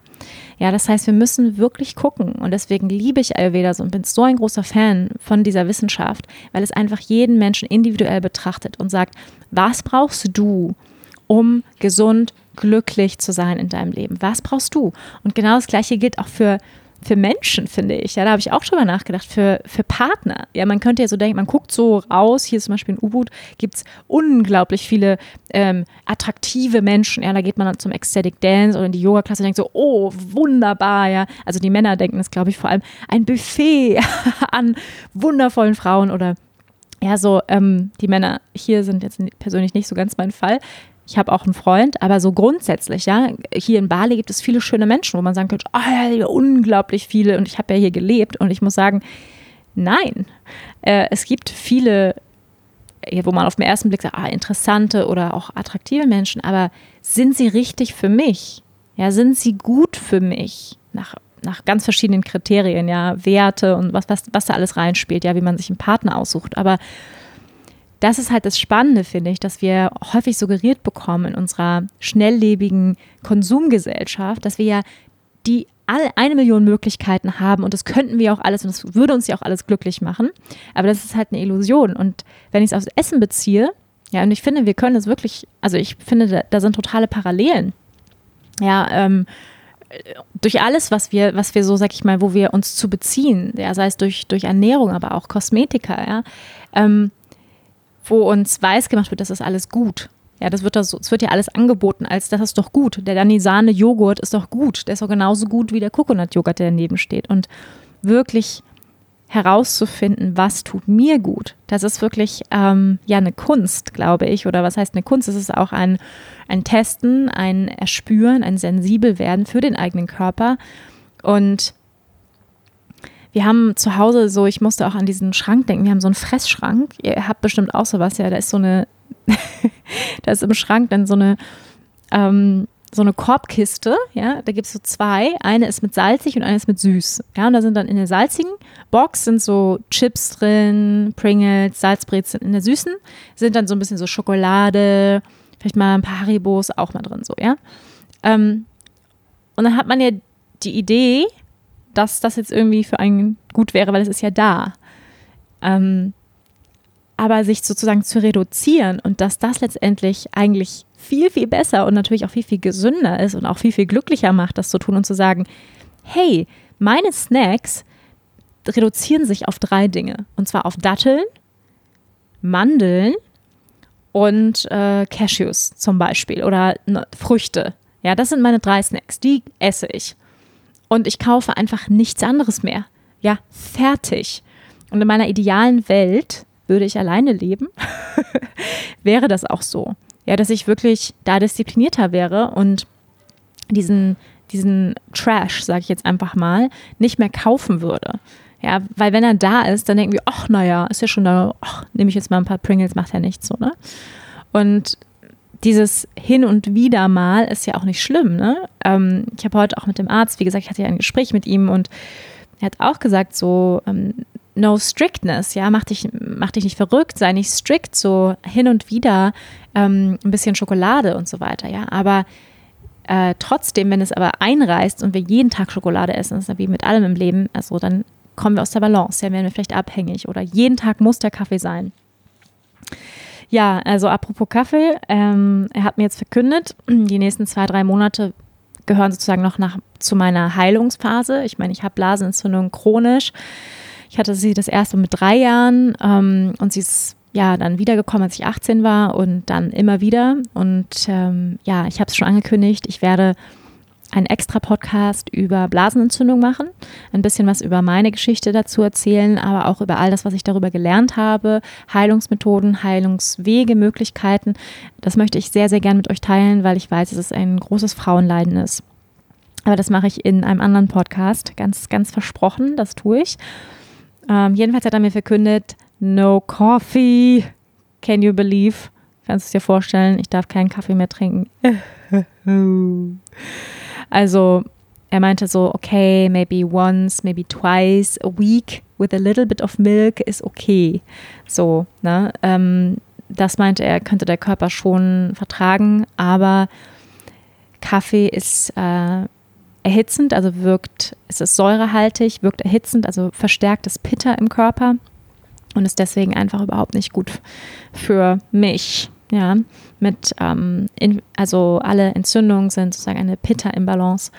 Ja, das heißt, wir müssen wirklich gucken und deswegen liebe ich Ayurveda so und bin so ein großer Fan von dieser Wissenschaft, weil es einfach jeden Menschen individuell betrachtet und sagt, was brauchst du, um gesund, glücklich zu sein in deinem Leben? Was brauchst du? Und genau das Gleiche gilt auch für für Menschen, finde ich. Ja, da habe ich auch drüber nachgedacht, für, für Partner. Ja, man könnte ja so denken, man guckt so raus, hier zum Beispiel in U-Boot gibt es unglaublich viele ähm, attraktive Menschen. Ja, da geht man dann zum Ecstatic Dance oder in die Yoga-Klasse und denkt so, oh, wunderbar, ja. Also die Männer denken das, glaube ich, vor allem ein Buffet an wundervollen Frauen oder ja, so, ähm, die Männer hier sind jetzt persönlich nicht so ganz mein Fall. Ich habe auch einen Freund, aber so grundsätzlich, ja, hier in Bali gibt es viele schöne Menschen, wo man sagen könnte, oh, ja, unglaublich viele und ich habe ja hier gelebt und ich muss sagen, nein, äh, es gibt viele, wo man auf den ersten Blick sagt, ah, interessante oder auch attraktive Menschen, aber sind sie richtig für mich? Ja, sind sie gut für mich? Nach, nach ganz verschiedenen Kriterien, ja, Werte und was, was, was da alles reinspielt, ja, wie man sich einen Partner aussucht, aber das ist halt das Spannende, finde ich, dass wir häufig suggeriert bekommen in unserer schnelllebigen Konsumgesellschaft, dass wir ja die alle eine Million Möglichkeiten haben und das könnten wir auch alles und das würde uns ja auch alles glücklich machen. Aber das ist halt eine Illusion. Und wenn ich es aufs Essen beziehe, ja, und ich finde, wir können es wirklich, also ich finde, da, da sind totale Parallelen. Ja, ähm, durch alles, was wir, was wir so, sag ich mal, wo wir uns zu beziehen, ja, sei es durch, durch Ernährung, aber auch Kosmetika, ja, ähm, wo uns weiß gemacht wird, das ist alles gut. Ja, das wird, das, das wird ja alles angeboten, als das ist doch gut. Der Danisane Joghurt ist doch gut. Der ist doch genauso gut wie der Coconut-Joghurt, der daneben steht. Und wirklich herauszufinden, was tut mir gut, das ist wirklich ähm, ja eine Kunst, glaube ich. Oder was heißt eine Kunst? Es ist auch ein, ein Testen, ein Erspüren, ein Sensibelwerden für den eigenen Körper. Und wir haben zu Hause so, ich musste auch an diesen Schrank denken, wir haben so einen Fressschrank. Ihr habt bestimmt auch sowas, ja, da ist so eine, da ist im Schrank dann so eine, ähm, so eine Korbkiste, ja, da gibt es so zwei. Eine ist mit salzig und eine ist mit süß. Ja, und da sind dann in der salzigen Box sind so Chips drin, Pringles, Salzbrezeln. In der süßen sind dann so ein bisschen so Schokolade, vielleicht mal ein paar Haribos auch mal drin, so, ja. Ähm, und dann hat man ja die Idee, dass das jetzt irgendwie für einen gut wäre, weil es ist ja da. Ähm, aber sich sozusagen zu reduzieren und dass das letztendlich eigentlich viel, viel besser und natürlich auch viel, viel gesünder ist und auch viel, viel glücklicher macht, das zu tun und zu sagen, hey, meine Snacks reduzieren sich auf drei Dinge. Und zwar auf Datteln, Mandeln und äh, Cashews zum Beispiel oder ne, Früchte. Ja, das sind meine drei Snacks. Die esse ich. Und ich kaufe einfach nichts anderes mehr. Ja, fertig. Und in meiner idealen Welt würde ich alleine leben, wäre das auch so. Ja, dass ich wirklich da disziplinierter wäre und diesen, diesen Trash, sage ich jetzt einfach mal, nicht mehr kaufen würde. Ja, weil wenn er da ist, dann denken wir, ach, naja, ist ja schon da, ach, nehme ich jetzt mal ein paar Pringles, macht ja nichts so, ne? Und dieses Hin und Wieder mal ist ja auch nicht schlimm, ne? Ähm, ich habe heute auch mit dem Arzt, wie gesagt, ich hatte ja ein Gespräch mit ihm und er hat auch gesagt, so, ähm, no strictness, ja, mach dich, mach dich nicht verrückt, sei nicht strikt, so hin und wieder ähm, ein bisschen Schokolade und so weiter, ja, aber äh, trotzdem, wenn es aber einreißt und wir jeden Tag Schokolade essen, das ist ja wie mit allem im Leben, also dann kommen wir aus der Balance, ja, werden wir vielleicht abhängig oder jeden Tag muss der Kaffee sein. Ja, also apropos Kaffee, ähm, er hat mir jetzt verkündet, die nächsten zwei, drei Monate gehören sozusagen noch nach, zu meiner Heilungsphase. Ich meine, ich habe Blasenentzündung chronisch. Ich hatte sie das erste mit drei Jahren ähm, und sie ist ja dann wiedergekommen, als ich 18 war und dann immer wieder. Und ähm, ja, ich habe es schon angekündigt, ich werde einen extra Podcast über Blasenentzündung machen, ein bisschen was über meine Geschichte dazu erzählen, aber auch über all das, was ich darüber gelernt habe, Heilungsmethoden, Heilungswege, Möglichkeiten. Das möchte ich sehr, sehr gern mit euch teilen, weil ich weiß, dass es ein großes Frauenleiden ist. Aber das mache ich in einem anderen Podcast, ganz, ganz versprochen, das tue ich. Ähm, jedenfalls hat er mir verkündet, no coffee. Can you believe? Kannst du es dir vorstellen? Ich darf keinen Kaffee mehr trinken. also er meinte so, okay, maybe once, maybe twice a week with a little bit of milk is okay. So, ne? Ähm, das meinte er, könnte der Körper schon vertragen, aber Kaffee ist äh, erhitzend, also wirkt, es ist säurehaltig, wirkt erhitzend, also verstärkt das Pitta im Körper und ist deswegen einfach überhaupt nicht gut für mich. Ja, mit, ähm, in, also alle Entzündungen sind sozusagen eine Pitta-Imbalance.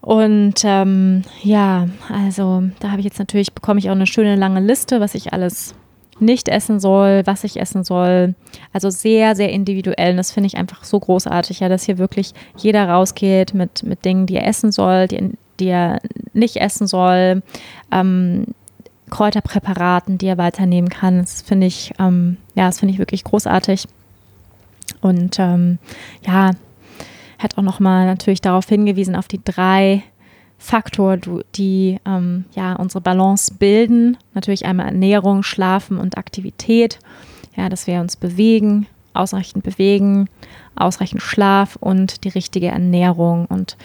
Und ähm, ja, also da habe ich jetzt natürlich, bekomme ich auch eine schöne lange Liste, was ich alles nicht essen soll, was ich essen soll. Also sehr, sehr individuell. Und das finde ich einfach so großartig, ja, dass hier wirklich jeder rausgeht mit, mit Dingen, die er essen soll, die, die er nicht essen soll, ähm, Kräuterpräparaten, die er weiternehmen kann. Das finde ich, ähm, ja, das finde ich wirklich großartig. Und ähm, ja, hat auch nochmal natürlich darauf hingewiesen, auf die drei Faktor, die ähm, ja unsere Balance bilden. Natürlich einmal Ernährung, Schlafen und Aktivität. Ja, dass wir uns bewegen, ausreichend bewegen, ausreichend Schlaf und die richtige Ernährung und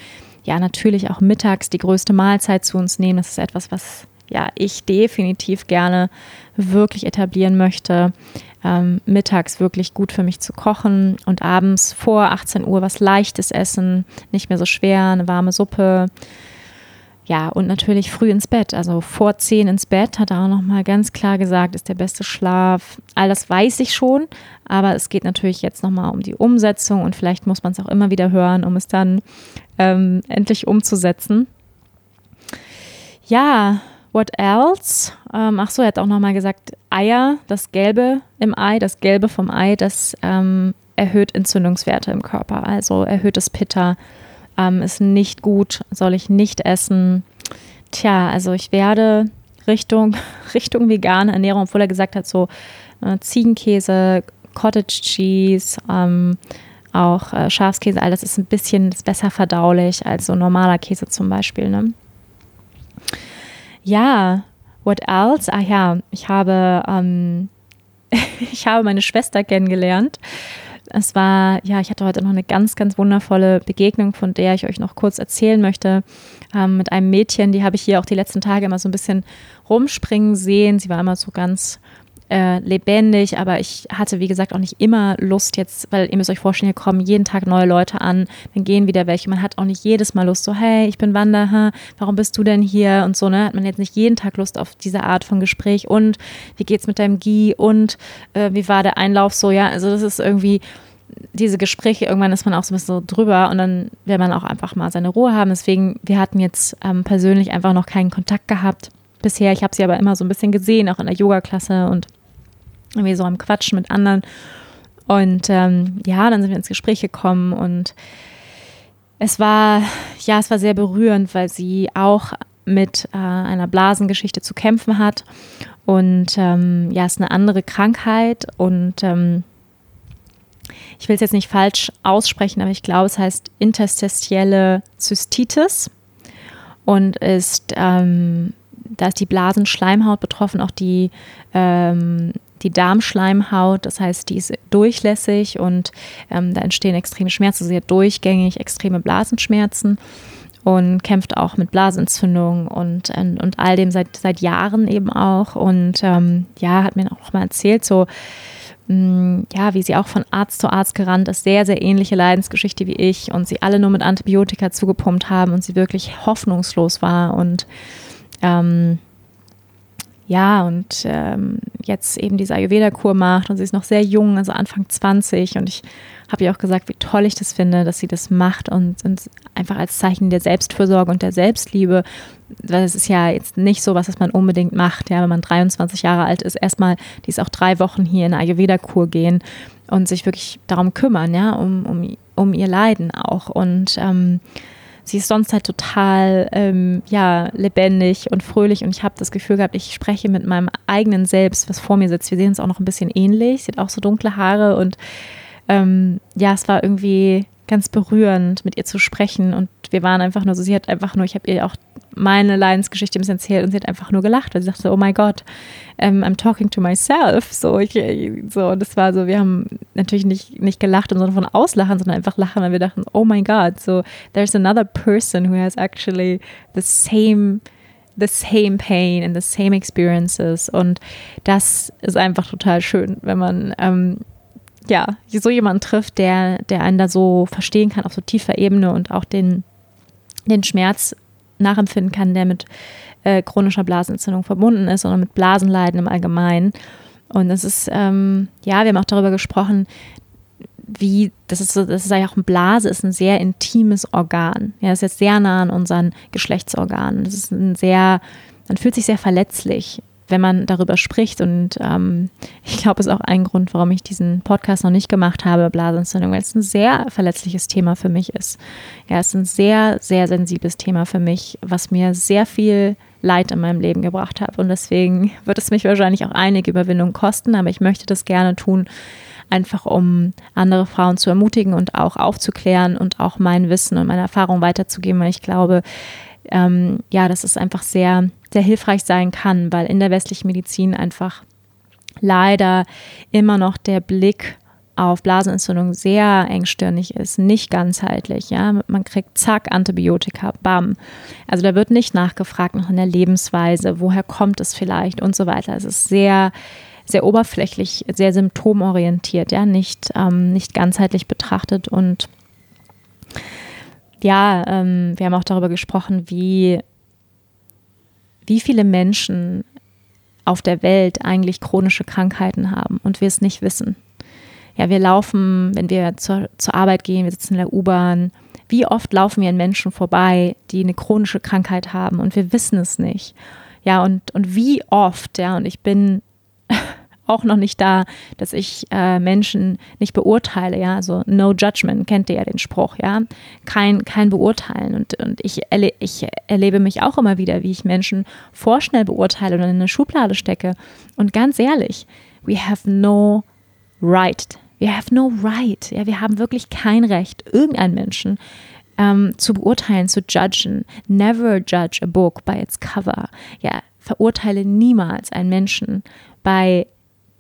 ja, natürlich auch mittags die größte Mahlzeit zu uns nehmen. Das ist etwas, was ja ich definitiv gerne wirklich etablieren möchte. Ähm, mittags wirklich gut für mich zu kochen und abends vor 18 Uhr was Leichtes essen, nicht mehr so schwer, eine warme Suppe, ja, und natürlich früh ins Bett, also vor zehn ins Bett, hat er auch nochmal ganz klar gesagt, ist der beste Schlaf. All das weiß ich schon, aber es geht natürlich jetzt nochmal um die Umsetzung und vielleicht muss man es auch immer wieder hören, um es dann ähm, endlich umzusetzen. Ja, what else? Ähm, ach so, er hat auch nochmal gesagt, Eier, das Gelbe im Ei, das Gelbe vom Ei, das ähm, erhöht Entzündungswerte im Körper, also erhöht das Pitta ähm, ist nicht gut, soll ich nicht essen. Tja, also ich werde Richtung, Richtung vegane Ernährung, obwohl er gesagt hat, so äh, Ziegenkäse, Cottage Cheese, ähm, auch äh, Schafskäse, all das ist ein bisschen besser verdaulich als so normaler Käse zum Beispiel. Ne? Ja, what else? Ah ja, ich habe, ähm, ich habe meine Schwester kennengelernt es war, ja, ich hatte heute noch eine ganz, ganz wundervolle Begegnung, von der ich euch noch kurz erzählen möchte, ähm, mit einem Mädchen, die habe ich hier auch die letzten Tage immer so ein bisschen rumspringen sehen. Sie war immer so ganz äh, lebendig, aber ich hatte, wie gesagt, auch nicht immer Lust jetzt, weil ihr müsst euch vorstellen, hier kommen jeden Tag neue Leute an, dann gehen wieder welche. Man hat auch nicht jedes Mal Lust, so, hey, ich bin Wanda, warum bist du denn hier? Und so, ne? Hat man jetzt nicht jeden Tag Lust auf diese Art von Gespräch und wie geht's mit deinem Gi und äh, wie war der Einlauf so, ja? Also das ist irgendwie diese Gespräche, irgendwann ist man auch so ein bisschen so drüber und dann will man auch einfach mal seine Ruhe haben. Deswegen, wir hatten jetzt ähm, persönlich einfach noch keinen Kontakt gehabt bisher. Ich habe sie aber immer so ein bisschen gesehen, auch in der Yoga-Klasse und irgendwie so am Quatschen mit anderen. Und ähm, ja, dann sind wir ins Gespräch gekommen und es war, ja, es war sehr berührend, weil sie auch mit äh, einer Blasengeschichte zu kämpfen hat. Und ähm, ja, es ist eine andere Krankheit und ähm, ich will es jetzt nicht falsch aussprechen, aber ich glaube, es heißt interstitielle Zystitis und ist, ähm, da ist die Blasenschleimhaut betroffen, auch die, ähm, die Darmschleimhaut, das heißt, die ist durchlässig und ähm, da entstehen extreme Schmerzen, sehr durchgängig, extreme Blasenschmerzen und kämpft auch mit Blasenentzündung und, und, und all dem seit, seit Jahren eben auch. Und ähm, ja, hat mir auch mal erzählt, so Mm, ja, wie sie auch von Arzt zu Arzt gerannt ist, sehr, sehr ähnliche Leidensgeschichte wie ich und sie alle nur mit Antibiotika zugepumpt haben und sie wirklich hoffnungslos war und ähm, ja, und ähm, jetzt eben diese Ayurveda-Kur macht und sie ist noch sehr jung, also Anfang 20 und ich habe ihr auch gesagt, wie toll ich das finde, dass sie das macht und, und einfach als Zeichen der Selbstfürsorge und der Selbstliebe, weil es ist ja jetzt nicht so was, was man unbedingt macht, ja, wenn man 23 Jahre alt ist, erstmal, die ist auch drei Wochen hier in Ayurveda-Kur gehen und sich wirklich darum kümmern, ja, um, um, um ihr Leiden auch. Und ähm, sie ist sonst halt total ähm, ja, lebendig und fröhlich und ich habe das Gefühl gehabt, ich spreche mit meinem eigenen Selbst, was vor mir sitzt. Wir sehen uns auch noch ein bisschen ähnlich. Sie hat auch so dunkle Haare und ähm, ja, es war irgendwie ganz berührend, mit ihr zu sprechen. Und wir waren einfach nur so, sie hat einfach nur, ich habe ihr auch meine Leidensgeschichte ein bisschen erzählt und sie hat einfach nur gelacht, weil sie sagte, oh my God, um, I'm talking to myself. So, ich, so, und das war so, wir haben natürlich nicht, nicht gelacht im Sinne von auslachen, sondern einfach lachen, weil wir dachten, oh my God, so there's another person who has actually the same the same pain and the same experiences. Und das ist einfach total schön, wenn man ähm, ja, so jemanden trifft, der, der einen da so verstehen kann auf so tiefer Ebene und auch den, den Schmerz nachempfinden kann, der mit äh, chronischer Blasenentzündung verbunden ist oder mit Blasenleiden im Allgemeinen. Und das ist, ähm, ja, wir haben auch darüber gesprochen, wie, das ist, so, das ist ja auch ein Blase, ist ein sehr intimes Organ. Ja, das ist jetzt sehr nah an unseren Geschlechtsorganen. Das ist ein sehr, man fühlt sich sehr verletzlich wenn man darüber spricht. Und ähm, ich glaube, es ist auch ein Grund, warum ich diesen Podcast noch nicht gemacht habe, Blasenentzündung, weil es ein sehr verletzliches Thema für mich ist. Ja, es ist ein sehr, sehr sensibles Thema für mich, was mir sehr viel Leid in meinem Leben gebracht hat. Und deswegen wird es mich wahrscheinlich auch einige Überwindung kosten, aber ich möchte das gerne tun, einfach um andere Frauen zu ermutigen und auch aufzuklären und auch mein Wissen und meine Erfahrung weiterzugeben, weil ich glaube, ähm, ja, dass es einfach sehr, sehr hilfreich sein kann, weil in der westlichen Medizin einfach leider immer noch der Blick auf Blasenentzündung sehr engstirnig ist, nicht ganzheitlich. Ja, man kriegt zack Antibiotika, bam. Also da wird nicht nachgefragt nach einer Lebensweise, woher kommt es vielleicht und so weiter. Es ist sehr sehr oberflächlich, sehr symptomorientiert, ja, nicht, ähm, nicht ganzheitlich betrachtet und ja, ähm, wir haben auch darüber gesprochen, wie, wie viele Menschen auf der Welt eigentlich chronische Krankheiten haben und wir es nicht wissen. Ja, wir laufen, wenn wir zur, zur Arbeit gehen, wir sitzen in der U-Bahn. Wie oft laufen wir an Menschen vorbei, die eine chronische Krankheit haben und wir wissen es nicht. Ja, und, und wie oft, ja, und ich bin auch noch nicht da, dass ich äh, Menschen nicht beurteile, ja, also no judgment, kennt ihr ja den Spruch, ja, kein, kein Beurteilen. Und, und ich, erle ich erlebe mich auch immer wieder, wie ich Menschen vorschnell beurteile oder in eine Schublade stecke. Und ganz ehrlich, we have no right, we have no right, ja, wir haben wirklich kein Recht, irgendeinen Menschen ähm, zu beurteilen, zu judgen. Never judge a book by its cover. Ja, verurteile niemals einen Menschen bei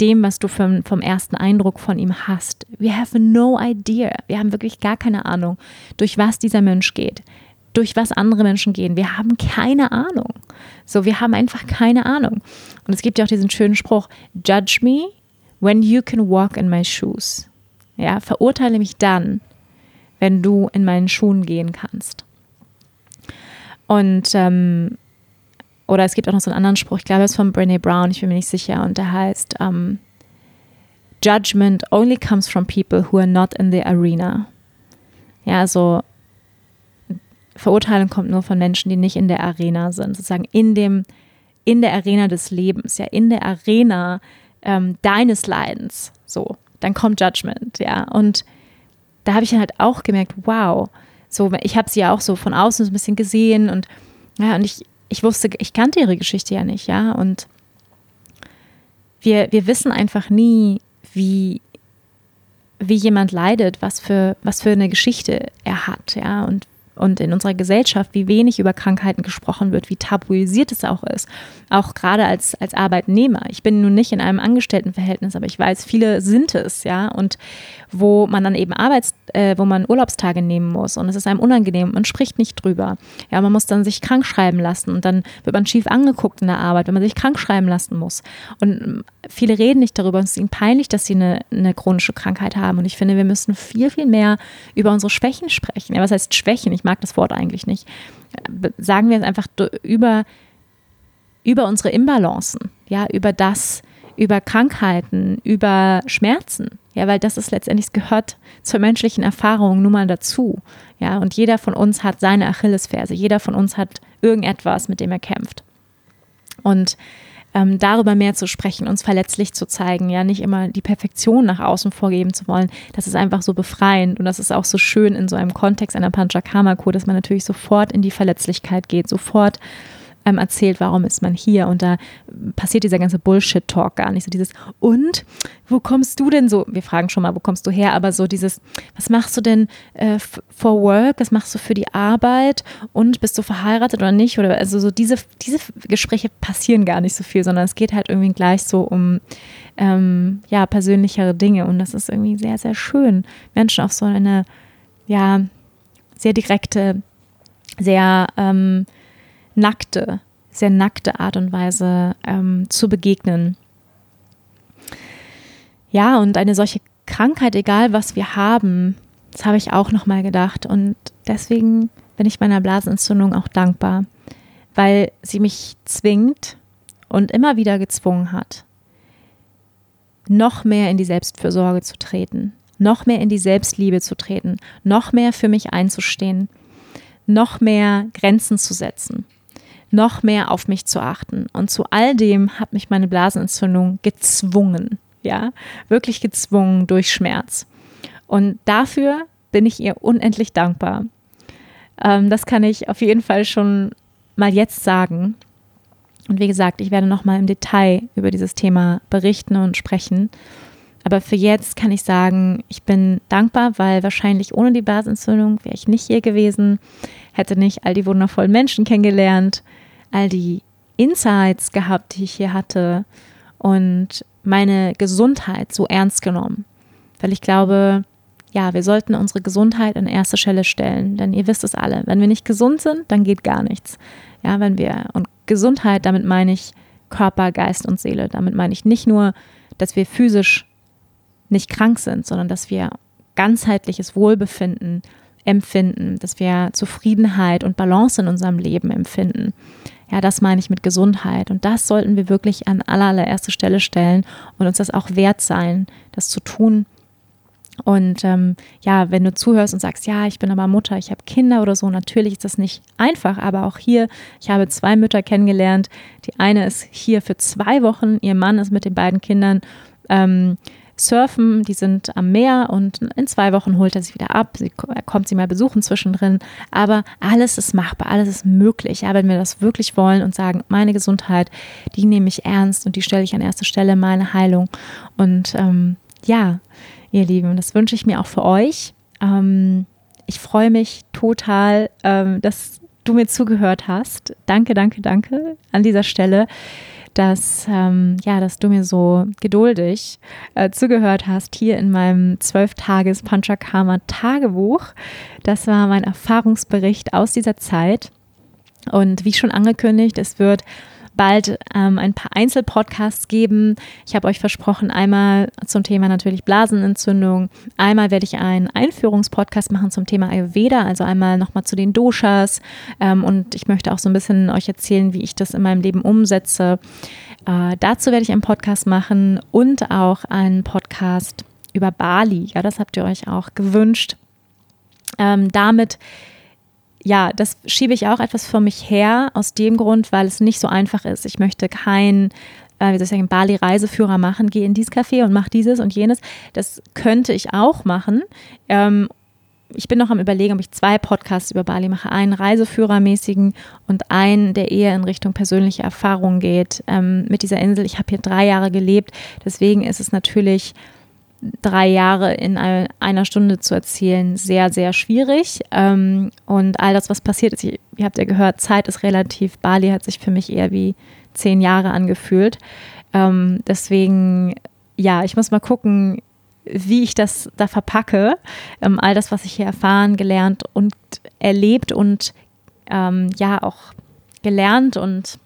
dem, was du vom, vom ersten Eindruck von ihm hast. We have no idea. Wir haben wirklich gar keine Ahnung, durch was dieser Mensch geht. durch was andere Menschen gehen. Wir haben keine Ahnung. So, wir haben einfach keine Ahnung. Und es gibt ja auch diesen schönen Spruch, judge me when you can walk in my shoes. Ja, verurteile mich dann, wenn du in meinen Schuhen gehen kannst. Und ähm, oder es gibt auch noch so einen anderen Spruch, ich glaube, es ist von Brene Brown, ich bin mir nicht sicher, und der heißt ähm, Judgment only comes from people who are not in the arena. Ja, also Verurteilung kommt nur von Menschen, die nicht in der Arena sind, sozusagen in dem, in der Arena des Lebens, ja, in der Arena ähm, deines Leidens. So, dann kommt Judgment, ja. Und da habe ich dann halt auch gemerkt, wow, so, ich habe sie ja auch so von außen so ein bisschen gesehen und ja, und ich, ich wusste, ich kannte ihre Geschichte ja nicht, ja. Und wir, wir wissen einfach nie, wie, wie jemand leidet, was für, was für eine Geschichte er hat, ja, und und in unserer Gesellschaft, wie wenig über Krankheiten gesprochen wird, wie tabuisiert es auch ist. Auch gerade als, als Arbeitnehmer. Ich bin nun nicht in einem Angestelltenverhältnis, aber ich weiß, viele sind es, ja. Und wo man dann eben Arbeits, äh, wo man Urlaubstage nehmen muss und es ist einem unangenehm, man spricht nicht drüber. Ja, man muss dann sich krank schreiben lassen und dann wird man schief angeguckt in der Arbeit, wenn man sich krank schreiben lassen muss. Und viele reden nicht darüber und es ist ihnen peinlich, dass sie eine, eine chronische Krankheit haben. Und ich finde, wir müssen viel, viel mehr über unsere Schwächen sprechen. Ja, was heißt Schwächen? Ich mag das Wort eigentlich nicht. Sagen wir es einfach über, über unsere Imbalancen, ja, über das, über Krankheiten, über Schmerzen. Ja, weil das ist letztendlich, gehört zur menschlichen Erfahrung nun mal dazu. Ja, und jeder von uns hat seine Achillesferse. Jeder von uns hat irgendetwas, mit dem er kämpft. Und ähm, darüber mehr zu sprechen, uns verletzlich zu zeigen, ja, nicht immer die Perfektion nach außen vorgeben zu wollen, das ist einfach so befreiend und das ist auch so schön in so einem Kontext einer Panchakarma-Kur, dass man natürlich sofort in die Verletzlichkeit geht, sofort ähm, erzählt, warum ist man hier und da passiert dieser ganze Bullshit-Talk gar nicht. So dieses, und wo kommst du denn so? Wir fragen schon mal, wo kommst du her? Aber so dieses, was machst du denn äh, for work? Was machst du für die Arbeit? Und bist du verheiratet oder nicht? Oder also so diese, diese Gespräche passieren gar nicht so viel, sondern es geht halt irgendwie gleich so um ähm, ja, persönlichere Dinge und das ist irgendwie sehr, sehr schön, Menschen auf so eine, ja, sehr direkte, sehr ähm, nackte, sehr nackte Art und Weise ähm, zu begegnen. Ja, und eine solche Krankheit, egal was wir haben, das habe ich auch nochmal gedacht. Und deswegen bin ich meiner Blasenentzündung auch dankbar, weil sie mich zwingt und immer wieder gezwungen hat, noch mehr in die Selbstfürsorge zu treten, noch mehr in die Selbstliebe zu treten, noch mehr für mich einzustehen, noch mehr Grenzen zu setzen noch mehr auf mich zu achten. Und zu all dem hat mich meine Blasenentzündung gezwungen, ja, wirklich gezwungen durch Schmerz. Und dafür bin ich ihr unendlich dankbar. Ähm, das kann ich auf jeden Fall schon mal jetzt sagen. Und wie gesagt, ich werde noch mal im Detail über dieses Thema berichten und sprechen. Aber für jetzt kann ich sagen, ich bin dankbar, weil wahrscheinlich ohne die Blasenentzündung wäre ich nicht hier gewesen, hätte nicht all die wundervollen Menschen kennengelernt, all die Insights gehabt, die ich hier hatte und meine Gesundheit so ernst genommen. Weil ich glaube, ja, wir sollten unsere Gesundheit an erste Stelle stellen, denn ihr wisst es alle, wenn wir nicht gesund sind, dann geht gar nichts. Ja, wenn wir und Gesundheit, damit meine ich Körper, Geist und Seele. Damit meine ich nicht nur, dass wir physisch nicht krank sind, sondern dass wir ganzheitliches Wohlbefinden empfinden, dass wir Zufriedenheit und Balance in unserem Leben empfinden. Ja, das meine ich mit Gesundheit. Und das sollten wir wirklich an allererste Stelle stellen und uns das auch wert sein, das zu tun. Und ähm, ja, wenn du zuhörst und sagst, ja, ich bin aber Mutter, ich habe Kinder oder so, natürlich ist das nicht einfach, aber auch hier, ich habe zwei Mütter kennengelernt. Die eine ist hier für zwei Wochen, ihr Mann ist mit den beiden Kindern ähm, surfen, die sind am Meer und in zwei Wochen holt er sie wieder ab, sie, er kommt sie mal besuchen zwischendrin, aber alles ist machbar, alles ist möglich, ja, wenn wir das wirklich wollen und sagen, meine Gesundheit, die nehme ich ernst und die stelle ich an erste Stelle, meine Heilung und ähm, ja, ihr Lieben, das wünsche ich mir auch für euch. Ähm, ich freue mich total, ähm, dass du mir zugehört hast. Danke, danke, danke an dieser Stelle. Dass, ähm, ja, dass du mir so geduldig äh, zugehört hast hier in meinem 12-Tages Panchakarma Tagebuch. Das war mein Erfahrungsbericht aus dieser Zeit. Und wie schon angekündigt, es wird bald ähm, ein paar Einzelpodcasts geben. Ich habe euch versprochen, einmal zum Thema natürlich Blasenentzündung, einmal werde ich einen Einführungspodcast machen zum Thema Ayurveda, also einmal nochmal zu den Doshas ähm, und ich möchte auch so ein bisschen euch erzählen, wie ich das in meinem Leben umsetze. Äh, dazu werde ich einen Podcast machen und auch einen Podcast über Bali. Ja, das habt ihr euch auch gewünscht. Ähm, damit ja, das schiebe ich auch etwas vor mich her, aus dem Grund, weil es nicht so einfach ist. Ich möchte kein, äh, wie soll ich sagen, Bali-Reiseführer machen, gehe in dieses Café und mache dieses und jenes. Das könnte ich auch machen. Ähm, ich bin noch am Überlegen, ob ich zwei Podcasts über Bali mache. Einen Reiseführermäßigen und einen, der eher in Richtung persönliche Erfahrungen geht ähm, mit dieser Insel. Ich habe hier drei Jahre gelebt, deswegen ist es natürlich drei Jahre in einer Stunde zu erzählen, sehr, sehr schwierig. Ähm, und all das, was passiert ist, ihr habt ja gehört, Zeit ist relativ. Bali hat sich für mich eher wie zehn Jahre angefühlt. Ähm, deswegen, ja, ich muss mal gucken, wie ich das da verpacke. Ähm, all das, was ich hier erfahren, gelernt und erlebt und ja auch gelernt und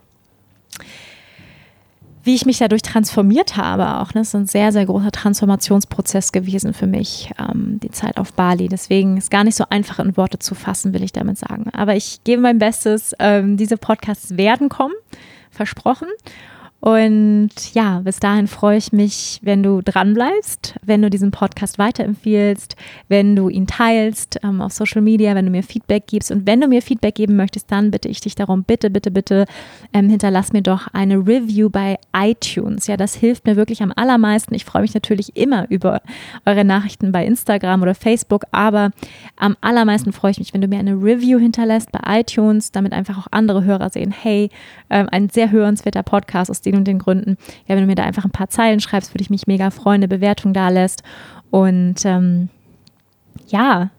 wie ich mich dadurch transformiert habe auch. Ne? Das ist ein sehr, sehr großer Transformationsprozess gewesen für mich, ähm, die Zeit auf Bali. Deswegen ist gar nicht so einfach in Worte zu fassen, will ich damit sagen. Aber ich gebe mein Bestes. Ähm, diese Podcasts werden kommen, versprochen. Und ja, bis dahin freue ich mich, wenn du dran bleibst, wenn du diesen Podcast weiterempfiehlst, wenn du ihn teilst ähm, auf Social Media, wenn du mir Feedback gibst. Und wenn du mir Feedback geben möchtest, dann bitte ich dich darum, bitte, bitte, bitte ähm, hinterlass mir doch eine Review bei iTunes. Ja, das hilft mir wirklich am allermeisten. Ich freue mich natürlich immer über eure Nachrichten bei Instagram oder Facebook, aber am allermeisten freue ich mich, wenn du mir eine Review hinterlässt bei iTunes, damit einfach auch andere Hörer sehen, hey, ähm, ein sehr hörenswerter Podcast aus den und den Gründen. Ja, wenn du mir da einfach ein paar Zeilen schreibst, würde ich mich mega freuen, eine Bewertung da lässt. Und ähm, ja,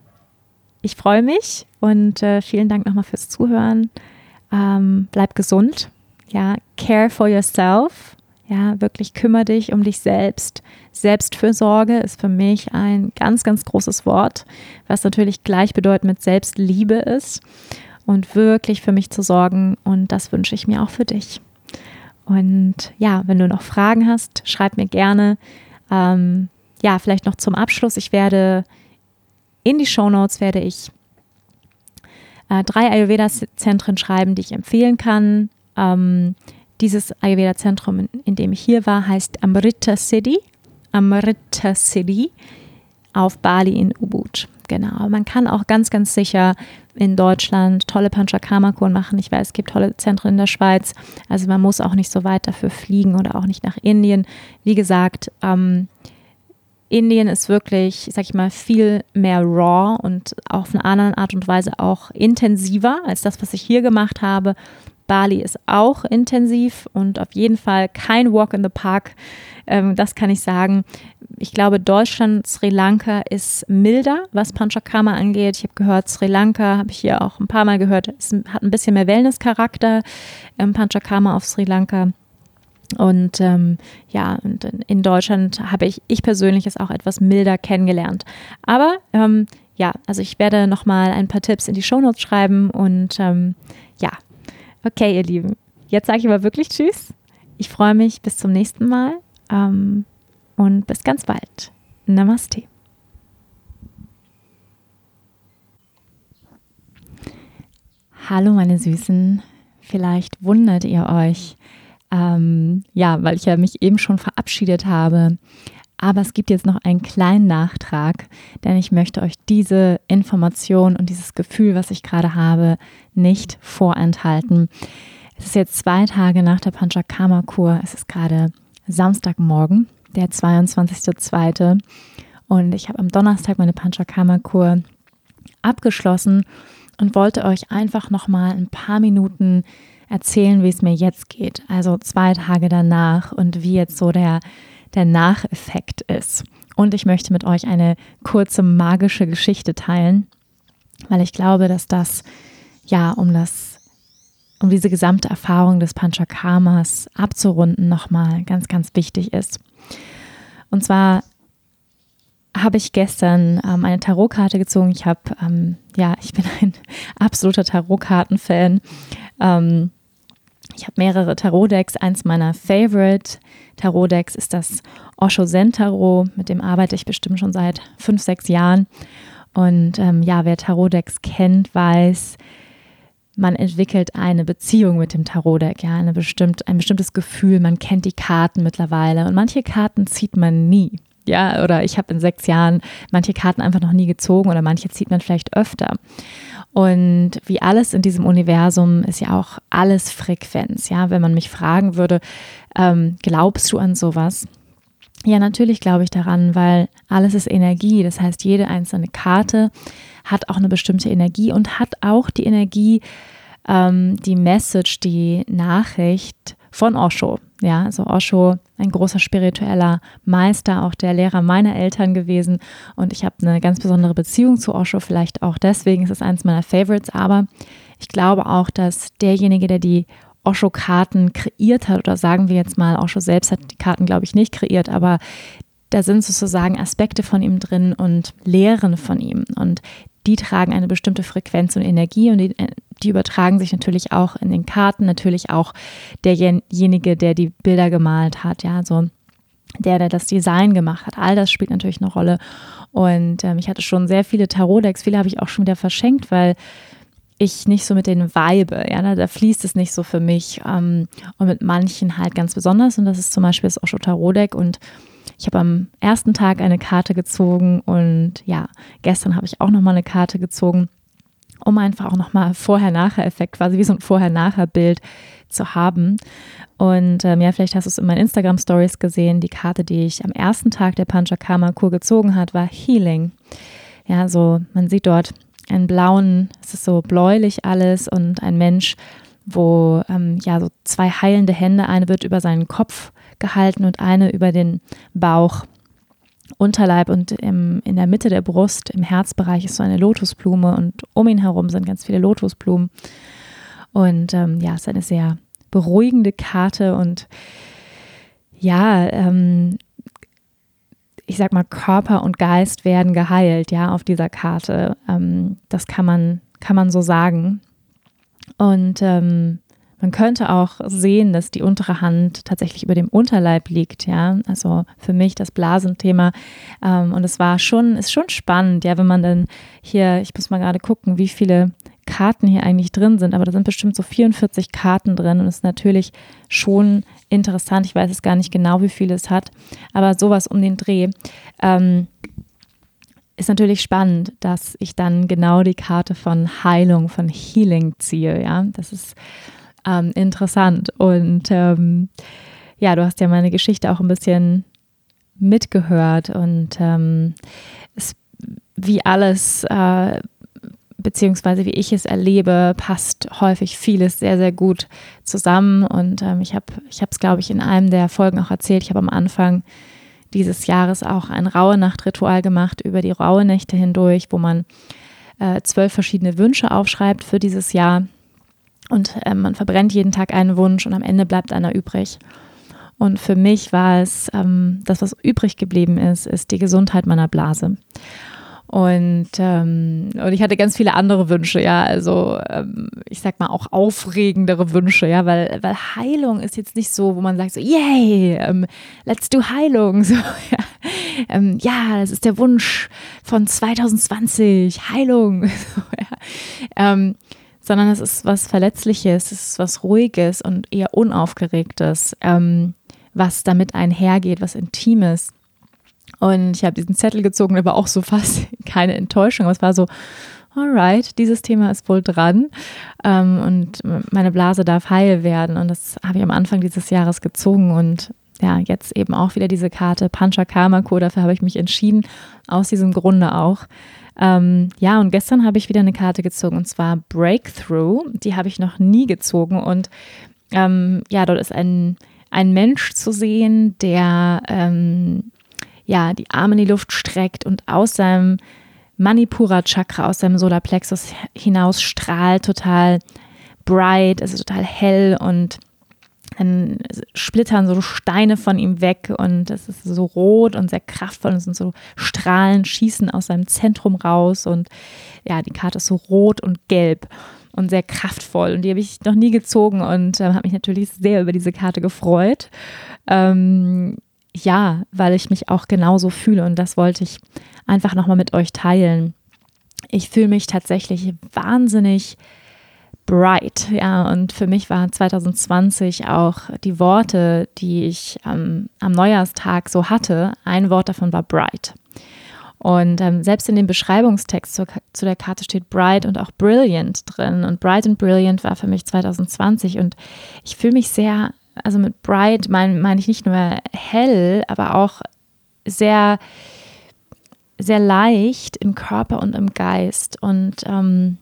ich freue mich und äh, vielen Dank nochmal fürs Zuhören. Ähm, bleib gesund. Ja, care for yourself. Ja, wirklich kümmere dich um dich selbst. Selbstfürsorge ist für mich ein ganz, ganz großes Wort, was natürlich gleichbedeutend mit Selbstliebe ist. Und wirklich für mich zu sorgen. Und das wünsche ich mir auch für dich. Und ja, wenn du noch Fragen hast, schreib mir gerne. Ähm, ja, vielleicht noch zum Abschluss. Ich werde in die Show Notes werde ich äh, drei Ayurveda-Zentren schreiben, die ich empfehlen kann. Ähm, dieses Ayurveda-Zentrum, in, in, dem ich hier war, heißt Amrita City. Amrita City auf Bali in Ubud. Genau. Man kann auch ganz, ganz sicher in Deutschland tolle Panchakarma-Kuren machen. Ich weiß, es gibt tolle Zentren in der Schweiz. Also man muss auch nicht so weit dafür fliegen oder auch nicht nach Indien. Wie gesagt, ähm, Indien ist wirklich, sag ich mal, viel mehr raw und auf eine andere Art und Weise auch intensiver als das, was ich hier gemacht habe. Bali ist auch intensiv und auf jeden Fall kein Walk in the Park. Ähm, das kann ich sagen. Ich glaube, Deutschland, Sri Lanka ist milder, was Panchakarma angeht. Ich habe gehört, Sri Lanka, habe ich hier auch ein paar Mal gehört, es hat ein bisschen mehr Wellness-Charakter. Ähm, Panchakarma auf Sri Lanka. Und ähm, ja, und in Deutschland habe ich, ich persönlich es auch etwas milder kennengelernt. Aber ähm, ja, also ich werde nochmal ein paar Tipps in die Shownotes schreiben und ähm, ja, Okay, ihr Lieben, jetzt sage ich aber wirklich Tschüss. Ich freue mich bis zum nächsten Mal ähm, und bis ganz bald. Namaste. Hallo meine Süßen, vielleicht wundert ihr euch, ähm, ja, weil ich ja mich eben schon verabschiedet habe. Aber es gibt jetzt noch einen kleinen Nachtrag, denn ich möchte euch diese Information und dieses Gefühl, was ich gerade habe, nicht vorenthalten. Es ist jetzt zwei Tage nach der Panchakarma-Kur. Es ist gerade Samstagmorgen, der 22.02. Und ich habe am Donnerstag meine Panchakarma-Kur abgeschlossen und wollte euch einfach nochmal ein paar Minuten erzählen, wie es mir jetzt geht. Also zwei Tage danach und wie jetzt so der der Nacheffekt ist. Und ich möchte mit euch eine kurze magische Geschichte teilen, weil ich glaube, dass das ja um das um diese gesamte Erfahrung des Panchakarmas abzurunden, nochmal ganz, ganz wichtig ist. Und zwar habe ich gestern ähm, eine Tarotkarte gezogen. Ich habe, ähm, ja, ich bin ein absoluter Tarotkarten-Fan. Ähm, ich habe mehrere Tarot-Decks. Eins meiner Favorite Tarot-Decks ist das Osho Zen Tarot. Mit dem arbeite ich bestimmt schon seit fünf, sechs Jahren. Und ähm, ja, wer Tarot-Decks kennt, weiß, man entwickelt eine Beziehung mit dem Tarot-Deck, ja, eine bestimmt, ein bestimmtes Gefühl, man kennt die Karten mittlerweile und manche Karten zieht man nie. Ja, oder ich habe in sechs Jahren manche Karten einfach noch nie gezogen oder manche zieht man vielleicht öfter. Und wie alles in diesem Universum ist ja auch alles Frequenz. Ja, wenn man mich fragen würde, ähm, glaubst du an sowas? Ja, natürlich glaube ich daran, weil alles ist Energie. Das heißt, jede einzelne Karte hat auch eine bestimmte Energie und hat auch die Energie, ähm, die Message, die Nachricht von Osho. Ja, also Osho, ein großer spiritueller Meister, auch der Lehrer meiner Eltern gewesen. Und ich habe eine ganz besondere Beziehung zu Osho, vielleicht auch deswegen ist es eines meiner Favorites. Aber ich glaube auch, dass derjenige, der die Osho-Karten kreiert hat, oder sagen wir jetzt mal, Osho selbst hat die Karten, glaube ich, nicht kreiert, aber da sind sozusagen Aspekte von ihm drin und Lehren von ihm. Und die tragen eine bestimmte Frequenz und Energie und die, die, übertragen sich natürlich auch in den Karten, natürlich auch derjenige, der die Bilder gemalt hat, ja, so der, der das Design gemacht hat. All das spielt natürlich eine Rolle. Und ähm, ich hatte schon sehr viele Tarot-Decks, viele habe ich auch schon wieder verschenkt, weil ich nicht so mit denen vibe, ja, da, da fließt es nicht so für mich ähm, und mit manchen halt ganz besonders und das ist zum Beispiel das Osho Tarot und ich habe am ersten Tag eine Karte gezogen und ja, gestern habe ich auch nochmal eine Karte gezogen, um einfach auch nochmal Vorher-Nachher-Effekt, quasi wie so ein Vorher-Nachher-Bild zu haben. Und ähm, ja, vielleicht hast du es in meinen Instagram-Stories gesehen. Die Karte, die ich am ersten Tag der Panchakarma-Kur gezogen hat, war Healing. Ja, so man sieht dort einen blauen, es ist so bläulich alles und ein Mensch, wo ähm, ja so zwei heilende Hände, eine wird über seinen Kopf gehalten und eine über den Bauch. Unterleib und im, in der Mitte der Brust, im Herzbereich, ist so eine Lotusblume und um ihn herum sind ganz viele Lotusblumen. Und ähm, ja, es ist eine sehr beruhigende Karte und ja, ähm, ich sag mal, Körper und Geist werden geheilt, ja, auf dieser Karte. Ähm, das kann man, kann man so sagen. Und ähm, man könnte auch sehen, dass die untere Hand tatsächlich über dem Unterleib liegt, ja. Also für mich das Blasenthema. Ähm, und es war schon, ist schon spannend, ja, wenn man dann hier, ich muss mal gerade gucken, wie viele Karten hier eigentlich drin sind, aber da sind bestimmt so 44 Karten drin und es ist natürlich schon interessant. Ich weiß es gar nicht genau, wie viele es hat, aber sowas um den Dreh. Ähm, ist natürlich spannend, dass ich dann genau die Karte von Heilung, von Healing ziehe. Ja, das ist ähm, interessant. Und ähm, ja, du hast ja meine Geschichte auch ein bisschen mitgehört und ähm, es, wie alles, äh, beziehungsweise wie ich es erlebe, passt häufig vieles sehr, sehr gut zusammen. Und ähm, ich habe es, glaube ich, in einem der Folgen auch erzählt. Ich habe am Anfang dieses Jahres auch ein raue Nachtritual gemacht über die raue Nächte hindurch, wo man äh, zwölf verschiedene Wünsche aufschreibt für dieses Jahr. Und äh, man verbrennt jeden Tag einen Wunsch und am Ende bleibt einer übrig. Und für mich war es, ähm, das, was übrig geblieben ist, ist die Gesundheit meiner Blase. Und, ähm, und ich hatte ganz viele andere Wünsche, ja, also ähm, ich sag mal auch aufregendere Wünsche, ja, weil, weil Heilung ist jetzt nicht so, wo man sagt so, yay, ähm, let's do Heilung, so, ja. Ähm, ja, das ist der Wunsch von 2020, Heilung, so, ja. Ähm, sondern es ist was Verletzliches, es ist was Ruhiges und eher Unaufgeregtes, ähm, was damit einhergeht, was Intimes. Und ich habe diesen Zettel gezogen, aber auch so fast keine Enttäuschung. Aber es war so, alright, dieses Thema ist wohl dran ähm, und meine Blase darf heil werden. Und das habe ich am Anfang dieses Jahres gezogen und ja, jetzt eben auch wieder diese Karte Panchakarma-Ko, dafür habe ich mich entschieden, aus diesem Grunde auch. Ähm, ja, und gestern habe ich wieder eine Karte gezogen und zwar Breakthrough. Die habe ich noch nie gezogen und ähm, ja, dort ist ein, ein Mensch zu sehen, der ähm, ja die Arme in die Luft streckt und aus seinem Manipura Chakra, aus seinem Solarplexus hinaus strahlt total bright, also total hell und dann splittern so Steine von ihm weg und es ist so rot und sehr kraftvoll und sind so Strahlen schießen aus seinem Zentrum raus und ja, die Karte ist so rot und gelb und sehr kraftvoll und die habe ich noch nie gezogen und äh, habe mich natürlich sehr über diese Karte gefreut. Ähm, ja, weil ich mich auch genauso fühle und das wollte ich einfach nochmal mit euch teilen. Ich fühle mich tatsächlich wahnsinnig bright. Ja, und für mich waren 2020 auch die Worte, die ich ähm, am Neujahrstag so hatte. Ein Wort davon war bright. Und ähm, selbst in dem Beschreibungstext zu, zu, der Karte steht bright und auch brilliant drin. Und bright and brilliant war für mich 2020. Und ich fühle mich sehr, also mit bright meine mein ich nicht nur hell, aber auch sehr, sehr leicht im Körper und im Geist. Und ähm,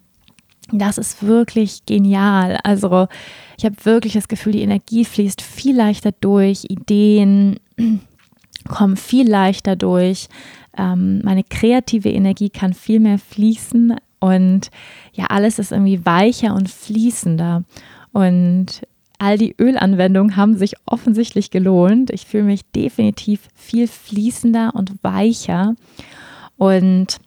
das ist wirklich genial. Also ich habe wirklich das Gefühl, die Energie fließt viel leichter durch, Ideen kommen viel leichter durch. Ähm, meine kreative Energie kann viel mehr fließen und ja, alles ist irgendwie weicher und fließender. Und all die Ölanwendungen haben sich offensichtlich gelohnt. Ich fühle mich definitiv viel fließender und weicher. Und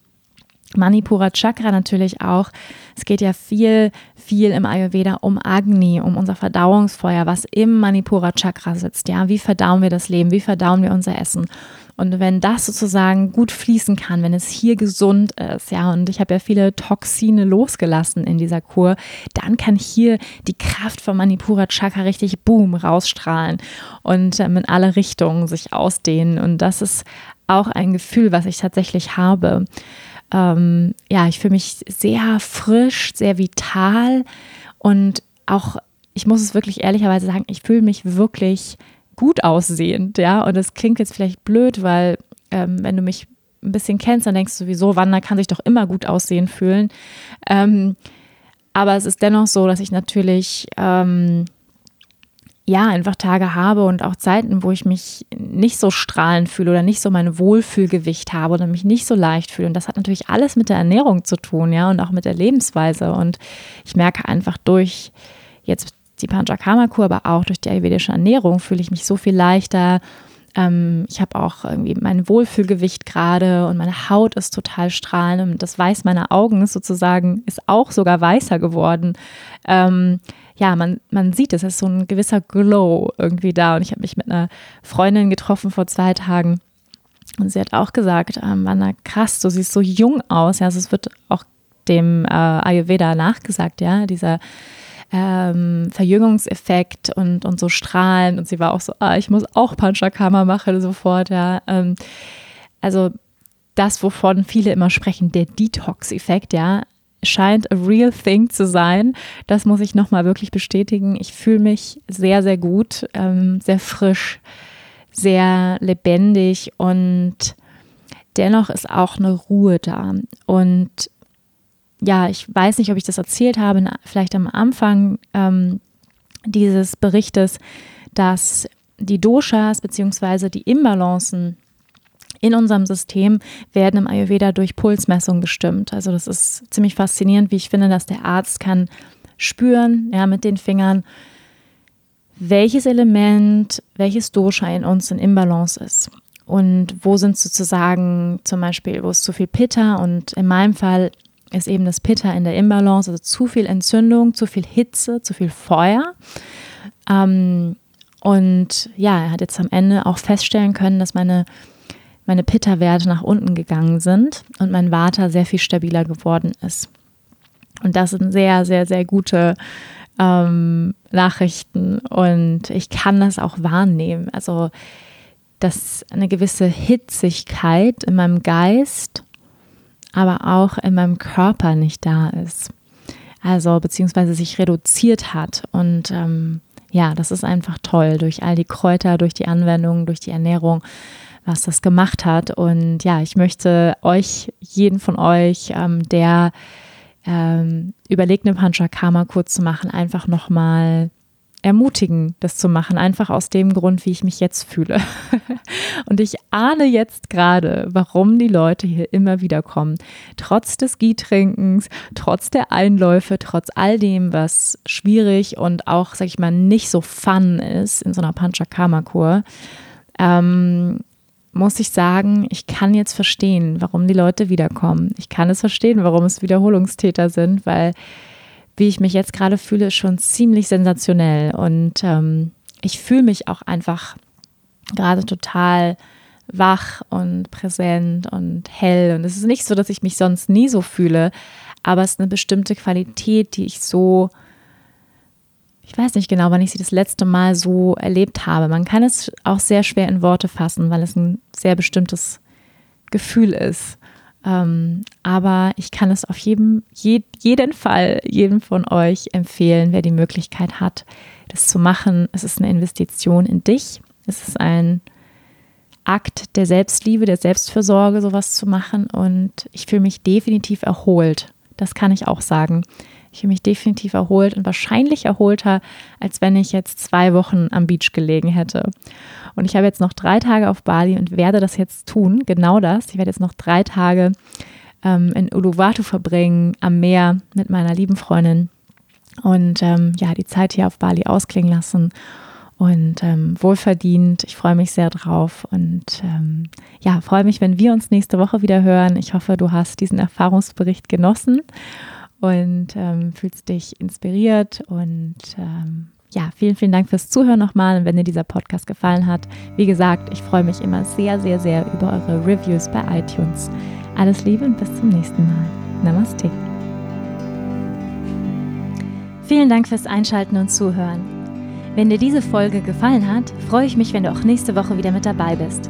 Manipura Chakra natürlich auch. Es geht ja viel, viel im Ayurveda um Agni, um unser Verdauungsfeuer, was im Manipura Chakra sitzt. Ja, wie verdauen wir das Leben? Wie verdauen wir unser Essen? Und wenn das sozusagen gut fließen kann, wenn es hier gesund ist, ja, und ich habe ja viele Toxine losgelassen in dieser Kur, dann kann hier die Kraft vom Manipura Chakra richtig boom rausstrahlen und ähm, in alle Richtungen sich ausdehnen. Und das ist auch ein Gefühl, was ich tatsächlich habe ähm, ja, ich fühle mich sehr frisch, sehr vital und auch, ich muss es wirklich ehrlicherweise sagen, ich fühle mich wirklich gut aussehend, ja. Und das klingt jetzt vielleicht blöd, weil ähm, wenn du mich ein bisschen kennst, dann denkst du sowieso, Wanda kann sich doch immer gut aussehen fühlen. Ähm, aber es ist dennoch so, dass ich natürlich ähm, ja, einfach Tage habe und auch Zeiten, wo ich mich nicht so strahlend fühle oder nicht so mein Wohlfühlgewicht habe oder mich nicht so leicht fühle. Und das hat natürlich alles mit der Ernährung zu tun, ja, und auch mit der Lebensweise. Und ich merke einfach durch jetzt die Panchakarma-Kur, aber auch durch die ayurvedische Ernährung fühle ich mich so viel leichter. Ähm, ich habe auch irgendwie mein Wohlfühlgewicht gerade und meine Haut ist total strahlend und das Weiß meiner Augen ist sozusagen, ist auch sogar weißer geworden. Ähm, ja, man, man sieht es, es ist so ein gewisser Glow irgendwie da. Und ich habe mich mit einer Freundin getroffen vor zwei Tagen. Und sie hat auch gesagt, ähm, Wanda, krass, du siehst so jung aus. Ja, also es wird auch dem äh, Ayurveda nachgesagt, ja, dieser ähm, Verjüngungseffekt und, und so strahlen. Und sie war auch so, ah, ich muss auch Panchakarma machen sofort, ja. Ähm, also das, wovon viele immer sprechen, der Detox-Effekt, ja, scheint a real thing zu sein. Das muss ich nochmal wirklich bestätigen. Ich fühle mich sehr, sehr gut, ähm, sehr frisch, sehr lebendig und dennoch ist auch eine Ruhe da. Und ja, ich weiß nicht, ob ich das erzählt habe, vielleicht am Anfang ähm, dieses Berichtes, dass die Doshas bzw. die Imbalancen in unserem System werden im Ayurveda durch Pulsmessung bestimmt. Also das ist ziemlich faszinierend, wie ich finde, dass der Arzt kann spüren, ja, mit den Fingern, welches Element, welches Dosha in uns in Imbalance ist. Und wo sind sozusagen zum Beispiel, wo ist zu viel Pitta und in meinem Fall ist eben das Pitta in der Imbalance, also zu viel Entzündung, zu viel Hitze, zu viel Feuer. Ähm, und ja, er hat jetzt am Ende auch feststellen können, dass meine meine Pitta-Werte nach unten gegangen sind und mein Vata sehr viel stabiler geworden ist. Und das sind sehr, sehr, sehr gute ähm, Nachrichten und ich kann das auch wahrnehmen. Also, dass eine gewisse Hitzigkeit in meinem Geist, aber auch in meinem Körper nicht da ist. Also, beziehungsweise sich reduziert hat. Und ähm, ja, das ist einfach toll durch all die Kräuter, durch die Anwendung, durch die Ernährung was das gemacht hat. Und ja, ich möchte euch, jeden von euch, ähm, der ähm, überlegt, eine Panchakarma kurz zu machen, einfach nochmal ermutigen, das zu machen, einfach aus dem Grund, wie ich mich jetzt fühle. und ich ahne jetzt gerade, warum die Leute hier immer wieder kommen. Trotz des Gietrinkens, trotz der Einläufe, trotz all dem, was schwierig und auch, sag ich mal, nicht so fun ist in so einer Panchakarma-Kur, ähm, muss ich sagen, ich kann jetzt verstehen, warum die Leute wiederkommen. Ich kann es verstehen, warum es Wiederholungstäter sind, weil wie ich mich jetzt gerade fühle, ist schon ziemlich sensationell. Und ähm, ich fühle mich auch einfach gerade total wach und präsent und hell. Und es ist nicht so, dass ich mich sonst nie so fühle, aber es ist eine bestimmte Qualität, die ich so, ich weiß nicht genau, wann ich sie das letzte Mal so erlebt habe. Man kann es auch sehr schwer in Worte fassen, weil es ein sehr bestimmtes Gefühl ist. Ähm, aber ich kann es auf jedem, je, jeden Fall, jedem von euch empfehlen, wer die Möglichkeit hat, das zu machen. Es ist eine Investition in dich. Es ist ein Akt der Selbstliebe, der Selbstfürsorge, sowas zu machen. Und ich fühle mich definitiv erholt. Das kann ich auch sagen. Ich fühle mich definitiv erholt und wahrscheinlich erholter, als wenn ich jetzt zwei Wochen am Beach gelegen hätte. Und ich habe jetzt noch drei Tage auf Bali und werde das jetzt tun, genau das. Ich werde jetzt noch drei Tage ähm, in Uluwatu verbringen, am Meer mit meiner lieben Freundin und ähm, ja, die Zeit hier auf Bali ausklingen lassen und ähm, wohlverdient. Ich freue mich sehr drauf und ähm, ja, freue mich, wenn wir uns nächste Woche wieder hören. Ich hoffe, du hast diesen Erfahrungsbericht genossen und ähm, fühlst dich inspiriert und ähm, ja, vielen, vielen Dank fürs Zuhören nochmal. Und wenn dir dieser Podcast gefallen hat, wie gesagt, ich freue mich immer sehr, sehr, sehr über eure Reviews bei iTunes. Alles Liebe und bis zum nächsten Mal. Namaste. Vielen Dank fürs Einschalten und Zuhören. Wenn dir diese Folge gefallen hat, freue ich mich, wenn du auch nächste Woche wieder mit dabei bist.